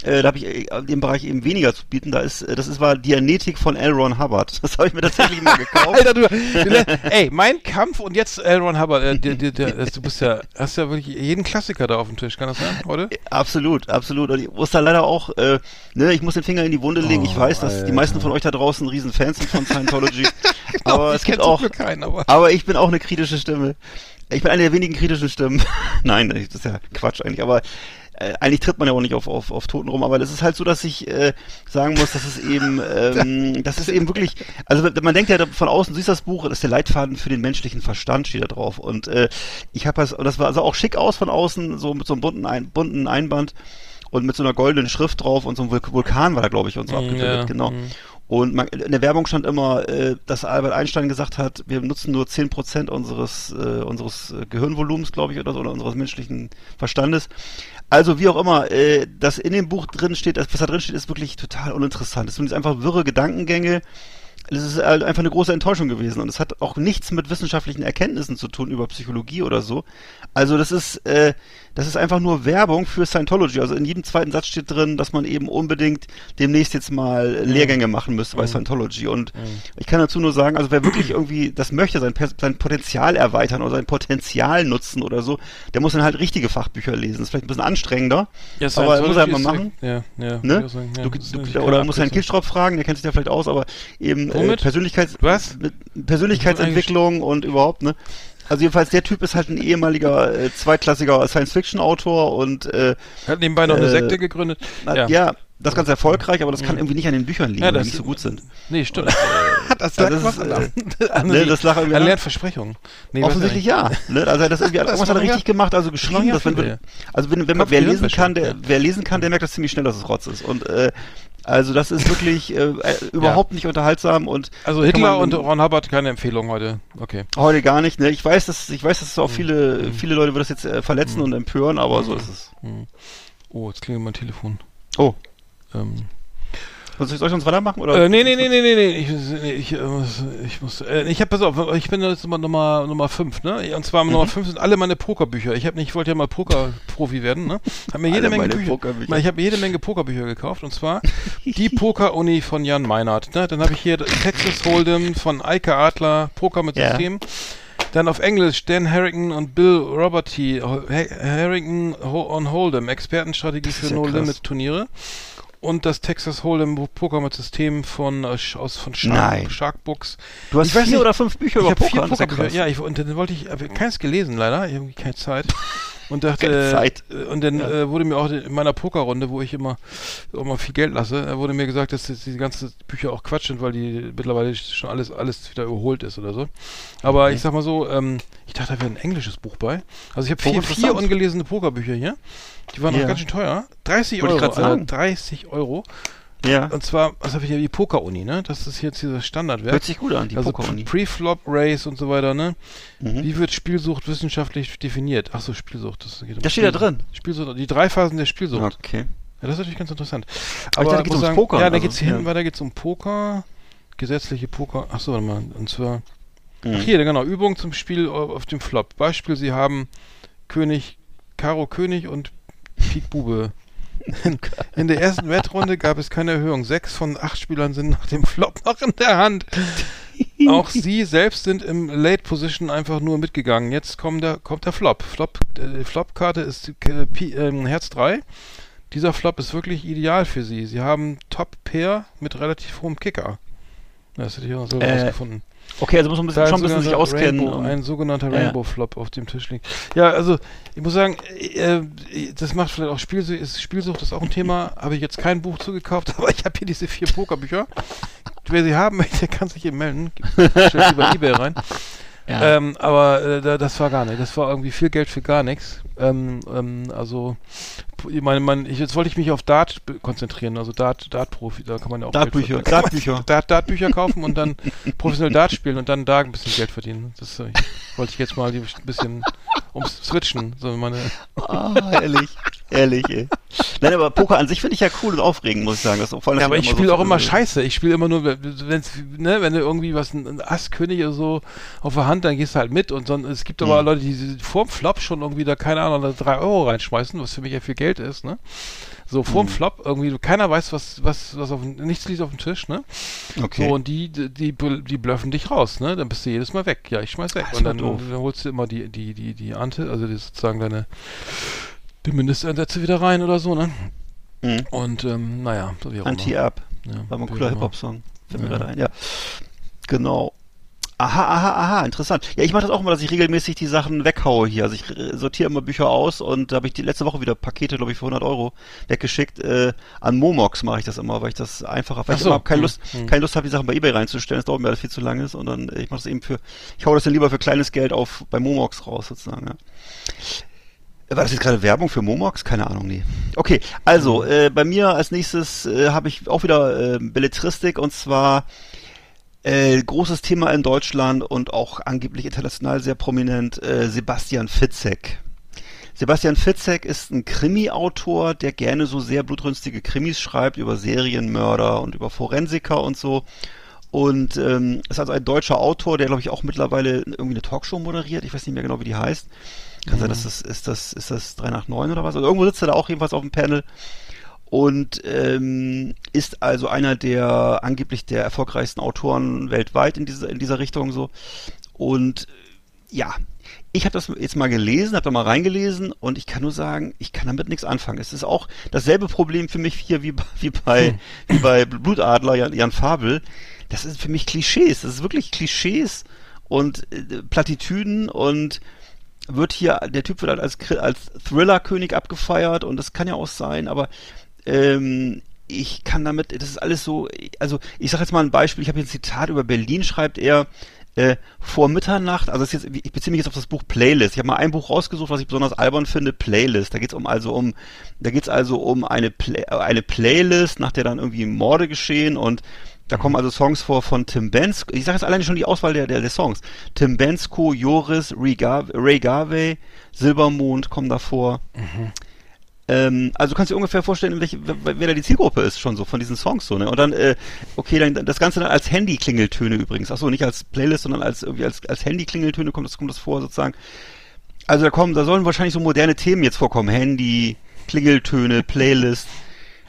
Äh, da habe ich äh, in dem Bereich eben weniger zu bieten. Da ist, äh, das ist war Dianetik von L. Ron Hubbard. Das habe ich mir tatsächlich mal gekauft. Alter, du, du, ey, mein Kampf und jetzt L. Ron Hubbard, äh, der, der, der, du bist ja, hast ja wirklich jeden Klassiker da auf dem Tisch, kann das sein, heute? Absolut, absolut. Und ich muss da leider auch, äh, ne, ich muss den Finger in die Wunde legen. ich Oh, weiß, dass die meisten von euch da draußen riesen Fans sind von Scientology. Genau, aber ich es gibt auch, keinen, aber- aber ich bin auch eine kritische Stimme. Ich bin eine der wenigen kritischen Stimmen. Nein, das ist ja Quatsch eigentlich, aber äh, eigentlich tritt man ja auch nicht auf, auf, auf Toten rum, aber es ist halt so, dass ich äh, sagen muss, dass es eben, ähm, das ist eben wirklich, also man denkt ja von außen, du siehst das Buch, das ist der Leitfaden für den menschlichen Verstand, steht da drauf. Und äh, ich habe das, und das war also auch schick aus von außen, so mit so einem bunten, Ein, bunten Einband und mit so einer goldenen Schrift drauf und so ein Vul- Vulkan war da, glaube ich, und so Mm, abgebildet, ja, genau. mm. Und man, in der Werbung stand immer, äh, dass Albert Einstein gesagt hat, wir nutzen nur 10% unseres, äh, unseres äh, Gehirnvolumens, glaube ich, oder so, oder unseres menschlichen Verstandes. Also wie auch immer, äh, das in dem Buch drin steht, das, was da drin steht, ist wirklich total uninteressant. Es sind jetzt einfach wirre Gedankengänge. Es ist halt einfach eine große Enttäuschung gewesen und es hat auch nichts mit wissenschaftlichen Erkenntnissen zu tun über Psychologie oder so. Also das ist, äh, das ist einfach nur Werbung für Scientology. Also in jedem zweiten Satz steht drin, dass man eben unbedingt demnächst jetzt mal Lehrgänge machen müsste bei Scientology. Und ich kann dazu nur sagen, also wer wirklich irgendwie das möchte, sein, sein Potenzial erweitern oder sein Potenzial nutzen oder so, der muss dann halt richtige Fachbücher lesen. Das ist vielleicht ein bisschen anstrengender, aber Scientology muss er halt mal machen. Ja, ja. Ne? sagen, ja, du, du, oder Herrn Abkürzung. Kirchstraub fragen, der kennt sich da vielleicht aus, aber eben äh? Persönlichkeits Persönlichkeitsentwicklung und überhaupt, ne? Also jedenfalls der Typ ist halt ein ehemaliger äh, zweitklassiger Science-Fiction-Autor und äh, Hat nebenbei noch eine Äh, Sekte gegründet. hat, ja. das ganz erfolgreich, aber das kann irgendwie nicht an den Büchern liegen, Ja, die das- nicht so gut sind. Nee, stimmt. das also lag das was ist, an, an, ne, das lag irgendwie an an- Lehrversprechungen. Nee, Offensichtlich ja. Ne? Also er hat das irgendwie Das hat er ja- richtig gemacht, also geschrieben, ja dass wenn, ja. also wenn, wenn man wer lesen kann, der ja. wer lesen kann, der merkt das ziemlich schnell, dass es Rotz ist und äh, also das ist wirklich äh, äh, überhaupt nicht unterhaltsam und Also Hitler man- und Ron Hubbard keine Empfehlung heute. Okay. Heute gar nicht, ne? Ich weiß, dass ich weiß, dass auch Mhm. viele viele Leute wird das jetzt äh, verletzen und empören, aber so ist es. Oh, jetzt klingelt mein Telefon. Oh, Ähm, soll ich soll ich sonst weitermachen oder? äh, nee, nee, nee, nee, nee, nee. Ich, nee, ich, äh, muss- ich muss, äh, ich hab, pass auf, ich bin jetzt Nummer, Nummer, Nummer 5, ne? Und zwar Mhm. Nummer 5 sind alle meine Pokerbücher. Ich habe nicht, ich wollte ja mal Poker-Profi werden, ne? Hab mir jede Alle Menge Bücher. Pokerbücher. Ich habe jede Menge Pokerbücher gekauft und zwar die Poker-Uni von Jan Meinert, ne? Dann habe ich hier Texas Hold'em von Eike Adler, Poker mit Ja. System. Dann auf Englisch Dan Harrington und Bill Roberty, Harrington on Hold'em, Expertenstrategie für ja. No-Limit-Turniere. Und das Texas Hold'em Poker mit System von, äh, aus, von Nein. Shark, Sharkbooks. Du hast Ich weiß vier nicht. oder fünf Bücher Ich über habe vier Poker, ist ja Pokerbücher. krass. Ja, ich, und dann wollte ich, habe keins gelesen leider, irgendwie keine Zeit. und dachte, äh, und dann Ja. äh, wurde mir auch in meiner Pokerrunde, wo ich immer, mal viel Geld lasse, äh, wurde mir gesagt, dass das, die ganzen Bücher auch Quatsch sind, weil die mittlerweile schon alles, alles wieder überholt ist oder so. Aber ich sag mal so, ähm, ich dachte, da wäre ein englisches Buch bei. Also ich habe vier, vier ungelesene Pokerbücher hier. Die waren noch Ja. ganz schön teuer. 30 Wollte ich Euro, grad sagen. Alter, 30 Euro. Ja. Und zwar, was habe ich hier, die Poker-Uni, ne? Das ist jetzt dieses Standardwerk. Hört sich gut an, die also Poker-Uni. Pre-Flop Race und so weiter, ne? Mhm. Wie wird Spielsucht wissenschaftlich definiert? Ach so, Spielsucht. Das geht um Das steht da drin. Spielsucht, die drei Phasen der Spielsucht. Okay. Ja, das ist natürlich ganz interessant. Aber ich dachte, da geht's muss ums Pokern, Ja, da also, geht's hinten ja. weiter, geht's um Poker, gesetzliche Poker. Ach so, warte mal. Und zwar, Mhm. ach hier, genau, Übung zum Spiel auf auf dem Flop. Beispiel, Sie haben König, Karo König und Pik Bube. In, in der ersten Wettrunde gab es keine Erhöhung. Sechs von acht Spielern sind nach dem Flop noch in der Hand. Auch sie selbst sind im Late Position einfach nur mitgegangen. Jetzt kommt der, kommt der Flop. Flop äh, Flop-Karte ist äh, Pi, ähm, Herz 3. Dieser Flop ist wirklich ideal für sie. Sie haben Top-Pair mit relativ hohem Kicker. Das hätte ich auch so Äh, rausgefunden. Okay, also muss man bisschen, schon ein bisschen sich auskennen. Rainbow, ein sogenannter Ja. Rainbow-Flop auf dem Tisch liegt. Ja, also ich muss sagen, äh, äh, das macht vielleicht auch Spielsucht, ist, Spielsucht ist auch ein Thema. Habe ich jetzt kein Buch zugekauft, aber ich habe hier diese vier Pokerbücher. Wer sie haben möchte, kann sich eben melden. Stell sie bei Ebay rein. Ja. Ähm, aber äh, da- das war gar nicht. Das war irgendwie viel Geld für gar nichts. Ähm, ähm, also, ich meine, man, ich, jetzt wollte ich mich auf Dart konzentrieren, also Dart, Dart-Profi, da kann man ja auch Dartbücher. Dartbücher. Dart, Dartbücher kaufen und dann professionell Dart spielen und dann da ein bisschen Geld verdienen. Das äh, wollte ich jetzt mal ein bisschen ums Switchen, so meine. Ah, ehrlich. Ehrlich, ey. Nein, aber Poker an sich finde ich ja cool und aufregend, muss ich sagen. Das, vor allem, Ja, aber ich spiele so- auch immer Scheiße. Ich spiele immer nur, wenn's, ne, wenn du irgendwie was, ein, ein Ass-König oder so auf der Hand, dann gehst du halt mit und sonst, es gibt aber Mhm. Leute, die vorm Flop schon irgendwie da, keine Ahnung, da drei Euro reinschmeißen, was für mich ja viel Geld ist, ne? So vorm Mhm. Flop irgendwie, keiner weiß, was, was, was auf, dem- nichts liegt auf dem Tisch, ne? Okay. So, und die, die, die, bl- die blöffen dich raus, ne? Dann bist du jedes Mal weg. Ja, ich schmeiß weg. Ist und dann, dann holst du immer die, die, die, die Ante, also die sozusagen deine, die Mindestansätze wieder rein oder so, ne? Mhm. Und, ähm, naja, so wie auch. Anti-Up. Ja, War ein cooler. Hip-Hop-Song. Fällt mir gerade ein, ja. Genau. Aha, aha, aha, interessant. Ja, ich mache das auch immer, dass ich regelmäßig die Sachen weghaue hier. Also ich äh, sortiere immer Bücher aus und da habe ich die letzte Woche wieder Pakete, glaube ich, für 100 Euro weggeschickt. Äh, an Momox mache ich das immer, weil ich das einfacher, weil Ach ich so, immer keine hm, Lust, hm. keine Lust habe, die Sachen bei Ebay reinzustellen. Das dauert mir alles viel zu lange ist und dann, äh, ich mache das eben für, ich hau das dann lieber für kleines Geld auf bei Momox raus sozusagen, ja. War das jetzt gerade Werbung für Momox? Keine Ahnung, nee. Okay, also äh, bei mir als nächstes äh, habe ich auch wieder äh, Belletristik und zwar äh, großes Thema in Deutschland und auch angeblich international sehr prominent äh, Sebastian Fitzek. Sebastian Fitzek ist ein Krimi-Autor, der gerne so sehr blutrünstige Krimis schreibt über Serienmörder und über Forensiker und so. Und ähm, ist also ein deutscher Autor, der glaube ich auch mittlerweile irgendwie eine Talkshow moderiert. Ich weiß nicht mehr genau, wie die heißt. Kann sein, dass das ist das ist das 3 nach 9 oder was? Also irgendwo sitzt er da auch jedenfalls auf dem Panel und ähm, ist also einer der angeblich der erfolgreichsten Autoren weltweit in dieser in dieser Richtung so. Und ja, ich habe das jetzt mal gelesen, habe da mal reingelesen und ich kann nur sagen, ich kann damit nichts anfangen. Es ist auch dasselbe Problem für mich hier wie, bei- wie bei wie bei Blutadler Jan, Jan Fabel. Das ist für mich Klischees. Das ist wirklich Klischees und äh, Plattitüden und wird hier, der Typ wird halt als, als Thriller-König abgefeiert und das kann ja auch sein, aber ähm, ich kann damit, das ist alles so, also ich sage jetzt mal ein Beispiel, ich habe hier ein Zitat über Berlin, schreibt er, äh, vor Mitternacht, also jetzt, ich beziehe mich jetzt auf das Buch Playlist. Ich habe mal ein Buch rausgesucht, was ich besonders albern finde, Playlist. Da geht's um also um, da geht's also um eine Play, eine Playlist, nach der dann irgendwie Morde geschehen und da kommen also Songs vor von Tim Bensko. Ich sage jetzt alleine schon die Auswahl der, der, der Songs. Tim Bensko, Joris, Ray, Gar Ray Garvey, Silbermond kommen davor. Ähm, also du kannst dir ungefähr vorstellen, welche, wer, wer da die Zielgruppe ist schon so von diesen Songs so, ne? Und dann, äh, okay, dann das Ganze dann als Handy-Klingeltöne übrigens. Achso, nicht als Playlist, sondern als irgendwie als, als Handy-Klingeltöne kommt das, kommt das vor sozusagen. Also da kommen, da sollen wahrscheinlich so moderne Themen jetzt vorkommen. Handy, Klingeltöne, Playlist.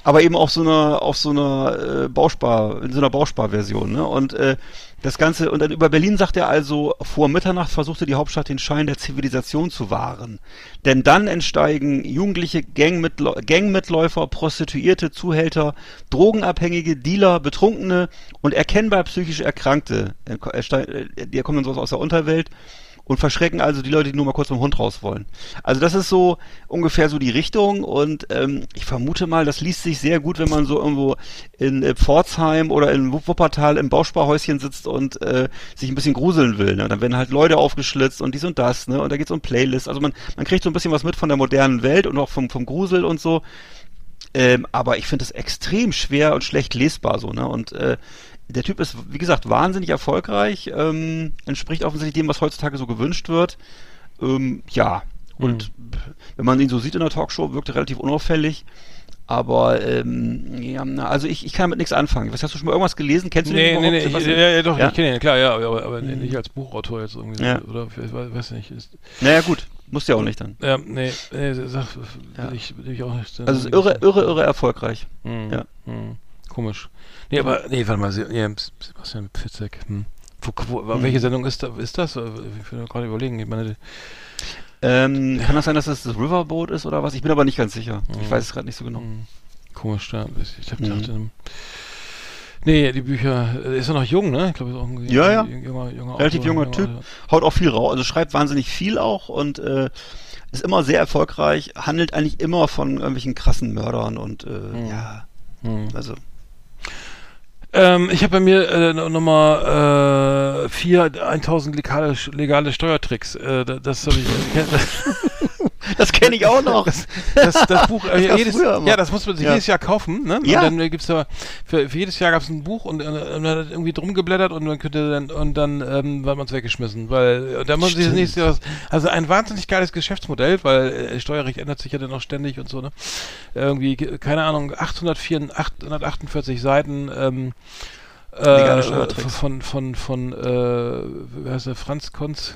Aber eben auf so einer, auf so einer äh, Bauspar, in so einer Bausparversion, ne? Und äh, das Ganze, und dann über Berlin sagt er also, vor Mitternacht versuchte die Hauptstadt den Schein der Zivilisation zu wahren. Denn dann entsteigen jugendliche Gangmitläu Gangmitläufer, Prostituierte, Zuhälter, Drogenabhängige, Dealer, Betrunkene und erkennbar psychisch Erkrankte. Er, er, äh, die kommen dann so aus der Unterwelt. Und verschrecken also die Leute, die nur mal kurz mit dem Hund raus wollen. Also das ist so ungefähr so die Richtung und ähm, ich vermute mal, das liest sich sehr gut, wenn man so irgendwo in äh, Pforzheim oder in Wupp- Wuppertal im Bausparhäuschen sitzt und äh, sich ein bisschen gruseln will. Ne? Dann werden halt Leute aufgeschlitzt und dies und das, ne? Und da geht's um Playlists. Also man, man kriegt so ein bisschen was mit von der modernen Welt und auch vom, vom Grusel und so. Ähm, aber ich finde es extrem schwer und schlecht lesbar so, ne? Und äh, der Typ ist, wie gesagt, wahnsinnig erfolgreich, ähm, entspricht offensichtlich dem, was heutzutage so gewünscht wird. Ähm, ja, und wenn man ihn so sieht in der Talkshow, wirkt er relativ unauffällig. Aber ähm, ja, also ich, ich kann damit nichts anfangen. Was hast du schon mal irgendwas gelesen? Kennst du Nee, den nee, überhaupt, nee, ich, ja, ja, doch, Ja? ich kenne ihn, klar, ja, aber, aber nicht als Buchautor jetzt irgendwie. Ja. Oder, ich weiß, nicht. Ist, Naja gut, musst ja auch nicht dann. ja, nee, nee, sag, Ja. will, ich, will ich auch nicht. Also es ist irre, irre, irre erfolgreich. Hm, Ja. hm, komisch. Nee, aber, nee, warte mal, Sebastian Pfitzek, hm. Wo, wo, welche Sendung ist, da, ist das? Ich will gerade überlegen. Ich meine, Ähm, kann das sein, dass das das Riverboat ist oder was? Ich bin aber nicht ganz sicher. Ich weiß es gerade nicht so genau. hm, komisch, ja. Ich, ich hab Mhm. gedacht, ähm, Nee, die Bücher, äh, ist er noch jung, ne? Ich glaube, ist auch ein Ja, ja. junger, junger Relativ Autor, junger Typ. Haut auch viel raus, also schreibt wahnsinnig viel auch und äh, ist immer sehr erfolgreich, handelt eigentlich immer von irgendwelchen krassen Mördern und äh, ja, Hm. also Ähm, ich habe bei mir äh, Nummer äh, 4, 1000 legale, legale Steuertricks. Äh, da- das habe ich. das kenne ich auch noch. Das, das, das Buch, äh, gab's jedes, ja, das muss man sich Ja. jedes Jahr kaufen, ne? Ja. Und dann äh, gibt's da, für, für jedes Jahr gab's ein Buch und, äh, und dann hat irgendwie drum geblättert und man könnte dann, und dann, ähm, war man's weggeschmissen, weil, äh, da muss man sich das nächste Jahr, also ein wahnsinnig geiles Geschäftsmodell, weil äh, Steuerrecht ändert sich ja dann auch ständig und so, ne? Irgendwie, ge- keine Ahnung, 804, 848 Seiten, ähm, äh, Steuertricks. von von von äh, wie heißt der Franz Konz?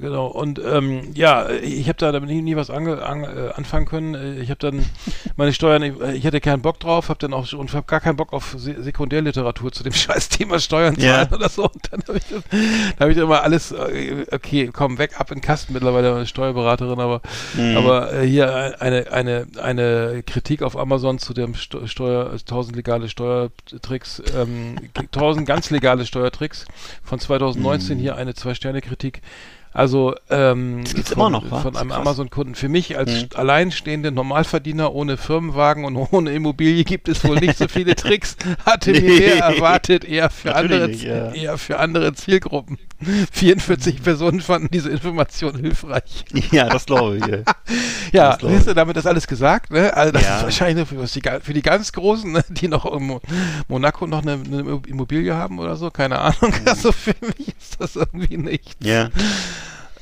Genau. Und ähm, ja ich habe da damit nie, nie was ange, an, äh, anfangen können. Äh, ich habe dann meine Steuern ich, ich hatte keinen Bock drauf habe dann auch und habe gar keinen Bock auf Se Sekundärliteratur zu dem scheiß Thema Steuern zahlen oder so. Und dann habe ich das, da habe ich immer alles äh, okay komm weg ab in den Kasten mittlerweile eine Steuerberaterin aber Mhm. aber äh, hier eine eine eine Kritik auf Amazon zu dem Sto Steuer 1000 legale Steuertricks ähm, 1000 ganz legale Steuertricks. Von 2019 hier eine zwei Sterne Kritik also ähm, gibt's von, immer noch, wa? von einem. Amazon-Kunden. Für mich als Mhm. st- alleinstehende Normalverdiener ohne Firmenwagen und ohne Immobilie gibt es wohl nicht so viele Tricks. Hatte mir Nee. mehr erwartet, eher für Natürlich andere, nicht, ja. eher für andere Zielgruppen. 44 Personen fanden diese Information hilfreich. ja, das glaube ich. Ja, Das glaub siehst du, damit ist alles gesagt. Ne? Also das Ja. ist wahrscheinlich für die, für die ganz Großen, ne? die noch in Mo- Monaco noch eine, eine Immobilie haben oder so, keine Ahnung. Mhm. Also für mich ist das irgendwie nicht. Ja.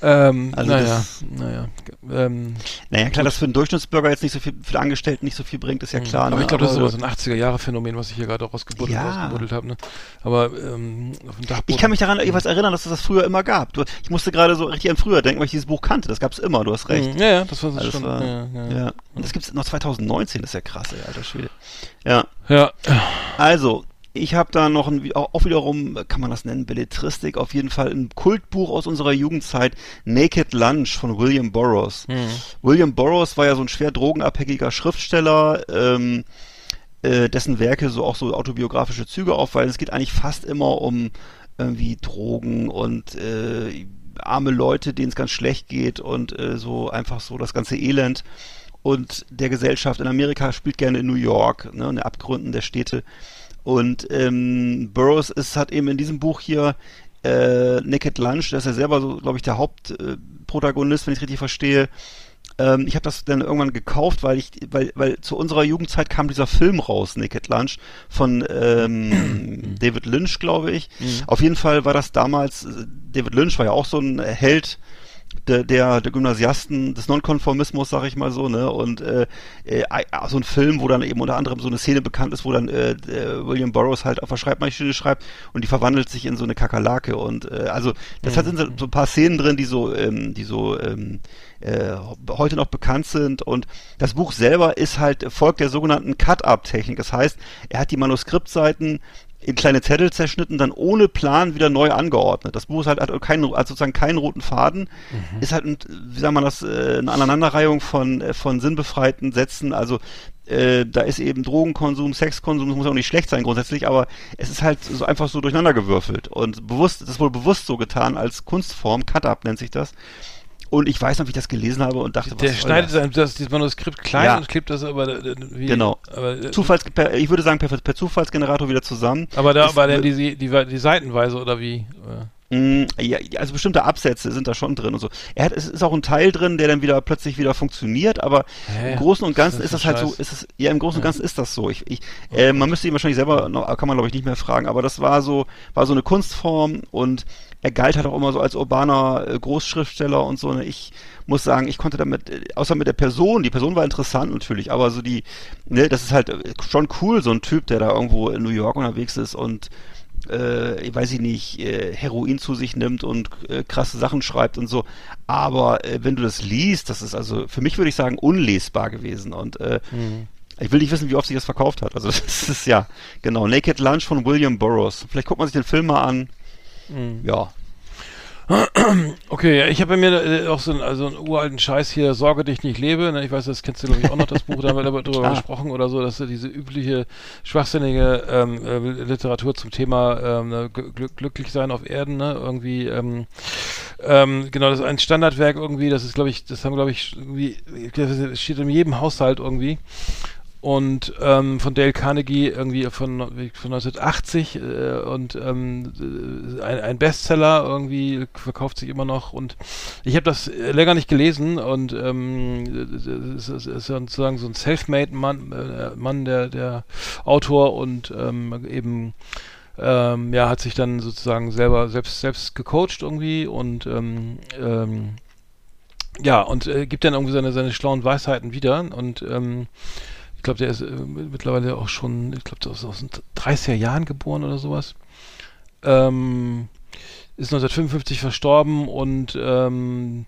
Ähm, Also naja, das- naja. Ähm, Naja, klar, dass für einen Durchschnittsbürger jetzt nicht so viel, für den Angestellten nicht so viel bringt, ist ja klar. aber ne? ich glaube, das ist so ein 80er-Jahre-Phänomen, was ich hier gerade rausgebuddelt, Ja. rausgebuddelt habe. Ne? Aber ähm, auf dem Dachboden. Ich kann mich daran jeweils erinnern, dass es das früher immer gab. Du, ich musste gerade so richtig an früher denken, weil ich dieses Buch kannte. Das gab es immer, du hast recht. Mhm, Ja, ja, das war so Also schon. war, ja, ja, ja. Und das gibt's noch 2019, das ist ja krass, ey, alter Schwede. Ja, ja. also, ich habe da noch ein, auch wiederum, kann man das nennen, Belletristik, auf jeden Fall ein Kultbuch aus unserer Jugendzeit, Naked Lunch von William Burroughs. Mhm. William Burroughs war ja so ein schwer drogenabhängiger Schriftsteller, ähm, äh, dessen Werke so auch so autobiografische Züge aufweisen. Es geht eigentlich fast immer um irgendwie Drogen und äh, arme Leute, denen es ganz schlecht geht und äh, so einfach so das ganze Elend und der Gesellschaft in Amerika spielt gerne in New York, ne, in den Abgründen der Städte. Und ähm, Burroughs ist, hat eben in diesem Buch hier äh, Naked Lunch, der ist ja selber so, glaube ich, der Hauptprotagonist, äh, wenn ich richtig verstehe. Ähm, ich habe das dann irgendwann gekauft, weil ich, weil, weil zu unserer Jugendzeit kam dieser Film raus, Naked Lunch, von ähm, David Lynch, glaube ich. Auf jeden Fall war das damals, äh, David Lynch war ja auch so ein Held der, der, der Gymnasiasten des Nonkonformismus, sag ich mal so, ne? Und äh, äh, so ein Film, wo dann eben unter anderem so eine Szene bekannt ist, wo dann äh, der William Burroughs halt auf der Schreibmaschine schreibt und die verwandelt sich in so eine Kakerlake und äh, also das hat sind so so ein paar Szenen drin, die so, ähm, die so ähm, äh, heute noch bekannt sind und das Buch selber ist halt folgt der sogenannten Cut-Up-Technik. Das heißt, er hat die Manuskriptseiten in kleine Zettel zerschnitten, dann ohne Plan wieder neu angeordnet. Das Buch ist halt, hat keinen, hat sozusagen keinen roten Faden, Mhm. ist halt, ein, wie sagt man das, äh, eine Aneinanderreihung von, äh, von sinnbefreiten Sätzen, also äh, da ist eben Drogenkonsum, Sexkonsum, das muss auch nicht schlecht sein grundsätzlich, aber es ist halt so einfach so durcheinandergewürfelt und bewusst, das ist wohl bewusst so getan als Kunstform, Cut-Up nennt sich das. Und ich weiß noch, wie ich das gelesen habe und dachte, Der was schneidet das? sein, das, dieses Manuskript klein Ja. und klebt das aber äh, wie, Genau. Aber, äh, Zufalls, per, ich würde sagen, per, per Zufallsgenerator wieder zusammen. aber da Ist- war dann die, die, die, Seitenweise oder wie? Äh, Mm, Ja, also bestimmte Absätze sind da schon drin und so. Er hat, es ist auch ein Teil drin, der dann wieder plötzlich wieder funktioniert, aber Hä? im Großen und Ganzen ist ist das das halt so, ist es, ja, im Großen und Ganzen ist das so. Ich, ich, äh, man müsste ihn wahrscheinlich selber, noch, kann man glaube ich nicht mehr fragen, aber das war so, war so eine Kunstform und er galt halt auch immer so als urbaner äh, Großschriftsteller und so. Ne? Ich muss sagen, ich konnte damit, äh, außer mit der Person, die Person war interessant natürlich, aber so die, ne, das ist halt äh, schon cool, so ein Typ, der da irgendwo in New York unterwegs ist und äh, weiß ich nicht, äh, Heroin zu sich nimmt und äh, krasse Sachen schreibt und so. Aber äh, wenn du das liest, das ist also, für mich würde ich sagen, unlesbar gewesen. Und äh, ich will nicht wissen, wie oft sich das verkauft hat. Also das ist ja, genau, Naked Lunch von William Burroughs. Vielleicht guckt man sich den Film mal an. Ja. Okay, ja, ich habe bei mir äh, auch so einen, also einen uralten Scheiß hier, Sorge dich nicht lebe. Ne? Ich weiß, das kennst du, glaube ich, auch noch, das Buch, da haben wir darüber gesprochen oder so, dass diese übliche schwachsinnige ähm, äh, Literatur zum Thema ähm, ne, gl glücklich sein auf Erden, ne? irgendwie, ähm, ähm, genau, das ist ein Standardwerk irgendwie, das ist, glaube ich, das haben, glaube ich, irgendwie, das steht in jedem Haushalt irgendwie. Und ähm, von Dale Carnegie irgendwie von, von 1980 äh, und ähm, äh, ein, ein Bestseller irgendwie verkauft sich immer noch. Und ich habe das äh, länger nicht gelesen und ähm, es ist, ist sozusagen so ein self-made Mann, äh, Mann der, der Autor und ähm, eben ähm, ja hat sich dann sozusagen selber selbst selbst gecoacht irgendwie und ähm, ähm, ja und äh, gibt dann irgendwie seine seine schlauen Weisheiten wieder und ähm, ich glaube, der ist äh, mittlerweile auch schon, ich glaube, aus, aus den 30er Jahren geboren oder sowas. Ähm, ist 1955 verstorben und ähm,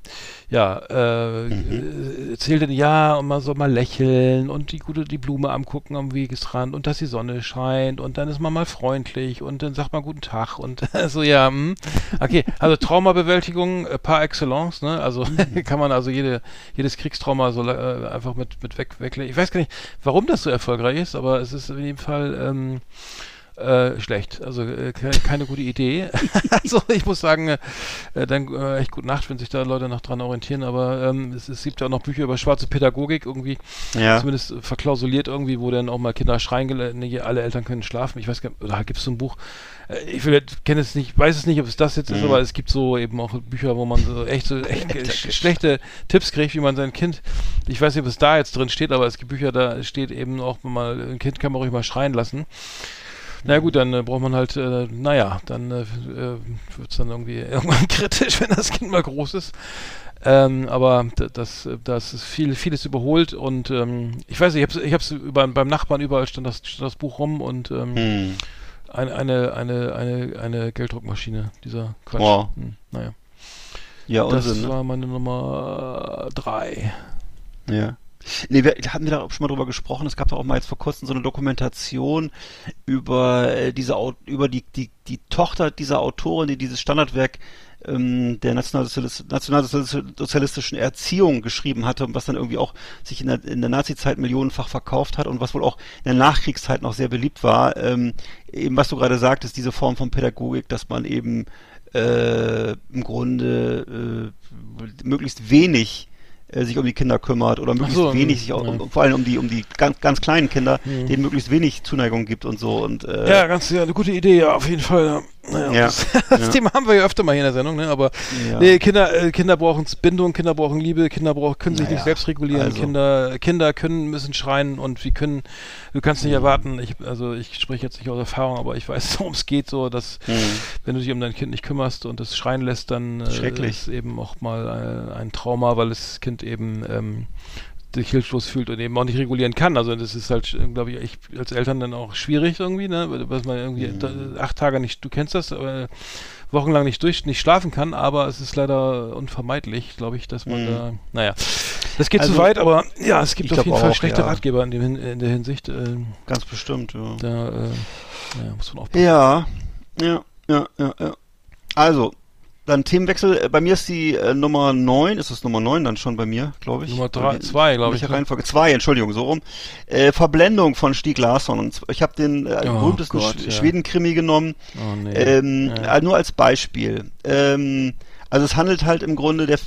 ja, äh, Mhm. äh, erzählte, ja, und man soll mal lächeln und die gute, die Blume angucken am Wegesrand und dass die Sonne scheint und dann ist man mal freundlich und dann sagt man guten Tag und so, ja, hm. okay, also Traumabewältigung äh, par excellence, ne, also Mhm. kann man also jede, jedes Kriegstrauma so äh, einfach mit, mit weg, weglegen. Ich weiß gar nicht, warum das so erfolgreich ist, aber es ist in jedem Fall, ähm, äh, schlecht. Also äh, ke keine gute Idee. also ich muss sagen, äh, dann äh, echt gute Nacht, wenn sich da Leute noch dran orientieren, aber ähm, es, es gibt ja auch noch Bücher über schwarze Pädagogik irgendwie, Ja. zumindest verklausuliert irgendwie, wo dann auch mal Kinder schreien, nee, alle Eltern können schlafen. Ich weiß gar nicht, oder gibt es so ein Buch, äh, ich kenne es nicht, weiß es nicht, ob es das jetzt ist, Mhm. aber es gibt so eben auch Bücher, wo man so echt so echt sch schlechte Tipps kriegt, wie man sein Kind, ich weiß nicht, ob es da jetzt drin steht, aber es gibt Bücher, da steht eben auch mal, ein Kind kann man ruhig mal schreien lassen. Na gut, dann äh, braucht man halt, äh, naja, dann äh, äh, wird es dann irgendwie irgendwann kritisch, wenn das Kind mal groß ist. Ähm, aber das, äh, das ist viel, vieles überholt und ähm, ich weiß nicht, ich habe ich hab's über, beim Nachbarn überall stand das, stand das Buch rum und ähm, Hm. eine, eine, eine, eine, eine Gelddruckmaschine, dieser Quatsch. Wow. Hm, naja. Ja, Das Unsinn, ne? war meine Nummer drei. Ja. Nee, wir hatten wir da schon mal drüber gesprochen. Es gab da auch mal jetzt vor kurzem so eine Dokumentation über äh, diese über die, die die Tochter dieser Autorin, die dieses Standardwerk ähm, der nationalsozialis- nationalsozialistischen Erziehung geschrieben hatte und was dann irgendwie auch sich in der, in der Nazi-Zeit millionenfach verkauft hat und was wohl auch in der Nachkriegszeit noch sehr beliebt war. Ähm, eben was du gerade sagtest, diese Form von Pädagogik, dass man eben äh, im Grunde äh, möglichst wenig äh, sich um die Kinder kümmert oder möglichst so, wenig hm, sich auch, ja. um, vor allem um die um die ganz ganz kleinen Kinder, Hm. denen möglichst wenig Zuneigung gibt und so und äh, Ja, ganz ja, eine gute Idee, ja, auf jeden Fall. Ja. Naja, Ja, Das, das ja. Thema haben wir ja öfter mal hier in der Sendung, ne? Aber Ja. nee, Kinder, äh, Kinder brauchen Bindung, Kinder brauchen Liebe, Kinder brauchen, können sich Naja, nicht selbst regulieren, also. Kinder, Kinder können, müssen schreien und wir können, du kannst Mhm. nicht erwarten, ich, also ich spreche jetzt nicht aus Erfahrung, aber ich weiß, worum es geht, so, dass Hm. wenn du dich um dein Kind nicht kümmerst und es schreien lässt, dann äh, ist eben auch mal äh, ein Trauma, weil das Kind eben ähm, sich hilflos fühlt und eben auch nicht regulieren kann. Also das ist halt, glaube ich, als Eltern dann auch schwierig irgendwie, ne? Was man irgendwie Mhm. acht Tage nicht, du kennst das, äh, wochenlang nicht durch, nicht schlafen kann, aber es ist leider unvermeidlich, glaube ich, dass man Mhm. da, naja. Das geht Also, zu weit, aber ja, es gibt auf jeden Fall auch, schlechte ja. Ratgeber in, dem, in der Hinsicht. Äh, Ganz bestimmt, ja. da äh, ja, muss man aufpassen. Ja, ja, ja, ja, ja. Also, dann Themenwechsel. Äh, Bei mir ist die äh, Nummer 9, ist es Nummer 9 dann schon bei mir, glaube ich. Nummer drei- Oder wie- zwei, glaub ich, Welche ne? Reihenfolge? Zwei, Entschuldigung, so rum. Äh, Verblendung von Stieg Larsson. Und ich habe den äh, Oh berühmtesten Gott, Sch ja. Schweden-Krimi genommen. Oh nee. Ähm, ja. äh, Nur als Beispiel. Ähm, also es handelt halt im Grunde der,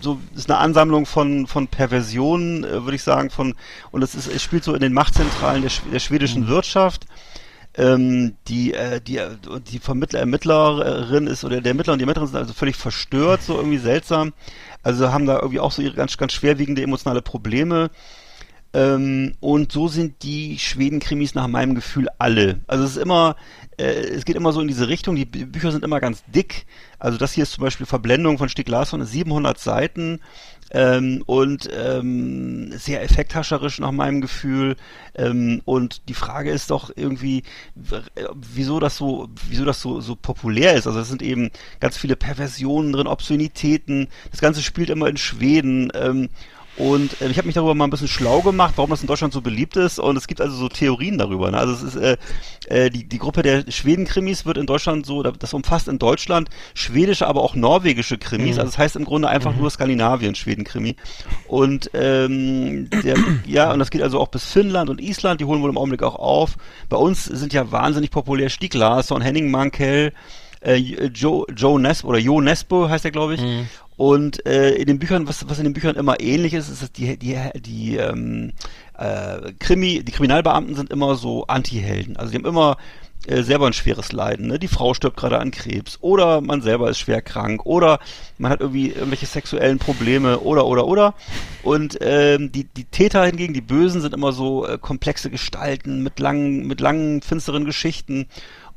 so ist eine Ansammlung von von Perversionen, äh, würde ich sagen, von und es ist es spielt so in den Machtzentralen der, der schwedischen Mhm. Wirtschaft. Ähm, die äh, die äh, die Vermittler Ermittlerin ist oder der Ermittler und die Ermittlerin sind also völlig verstört, so irgendwie seltsam. Also haben da irgendwie auch so ihre ganz ganz schwerwiegende emotionale Probleme. Ähm, und so sind die Schweden-Krimis nach meinem Gefühl alle. Also es ist immer, äh, es geht immer so in diese Richtung. Die Bü- Bücher sind immer ganz dick. Also das hier ist zum Beispiel Verblendung von Stieg Larsson, ist 700 Seiten. Ähm, und ähm, sehr effekthascherisch nach meinem Gefühl. Ähm, und die Frage ist doch irgendwie, wieso das so, wieso das so, so populär ist. Also es sind eben ganz viele Perversionen drin, Obszönitäten. Das Ganze spielt immer in Schweden. Ähm, und äh, ich habe mich darüber mal ein bisschen schlau gemacht, warum das in Deutschland so beliebt ist. Und es gibt also so Theorien darüber. Ne? Also es ist äh, äh, die, die Gruppe der Schweden-Krimis wird in Deutschland so, das umfasst in Deutschland schwedische, aber auch norwegische Krimis. Mhm. Also das heißt im Grunde einfach nur Skandinavien, Schweden-Krimi. Und ähm, der, ja, und das geht also auch bis Finnland und Island, die holen wohl im Augenblick auch auf. Bei uns sind ja wahnsinnig populär Stieg Larsson, Henning Mankell, äh, Joe, Joe Nesbo oder Jo Nesbo heißt er, glaube ich. Mhm. Und äh, in den Büchern, was, was in den Büchern immer ähnlich ist, ist, dass die, die, die ähm, äh, Krimi, die Kriminalbeamten sind immer so Anti-Helden. Also die haben immer äh, selber ein schweres Leiden. Ne? Die Frau stirbt gerade an Krebs oder man selber ist schwer krank oder man hat irgendwie irgendwelche sexuellen Probleme oder oder oder. Und ähm, die, die Täter hingegen, die Bösen, sind immer so äh, komplexe Gestalten mit langen, mit langen, finsteren Geschichten.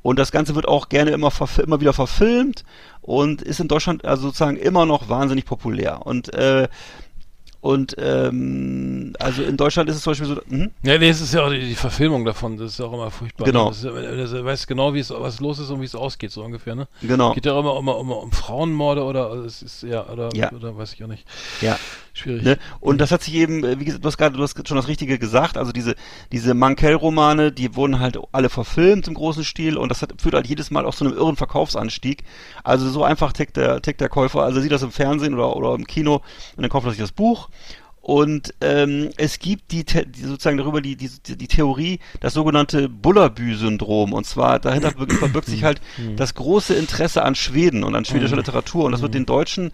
Und das Ganze wird auch gerne immer, immer wieder verfilmt und ist in Deutschland also sozusagen immer noch wahnsinnig populär. Und äh, und ähm, also in Deutschland ist es zum Beispiel so, hm? Ja, nee, es ist ja auch die, die Verfilmung davon, das ist auch immer furchtbar. Genau. Ne? Das ja- das, du weißt genau, wie es, was los ist und wie es ausgeht, so ungefähr, ne? genau, Geht ja auch immer, immer, immer um Frauenmorde oder es ist ja oder, Ja. oder weiß ich auch nicht. ja. Schwierig. Ne? Und das hat sich eben, äh, wie gesagt, du hast gerade, du hast schon das Richtige gesagt, also diese, diese Mankell-Romane, die wurden halt alle verfilmt im großen Stil und das hat, führt halt jedes Mal auch zu einem irren Verkaufsanstieg. Also so einfach tickt der, tickt der Käufer, also sieht das im Fernsehen oder, oder im Kino und dann kauft er sich das Buch. Und ähm, es gibt die, die sozusagen darüber die, die, die Theorie, das sogenannte Bullabü-Syndrom. Und zwar dahinter ver- verbirgt sich halt das große Interesse an Schweden und an schwedischer Literatur. Und das wird den Deutschen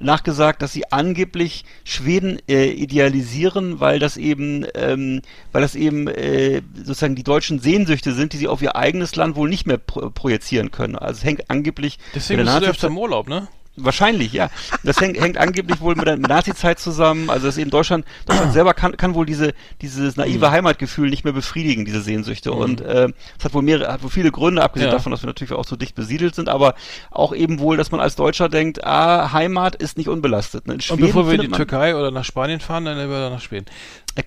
nachgesagt, dass sie angeblich Schweden äh, idealisieren, weil das eben, ähm, weil das eben äh, sozusagen die deutschen Sehnsüchte sind, die sie auf ihr eigenes Land wohl nicht mehr pro projizieren können. Also es hängt angeblich Deswegen bist du öfter im Urlaub, ne? Wahrscheinlich, ja. Das hängt, hängt angeblich wohl mit der Nazi-Zeit zusammen. Also dass eben Deutschland, Deutschland selber kann, kann wohl diese, dieses Mhm. naive Heimatgefühl nicht mehr befriedigen, diese Sehnsüchte. Und äh, es hat wohl mehrere, hat wohl viele Gründe, abgesehen Ja. davon, dass wir natürlich auch so dicht besiedelt sind, aber auch eben wohl, dass man als Deutscher denkt, ah, Heimat ist nicht unbelastet. Ne? Und bevor wir in die man- Türkei oder nach Spanien fahren, dann lieber nach Schweden.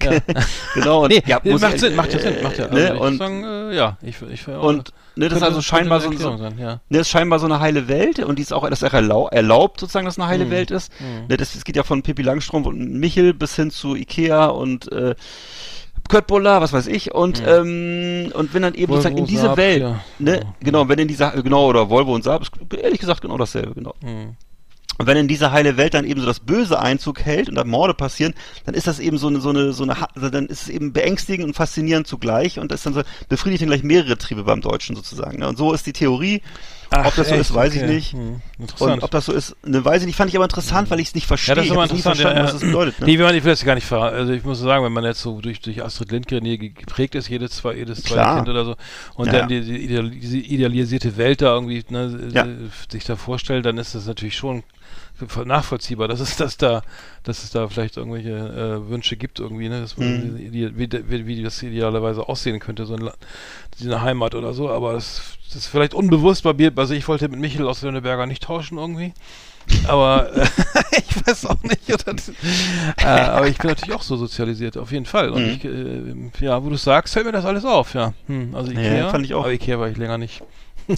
genau. Und, Nee, ja, macht ich- Sinn, macht ja Sinn, äh, macht ja. ne? Also ich und, sagen, äh, ja, ich, ich, und ne, das ist also scheinbar so, so, Sein, ja. Ne, das ist scheinbar so eine heile Welt und die ist auch, das ist auch erlau erlaubt, sozusagen, dass eine heile Mhm. Welt ist. Ne, das, das geht ja von Pippi Langstrumpf und Michel bis hin zu Ikea und äh, Kurt Buller, was weiß ich, und, ähm, und wenn dann eben Volvo, sozusagen in diese Saab, Welt, ja. ne, Ja. genau, wenn in dieser, genau, oder Volvo und Saab, ist ehrlich gesagt genau dasselbe, genau. Mhm. Und wenn in diese heile Welt dann eben so das Böse Einzug hält und da Morde passieren, dann ist das eben so eine, so eine, so eine, dann ist es eben beängstigend und faszinierend zugleich und das ist dann so, befriedigt dann gleich mehrere Triebe beim Deutschen sozusagen. Ne? Und so ist die Theorie. Ach, ob das so echt? ist, weiß ich Okay. nicht. Hm, interessant. Und ob das so ist, ne, weiß ich nicht. Fand ich aber interessant, weil ich es nicht verstehe. Ja, das ist ich immer interessant. verstanden, ja, was das bedeutet. Ne? Nee, wenn man, ich will das gar nicht ver Also ich muss sagen, wenn man jetzt so durch, durch Astrid Lindgren hier ge- geprägt ist, jedes, zwei, jedes zweite Klar. Kind oder so, und Ja, dann die, die ideal, diese idealisierte Welt da irgendwie ne, Ja. sich da vorstellt, dann ist das natürlich schon nachvollziehbar, dass es das da, dass es da vielleicht irgendwelche äh, Wünsche gibt irgendwie, ne, dass Mhm. wie, wie, wie, das idealerweise aussehen könnte, so ein eine Heimat oder so, aber das, das ist vielleicht unbewusst bei mir, also ich wollte mit Michel aus Lönneberger nicht tauschen irgendwie. Aber äh, ich weiß auch nicht. Oder, äh, aber ich bin natürlich auch so sozialisiert, auf jeden Fall. Und Mhm. ich, äh, ja, wo du sagst, fällt mir das alles auf, ja. Hm, also Ja, Ikea, fand ich auch. aber Ikea war ich länger nicht.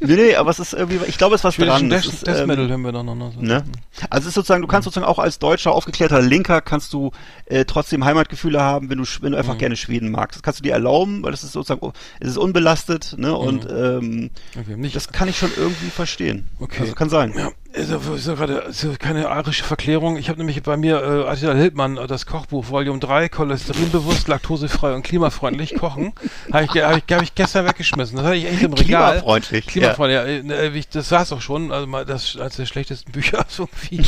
Nee, nee, aber es ist irgendwie, ich glaube, es ist was Schwedischen dran. Death, ist, Death ähm, Metal hören wir doch noch. noch so. Ne? Also es ist sozusagen, du kannst sozusagen auch als deutscher, aufgeklärter Linker kannst du äh, trotzdem Heimatgefühle haben, wenn du wenn du einfach gerne Schweden magst. Das kannst du dir erlauben, weil das ist sozusagen, es ist unbelastet, ne? Und ähm, Okay, das kann ich schon irgendwie verstehen. Okay. Also kann sein. Ja, ist ja gerade ja keine arische Verklärung. Ich habe nämlich bei mir äh, Attila Hildmann, äh, das Kochbuch Volume 3, cholesterinbewusst, laktosefrei und klimafreundlich kochen. Habe ich, hab ich, hab ich gestern weggeschmissen. Das hatte ich echt im Regal. Klimafreundlich, Klimafreundlich, ja. äh, ich- das war es auch schon. Also mal das als der schlechtesten Bücher so irgendwie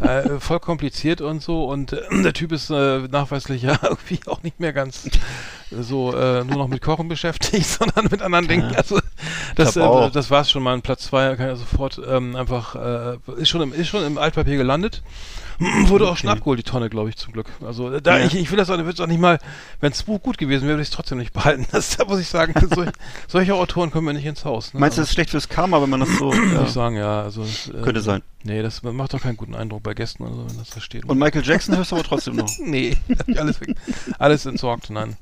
äh, voll kompliziert und so. Und äh, der Typ ist äh, nachweislich ja irgendwie auch nicht mehr ganz so äh, nur noch mit Kochen beschäftigt, sondern mit anderen Dingen. Also das, äh, das war's schon mal. Platz zwei kann ja sofort ähm, einfach äh, ist schon im ist schon im Altpapier gelandet. Wurde auch schon abgeholt, die Tonne, glaube ich, zum Glück. Also äh, da Ja. ich, ich will das auch, es auch nicht mal, wenn das Buch gut gewesen wäre, würde ich es trotzdem nicht behalten. Das da muss ich sagen, sol, solche Autoren kommen mir nicht ins Haus. Ne? Meinst du, Also, das ist schlecht fürs Karma, wenn man das so würde ja. ich sagen, ja. Also, das, äh, könnte sein? Nee, das macht doch keinen guten Eindruck bei Gästen, also, wenn das da steht. Und Michael Jackson hörst du aber trotzdem noch. nee, alles, alles entsorgt, nein.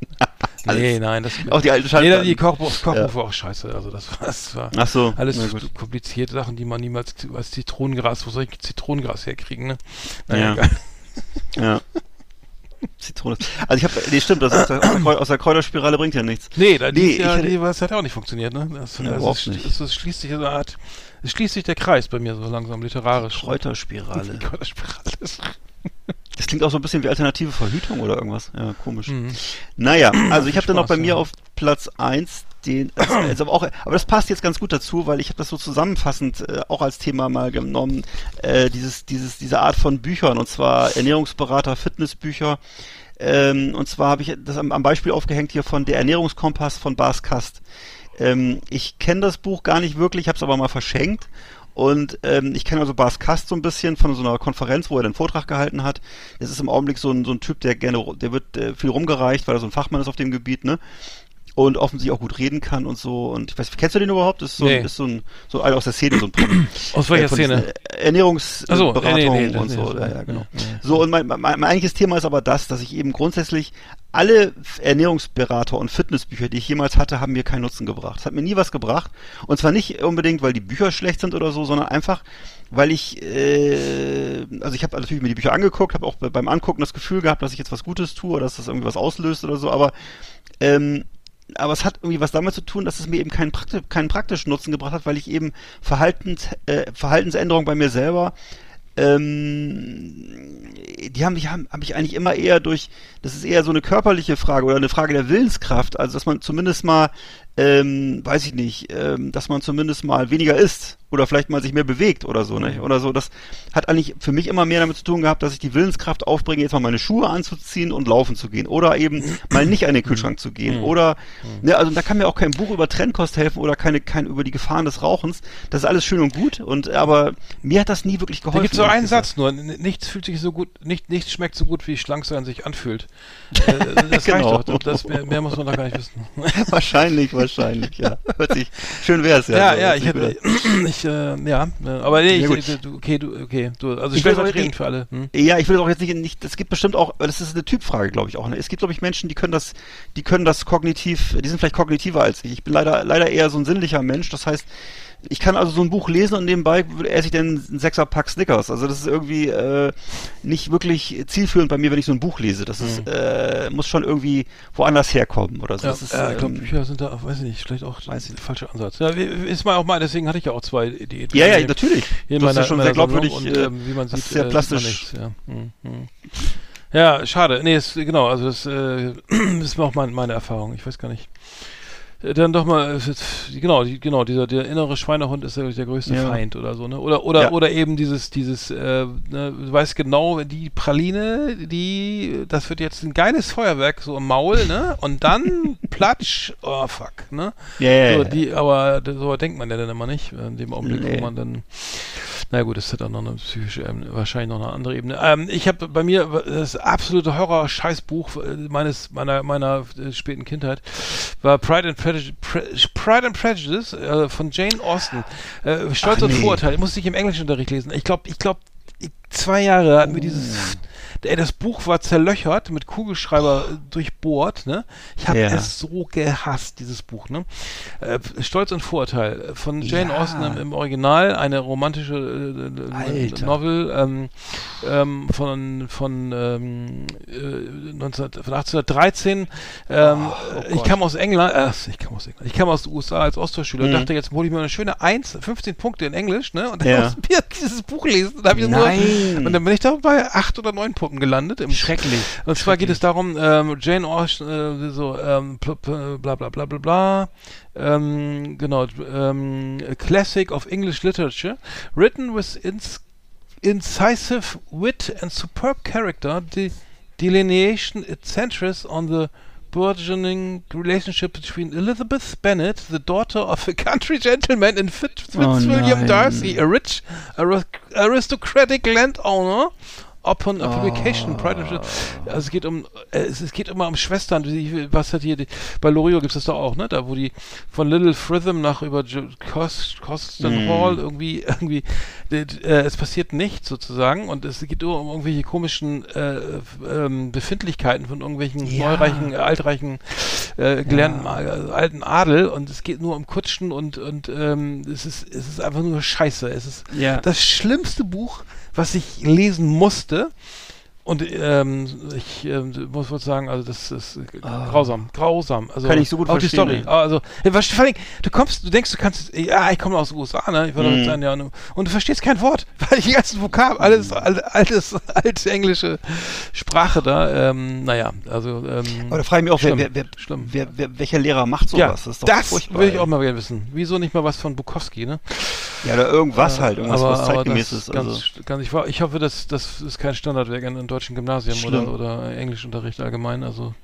Nee, nein, das Auch die alten Nee, Schallplatten. die Kochbuch, Kochbuch war auch scheiße. Also das war, das war Ach so, alles komplizierte Sachen, die man niemals als Zitronengras, wo soll ich Zitronengras herkriegen, ne? Naja, Ja. Ja. Zitrone. Also ich habe, nee, stimmt, das aus der, aus der Kräuterspirale bringt ja nichts. Nee, da, Nee, ja, ich die, das hat ja auch nicht funktioniert, ne? Das, Ja, überhaupt ist, nicht. Es, es schließt sich so eine Art, es schließt sich der Kreis bei mir so langsam literarisch. Kräuterspirale. Kräuterspirale. Das klingt auch so ein bisschen wie alternative Verhütung oder irgendwas. Ja, komisch. Mhm. Naja, also ich habe dann noch bei Spaß, mir ja. auf Platz eins den, also aber auch, aber das passt jetzt ganz gut dazu, weil ich habe das so zusammenfassend äh, auch als Thema mal genommen, äh, dieses, dieses, diese Art von Büchern und zwar Ernährungsberater, Fitnessbücher. Ähm, und zwar habe ich das am, am Beispiel aufgehängt hier von der Ernährungskompass von Bas Kast. Ähm, ich kenne das Buch gar nicht wirklich, habe es aber mal verschenkt. Und ähm, ich kenne also Bas Kast so ein bisschen von so einer Konferenz, wo er den Vortrag gehalten hat. Das ist im Augenblick so ein, so ein Typ, der gerne, der wird äh, viel rumgereicht, weil er so ein Fachmann ist auf dem Gebiet, ne? Und offensichtlich auch gut reden kann und so. Und ich weiß, kennst du den überhaupt? Das ist so, Nee. ist so ein, so einer aus der Szene, so ein Promi. Aus welcher Äh, Szene? äh, Ernährungsberatung so, nee, nee, und so. Ja, ja, genau. So, und mein, mein, mein eigentliches Thema ist aber das, dass ich eben grundsätzlich alle Ernährungsberater und Fitnessbücher, die ich jemals hatte, haben mir keinen Nutzen gebracht. Es hat mir nie was gebracht. Und zwar nicht unbedingt, weil die Bücher schlecht sind oder so, sondern einfach, weil ich, äh, also ich habe natürlich mir die Bücher angeguckt, habe auch be- beim Angucken das Gefühl gehabt, dass ich jetzt was Gutes tue oder dass das irgendwie was auslöst oder so, aber ähm, aber es hat irgendwie was damit zu tun, dass es mir eben keinen, Prakti keinen praktischen Nutzen gebracht hat, weil ich eben Verhaltens, äh, Verhaltensänderungen bei mir selber ähm, die haben mich haben, hab ich eigentlich immer eher durch, das ist eher so eine körperliche Frage oder eine Frage der Willenskraft, also dass man zumindest mal, ähm, weiß ich nicht, ähm, dass man zumindest mal weniger isst oder vielleicht mal sich mehr bewegt oder so, ne? Oder so. Das hat eigentlich für mich immer mehr damit zu tun gehabt, dass ich die Willenskraft aufbringe, jetzt mal meine Schuhe anzuziehen und laufen zu gehen oder eben mal nicht an den Kühlschrank zu gehen oder, ne, also da kann mir auch kein Buch über Trennkost helfen oder keine, kein über die Gefahren des Rauchens. Das ist alles schön und gut und aber mir hat das nie wirklich geholfen. Da gibt so einen. Satz nur. Nichts fühlt sich so gut, nicht, nichts schmeckt so gut, wie schlank sein sich anfühlt. Äh, das Genau. reicht doch. Das, mehr, mehr muss man doch gar nicht wissen. wahrscheinlich, wahrscheinlich, ja. Hört sich, schön wär's ja. Ja, so, ja, ich hätte, gut ich, äh, ja, äh, aber nee, Ja, ich, du, okay, du, okay, du, also Ich stellvertretend für alle. Hm? Ja, ich will auch jetzt nicht, nicht, es gibt bestimmt auch, das ist eine Typfrage, glaube ich auch. Ne? Es gibt, glaube ich, Menschen, die können das, die können das kognitiv, die sind vielleicht kognitiver als ich. Ich bin leider, leider eher so ein sinnlicher Mensch. Das heißt, ich kann also so ein Buch lesen und nebenbei esse ich dann einen Sechserpack Snickers. Also das ist irgendwie äh, nicht wirklich zielführend bei mir, wenn ich so ein Buch lese. Das ist, äh, muss schon irgendwie woanders herkommen oder so. Ja, das ist, ja, ich glaube, ähm, Bücher sind da, weiß ich nicht, vielleicht auch Weiß ich der falsche Ansatz. Ja, ist mal auch mal, deswegen hatte ich ja auch zwei Diäten. ja, ja, natürlich. Hast meiner, ja schon sehr glaubwürdig, Sammlung äh, und, ähm, wie man sieht, sehr äh, plastisch- nichts, ja. Hm, hm. ja, schade. Nee, ist, genau, also das äh, ist auch mein, meine Erfahrung. Ich weiß gar nicht. Äh, Dann doch mal, äh, genau, die, genau, dieser der innere Schweinehund ist ja der größte Ja. Feind oder so, ne? Oder oder Ja. oder eben dieses dieses, äh, ne, du weißt genau, die Praline, die, das wird jetzt ein geiles Feuerwerk so im Maul, ne? Und dann platsch, oh fuck, ne? Ja, So, die, aber so denkt man ja dann immer nicht, in dem Augenblick, Nee. wo man dann, na gut, das hat dann noch eine psychische Ebene, wahrscheinlich noch eine andere Ebene. Ähm, ich habe bei mir das absolute Horror-Scheißbuch äh, meines, meiner, meiner äh, späten Kindheit war Pride and Prejudice, Pre Pride and Prejudice äh, von Jane Austen. Äh, Stolz Ach, und nee. Vorurteil, musste ich im Englischunterricht lesen. Ich glaube, ich glaube, ich zwei Jahre hatten wir dieses. Ey, das Buch war zerlöchert, mit Kugelschreiber äh, durchbohrt, ne? Ich habe Ja. es so gehasst, dieses Buch, ne? Äh, Stolz und Vorurteil von Jane Ja. Austen im, im Original, eine romantische äh, Alter. Novel ähm, ähm, von, von, ähm, äh, 19, von 1813. Ähm, ich Gott. kam aus England, äh, ich kam aus England, ich kam aus den USA als Austauschschüler und Mhm. dachte, jetzt hole ich mir eine schöne 1, 15 Punkte in Englisch, ne? Und dann Ja. muss ich dieses Buch lesen. Und, hab ich Nein. Nur, und dann bin ich da bei 8 oder 9 Punkten gelandet. Im Schrecklich. und zwar geht es darum, ähm, Jane Austen, äh, so, ähm, bla bla bla bla bla, ähm, genau, ähm, a Classic of English Literature, written with ins incisive wit and superb character, de delineation, it centers on the burgeoning relationship between Elizabeth Bennet, the daughter of a country gentleman, and Oh Fitzwilliam. Darcy, a rich ari- aristocratic landowner. Upon a publication, Pride and also es geht um, äh, es, es geht immer um Schwestern. Was hat hier, die, bei Loriot gibt es das doch auch, ne? Da wo die von Little Fritham nach über Jo- Cos, Coston Mm. Hall irgendwie, irgendwie, äh, es passiert nichts sozusagen und es geht nur um irgendwelche komischen äh, ähm, Befindlichkeiten von irgendwelchen Ja. neureichen, altreichen, äh, gelernten äh, alten Adel und es geht nur um Kutschen und und ähm, es ist es ist einfach nur Scheiße. Es ist Ja. das schlimmste Buch, was ich lesen musste. Und ähm, ich ähm, muss wohl sagen, also das ist grausam, grausam. Also Kann ich so gut auch die verstehen, Story. ey. Also äh, was, vor allem, du kommst, du denkst, du kannst, ja, ich komme aus den USA, ne? Ich Mhm. damit sein, ja, und, und du verstehst kein Wort, weil die ganzen Vokabeln, alles, al- altes, alte englische Sprache da. Ähm, naja, also. Ähm, Aber da frage ich mich auch, schlimm, wer, wer, schlimm. wer, wer, welcher Lehrer macht sowas? ja, das ist doch das furchtbar. will ich auch mal gerne wissen. Wieso nicht mal was von Bukowski, ne? Ja, oder irgendwas Äh, halt, irgendwas, was zeitgemäß ist. Ganz, Also. ganz, ich, wa- ich hoffe, dass das ist kein Standardwerk in deutschen Gymnasium Schlimm. oder, oder Englischunterricht allgemein. Also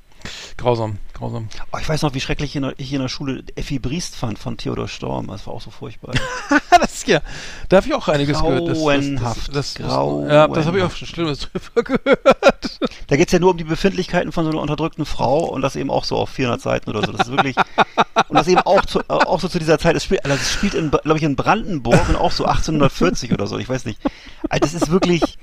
grausam, grausam. Oh, ich weiß noch, wie schrecklich in der, ich in der Schule Effi Briest fand von Theodor Storm. Das war auch so furchtbar. das ja, da habe ich auch einiges gehört. Das, Grauenhaft, Das, das, das, grauenhaft. ja, das habe ich auch schon Schlimmes drüber gehört. Da geht's ja nur um die Befindlichkeiten von so einer unterdrückten Frau und das eben auch so auf 400 Seiten oder so. Das ist wirklich und das eben auch zu, auch so zu dieser Zeit. Das spielt, also das spielt in, glaube ich, in Brandenburg und auch so 1840 oder so. Ich weiß nicht. Also das ist wirklich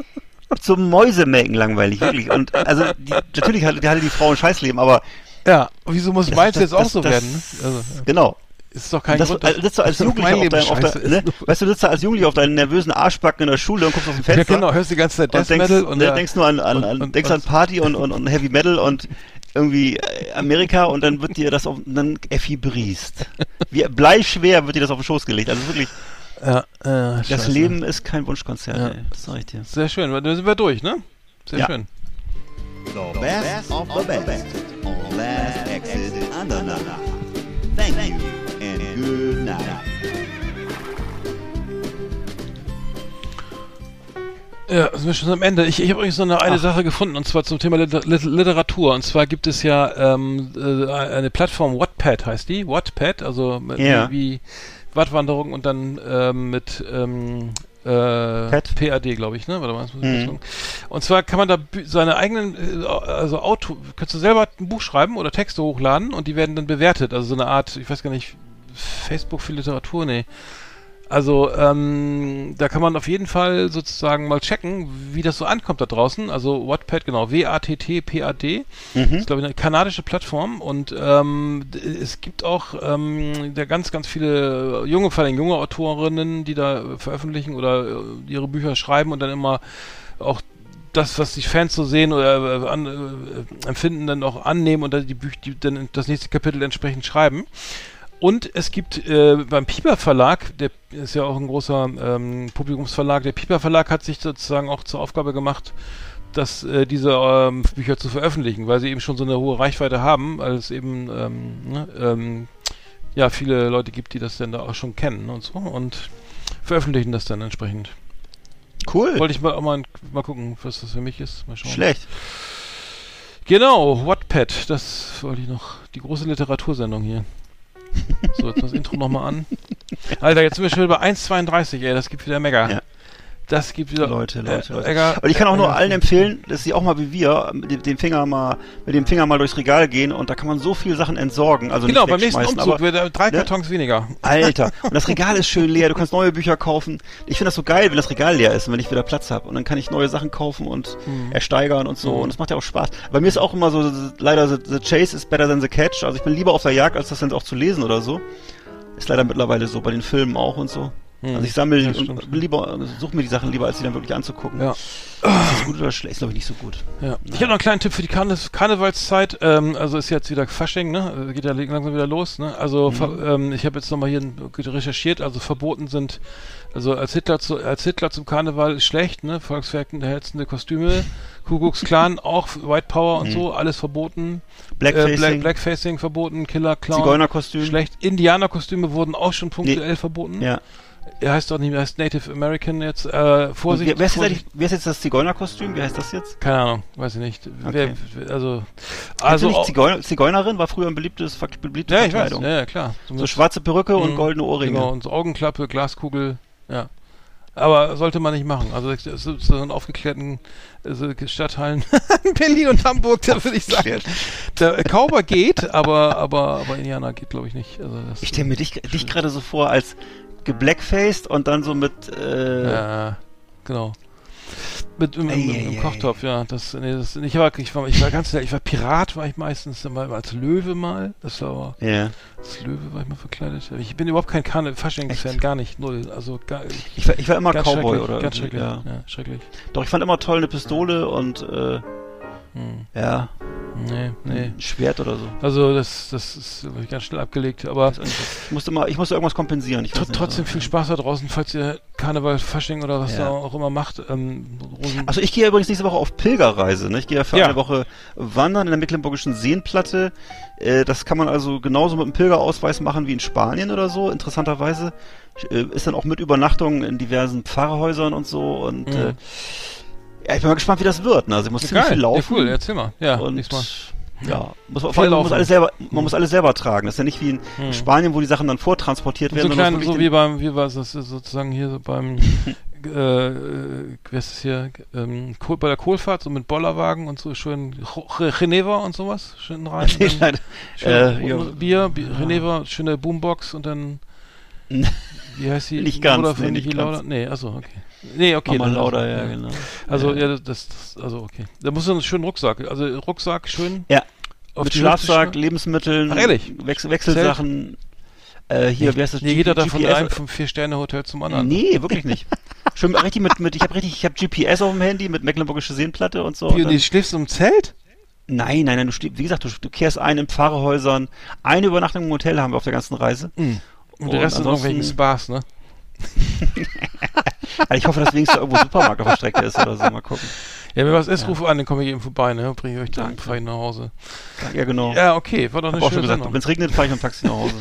zum Mäusemelken langweilig, wirklich. Und also die, natürlich hatte, hatte die Frau ein Scheißleben, aber Ja, wieso muss das- meins das- jetzt auch das- so das- werden? Also, genau. ist doch kein das, Grund. also, sitzt du als Jugendlicher auf deinem, auf dein, ne? weißt du, sitzt da als Jugendlicher auf deinen nervösen Arschbacken in der Schule und guckst aus dem Ja, Fenster. genau, hörst die ganze Zeit und Death denkst, Metal und ne, ja, denkst nur an, an, an und- denkst und- an Party und, und, und Heavy Metal und irgendwie äh, Amerika und dann wird dir das auf, dann Effi Briest. Wie bleischwer wird dir das auf den Schoß gelegt. Also wirklich, ja, äh, das scheiße. Leben ist kein Wunschkonzert, Ja. ey. Das sag ich dir. Sehr schön, da sind wir durch, ne? Sehr Ja. schön. The best of the best on Last Exit Andernach. Thank you and good night. Ja, sind wir schon am Ende. Ich, ich habe übrigens noch eine, eine Ach. Sache gefunden, und zwar zum Thema Liter Lit- Literatur. Und zwar gibt es ja ähm, äh, eine Plattform, Wattpad heißt die. Wattpad, also Ja. wie, wie Wattwanderung und dann ähm, mit ähm, äh, Pad? Glaube ich, ne? Warte mal, Mhm. Und zwar kann man da seine eigenen, äh, also Auto, kannst du selber ein Buch schreiben oder Texte hochladen und die werden dann bewertet. Also so eine Art, ich weiß gar nicht, Facebook für Literatur, nee. Also ähm, da kann man auf jeden Fall sozusagen mal checken, wie das so ankommt da draußen. Also Wattpad, genau, W-A-T-T-P-A-D. Mhm. ist, glaube ich, eine kanadische Plattform und ähm, es gibt auch ähm, da ganz, ganz viele junge, vor allem junge Autorinnen, die da veröffentlichen oder äh, ihre Bücher schreiben und dann immer auch das, was die Fans so sehen oder äh, an, äh, empfinden, dann auch annehmen und dann die Bücher, die dann das nächste Kapitel entsprechend schreiben. Und es gibt äh, beim Piper Verlag, der ist ja auch ein großer ähm, Publikumsverlag, der Piper Verlag hat sich sozusagen auch zur Aufgabe gemacht, dass äh, diese ähm, Bücher zu veröffentlichen, weil sie eben schon so eine hohe Reichweite haben, weil es eben ähm, ne, ähm, ja viele Leute gibt, die das dann da auch schon kennen und so und veröffentlichen das dann entsprechend. Cool. Wollte ich mal auch mal, mal gucken, was das für mich ist. Mal schauen. Schlecht. Genau, Wattpad, das wollte ich noch. Die große Literatursendung hier. So, jetzt das Intro nochmal an. Alter, jetzt sind wir schon bei 1,32, ey, das gibt wieder mega. Ja. Das gibt wieder Leute, Leute, äh, Leute. Egger- Und ich kann auch nur Egger- allen empfehlen, dass sie auch mal wie wir mit dem- Finger mal mit dem Finger mal durchs Regal gehen und da kann man so viel Sachen entsorgen. Also Genau, beim nächsten Umzug aber, wird äh, drei ne? Kartons weniger. Alter, und das Regal ist schön leer, du kannst neue Bücher kaufen. Ich finde das so geil, wenn das Regal leer ist und wenn ich wieder Platz habe. Und dann kann ich neue Sachen kaufen und ersteigern und so. Mhm. Und das macht ja auch Spaß. Bei mir ist auch immer so, leider the, the chase is better than the catch. Also ich bin lieber auf der Jagd, als das dann auch zu lesen oder so. Ist leider mittlerweile so, bei den Filmen auch und so. Mhm. Also ich sammle Ja, lieber, suche mir die Sachen lieber, als sie dann wirklich anzugucken. Ja. Ist das gut oder schlecht? Ist glaube ich nicht so gut. Ja. Ich habe noch einen kleinen Tipp für die Karne Karnevalszeit. Ähm, also ist jetzt wieder Fasching, ne? Äh, Geht ja langsam wieder los, ne? Also Mhm. ähm, ich habe jetzt nochmal hier recherchiert. Also verboten sind, also als Hitler zu, als Hitler zum Karneval ist schlecht, ne? Volkswerken erhältende Kostüme, Kuckucks Clan auch White Power und so alles verboten. Äh, Blackfacing, Black, Blackfacing verboten, Killer Clown. Zigeunerkostüm. Schlecht. Indianerkostüme wurden auch schon punktuell verboten. Ja. Er heißt doch nicht mehr, er heißt Native American jetzt. Äh, Vorsicht. Wer, wer, ist jetzt Vorsicht. wer ist jetzt das Zigeunerkostüm? Wie heißt das jetzt? Keine Ahnung, weiß ich nicht. Okay. Wer, also, Also nicht auch- Zigeuner, Zigeunerin war früher ein beliebtes, beliebte ja, ich weiß, Verkleidung. ja, ja, klar. So mit- schwarze Perücke und Mhm. goldene Ohrringe. Genau, und so Augenklappe, Glaskugel, ja. Aber sollte man nicht machen. Also so in aufgeklärten also Stadtteilen in Berlin und Hamburg, da würde ich sagen. Der Kauber geht, aber aber aber Indianer geht, glaube ich, nicht. Also Ich stelle mir dich, dich gerade so vor als geblackfaced und dann so mit äh, ja, genau. Mit im, im, Ei, ei, im ei. Kochtopf, ja. Das, nee, das, ich war, ich war, ich war ganz, ich war Pirat, war ich meistens mal als Löwe mal. Das war aber ja. als Löwe war ich mal verkleidet. Ich bin überhaupt kein Karne Faschings-Fan, gar nicht, null. Also gar, Ich war, ich war immer Cowboy oder ganz schrecklich. ja. Ja. schrecklich. Doch ich fand immer toll eine Pistole und äh, Hm. ja, Nee, nee. ein Schwert oder so. Also das, das ist ganz schnell abgelegt, aber Ich musste mal, ich musste irgendwas kompensieren. Ich tr nicht, trotzdem viel Spaß da draußen, falls ihr Karneval, Fasching oder was Ja. da auch immer macht. Ähm, Also ich gehe ja übrigens nächste Woche auf Pilgerreise. Ne? Ich gehe ja für Ja. eine Woche wandern in der Mecklenburgischen Seenplatte. Äh, das kann man also genauso mit einem Pilgerausweis machen wie in Spanien oder so. Interessanterweise äh, ist dann auch mit Übernachtung in diversen Pfarrhäusern und so. Und Mhm. äh, ja, ich bin mal gespannt, wie das wird. Ne? Also ich muss ziemlich viel laufen. Ja, cool, erzähl mal. Ja, und Mal. ja, muss man, vor allem, man muss alles selber, man muss alles selber tragen. Das ist ja nicht wie in Hm. Spanien, wo die Sachen dann vortransportiert So werden. klein, sondern es so wie beim, wie war es das sozusagen hier so beim, äh, äh, wer ist es hier, ähm, Kohl, bei der Kohlfahrt, so mit Bollerwagen und so schön Ch- Geneva und sowas, schön rein. dann Nein, schön äh, ja. Bier, Bier Geneva, schöne Boombox und dann, wie heißt die? Nicht ganz, von nee, nicht ganz. Lauda? Nee, achso, okay. Nee, okay. Mama Lauda, ja, genau. Also, Ja. ja, das, das, also, okay. Da muss man einen schönen Rucksack, also Rucksack schön. Ja. Auf mit Schlafsack, Lebensmitteln, Ach, ehrlich? Wechsel Wechselsachen. Äh, hier, wie heißt das? Nee, geht er da von einem vom Vier-Sterne-Hotel zum anderen. Nee, wirklich nicht. Schön richtig mit, mit ich habe richtig, ich habe GPS auf dem Handy mit Mecklenburgische Seenplatte und so. Wie, und dann, du schläfst im Zelt? nein, nein, nein, du wie gesagt, du, du kehrst ein in Pfarrhäusern. Eine Übernachtung im Hotel haben wir auf der ganzen Reise. Und, Und der Rest ansonsten- irgendwelchen Spas, ne? Also ich hoffe, dass wenigstens irgendwo ein Supermarkt auf der Strecke ist oder so. Mal gucken. Ja, wenn was ist, ruf an, dann komme ich eben vorbei, ne? Bringe ich euch dann, fahre ich nach Hause. Ja, genau. Ja, okay, war doch hab eine auch schon schöne gesagt, wenn es regnet, fahre ich mit dem Taxi nach Hause.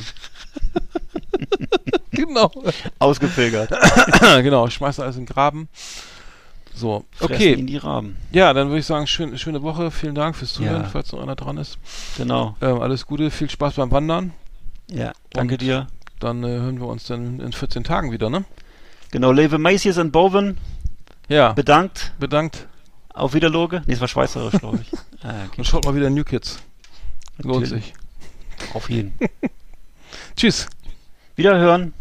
genau. Ausgepilgert. genau, ich schmeiße alles in den Graben. So, Fressen okay. in die Raben. Ja, dann würde ich sagen, schön, schöne Woche. Vielen Dank fürs Zuhören, Ja. falls noch einer dran ist. Genau. Ähm, alles Gute, viel Spaß beim Wandern. Ja, danke Und- dir. Dann äh, hören wir uns dann in 14 Tagen wieder, ne? Genau, Leve Macy's in Bowen Ja, bedankt. bedankt. Auf Wiederloge. Nee, es war schweizerisch, glaube ich. ah, okay. Und schaut mal wieder New Kids. Lohnt Natürlich. sich. Auf jeden. Tschüss. Wiederhören.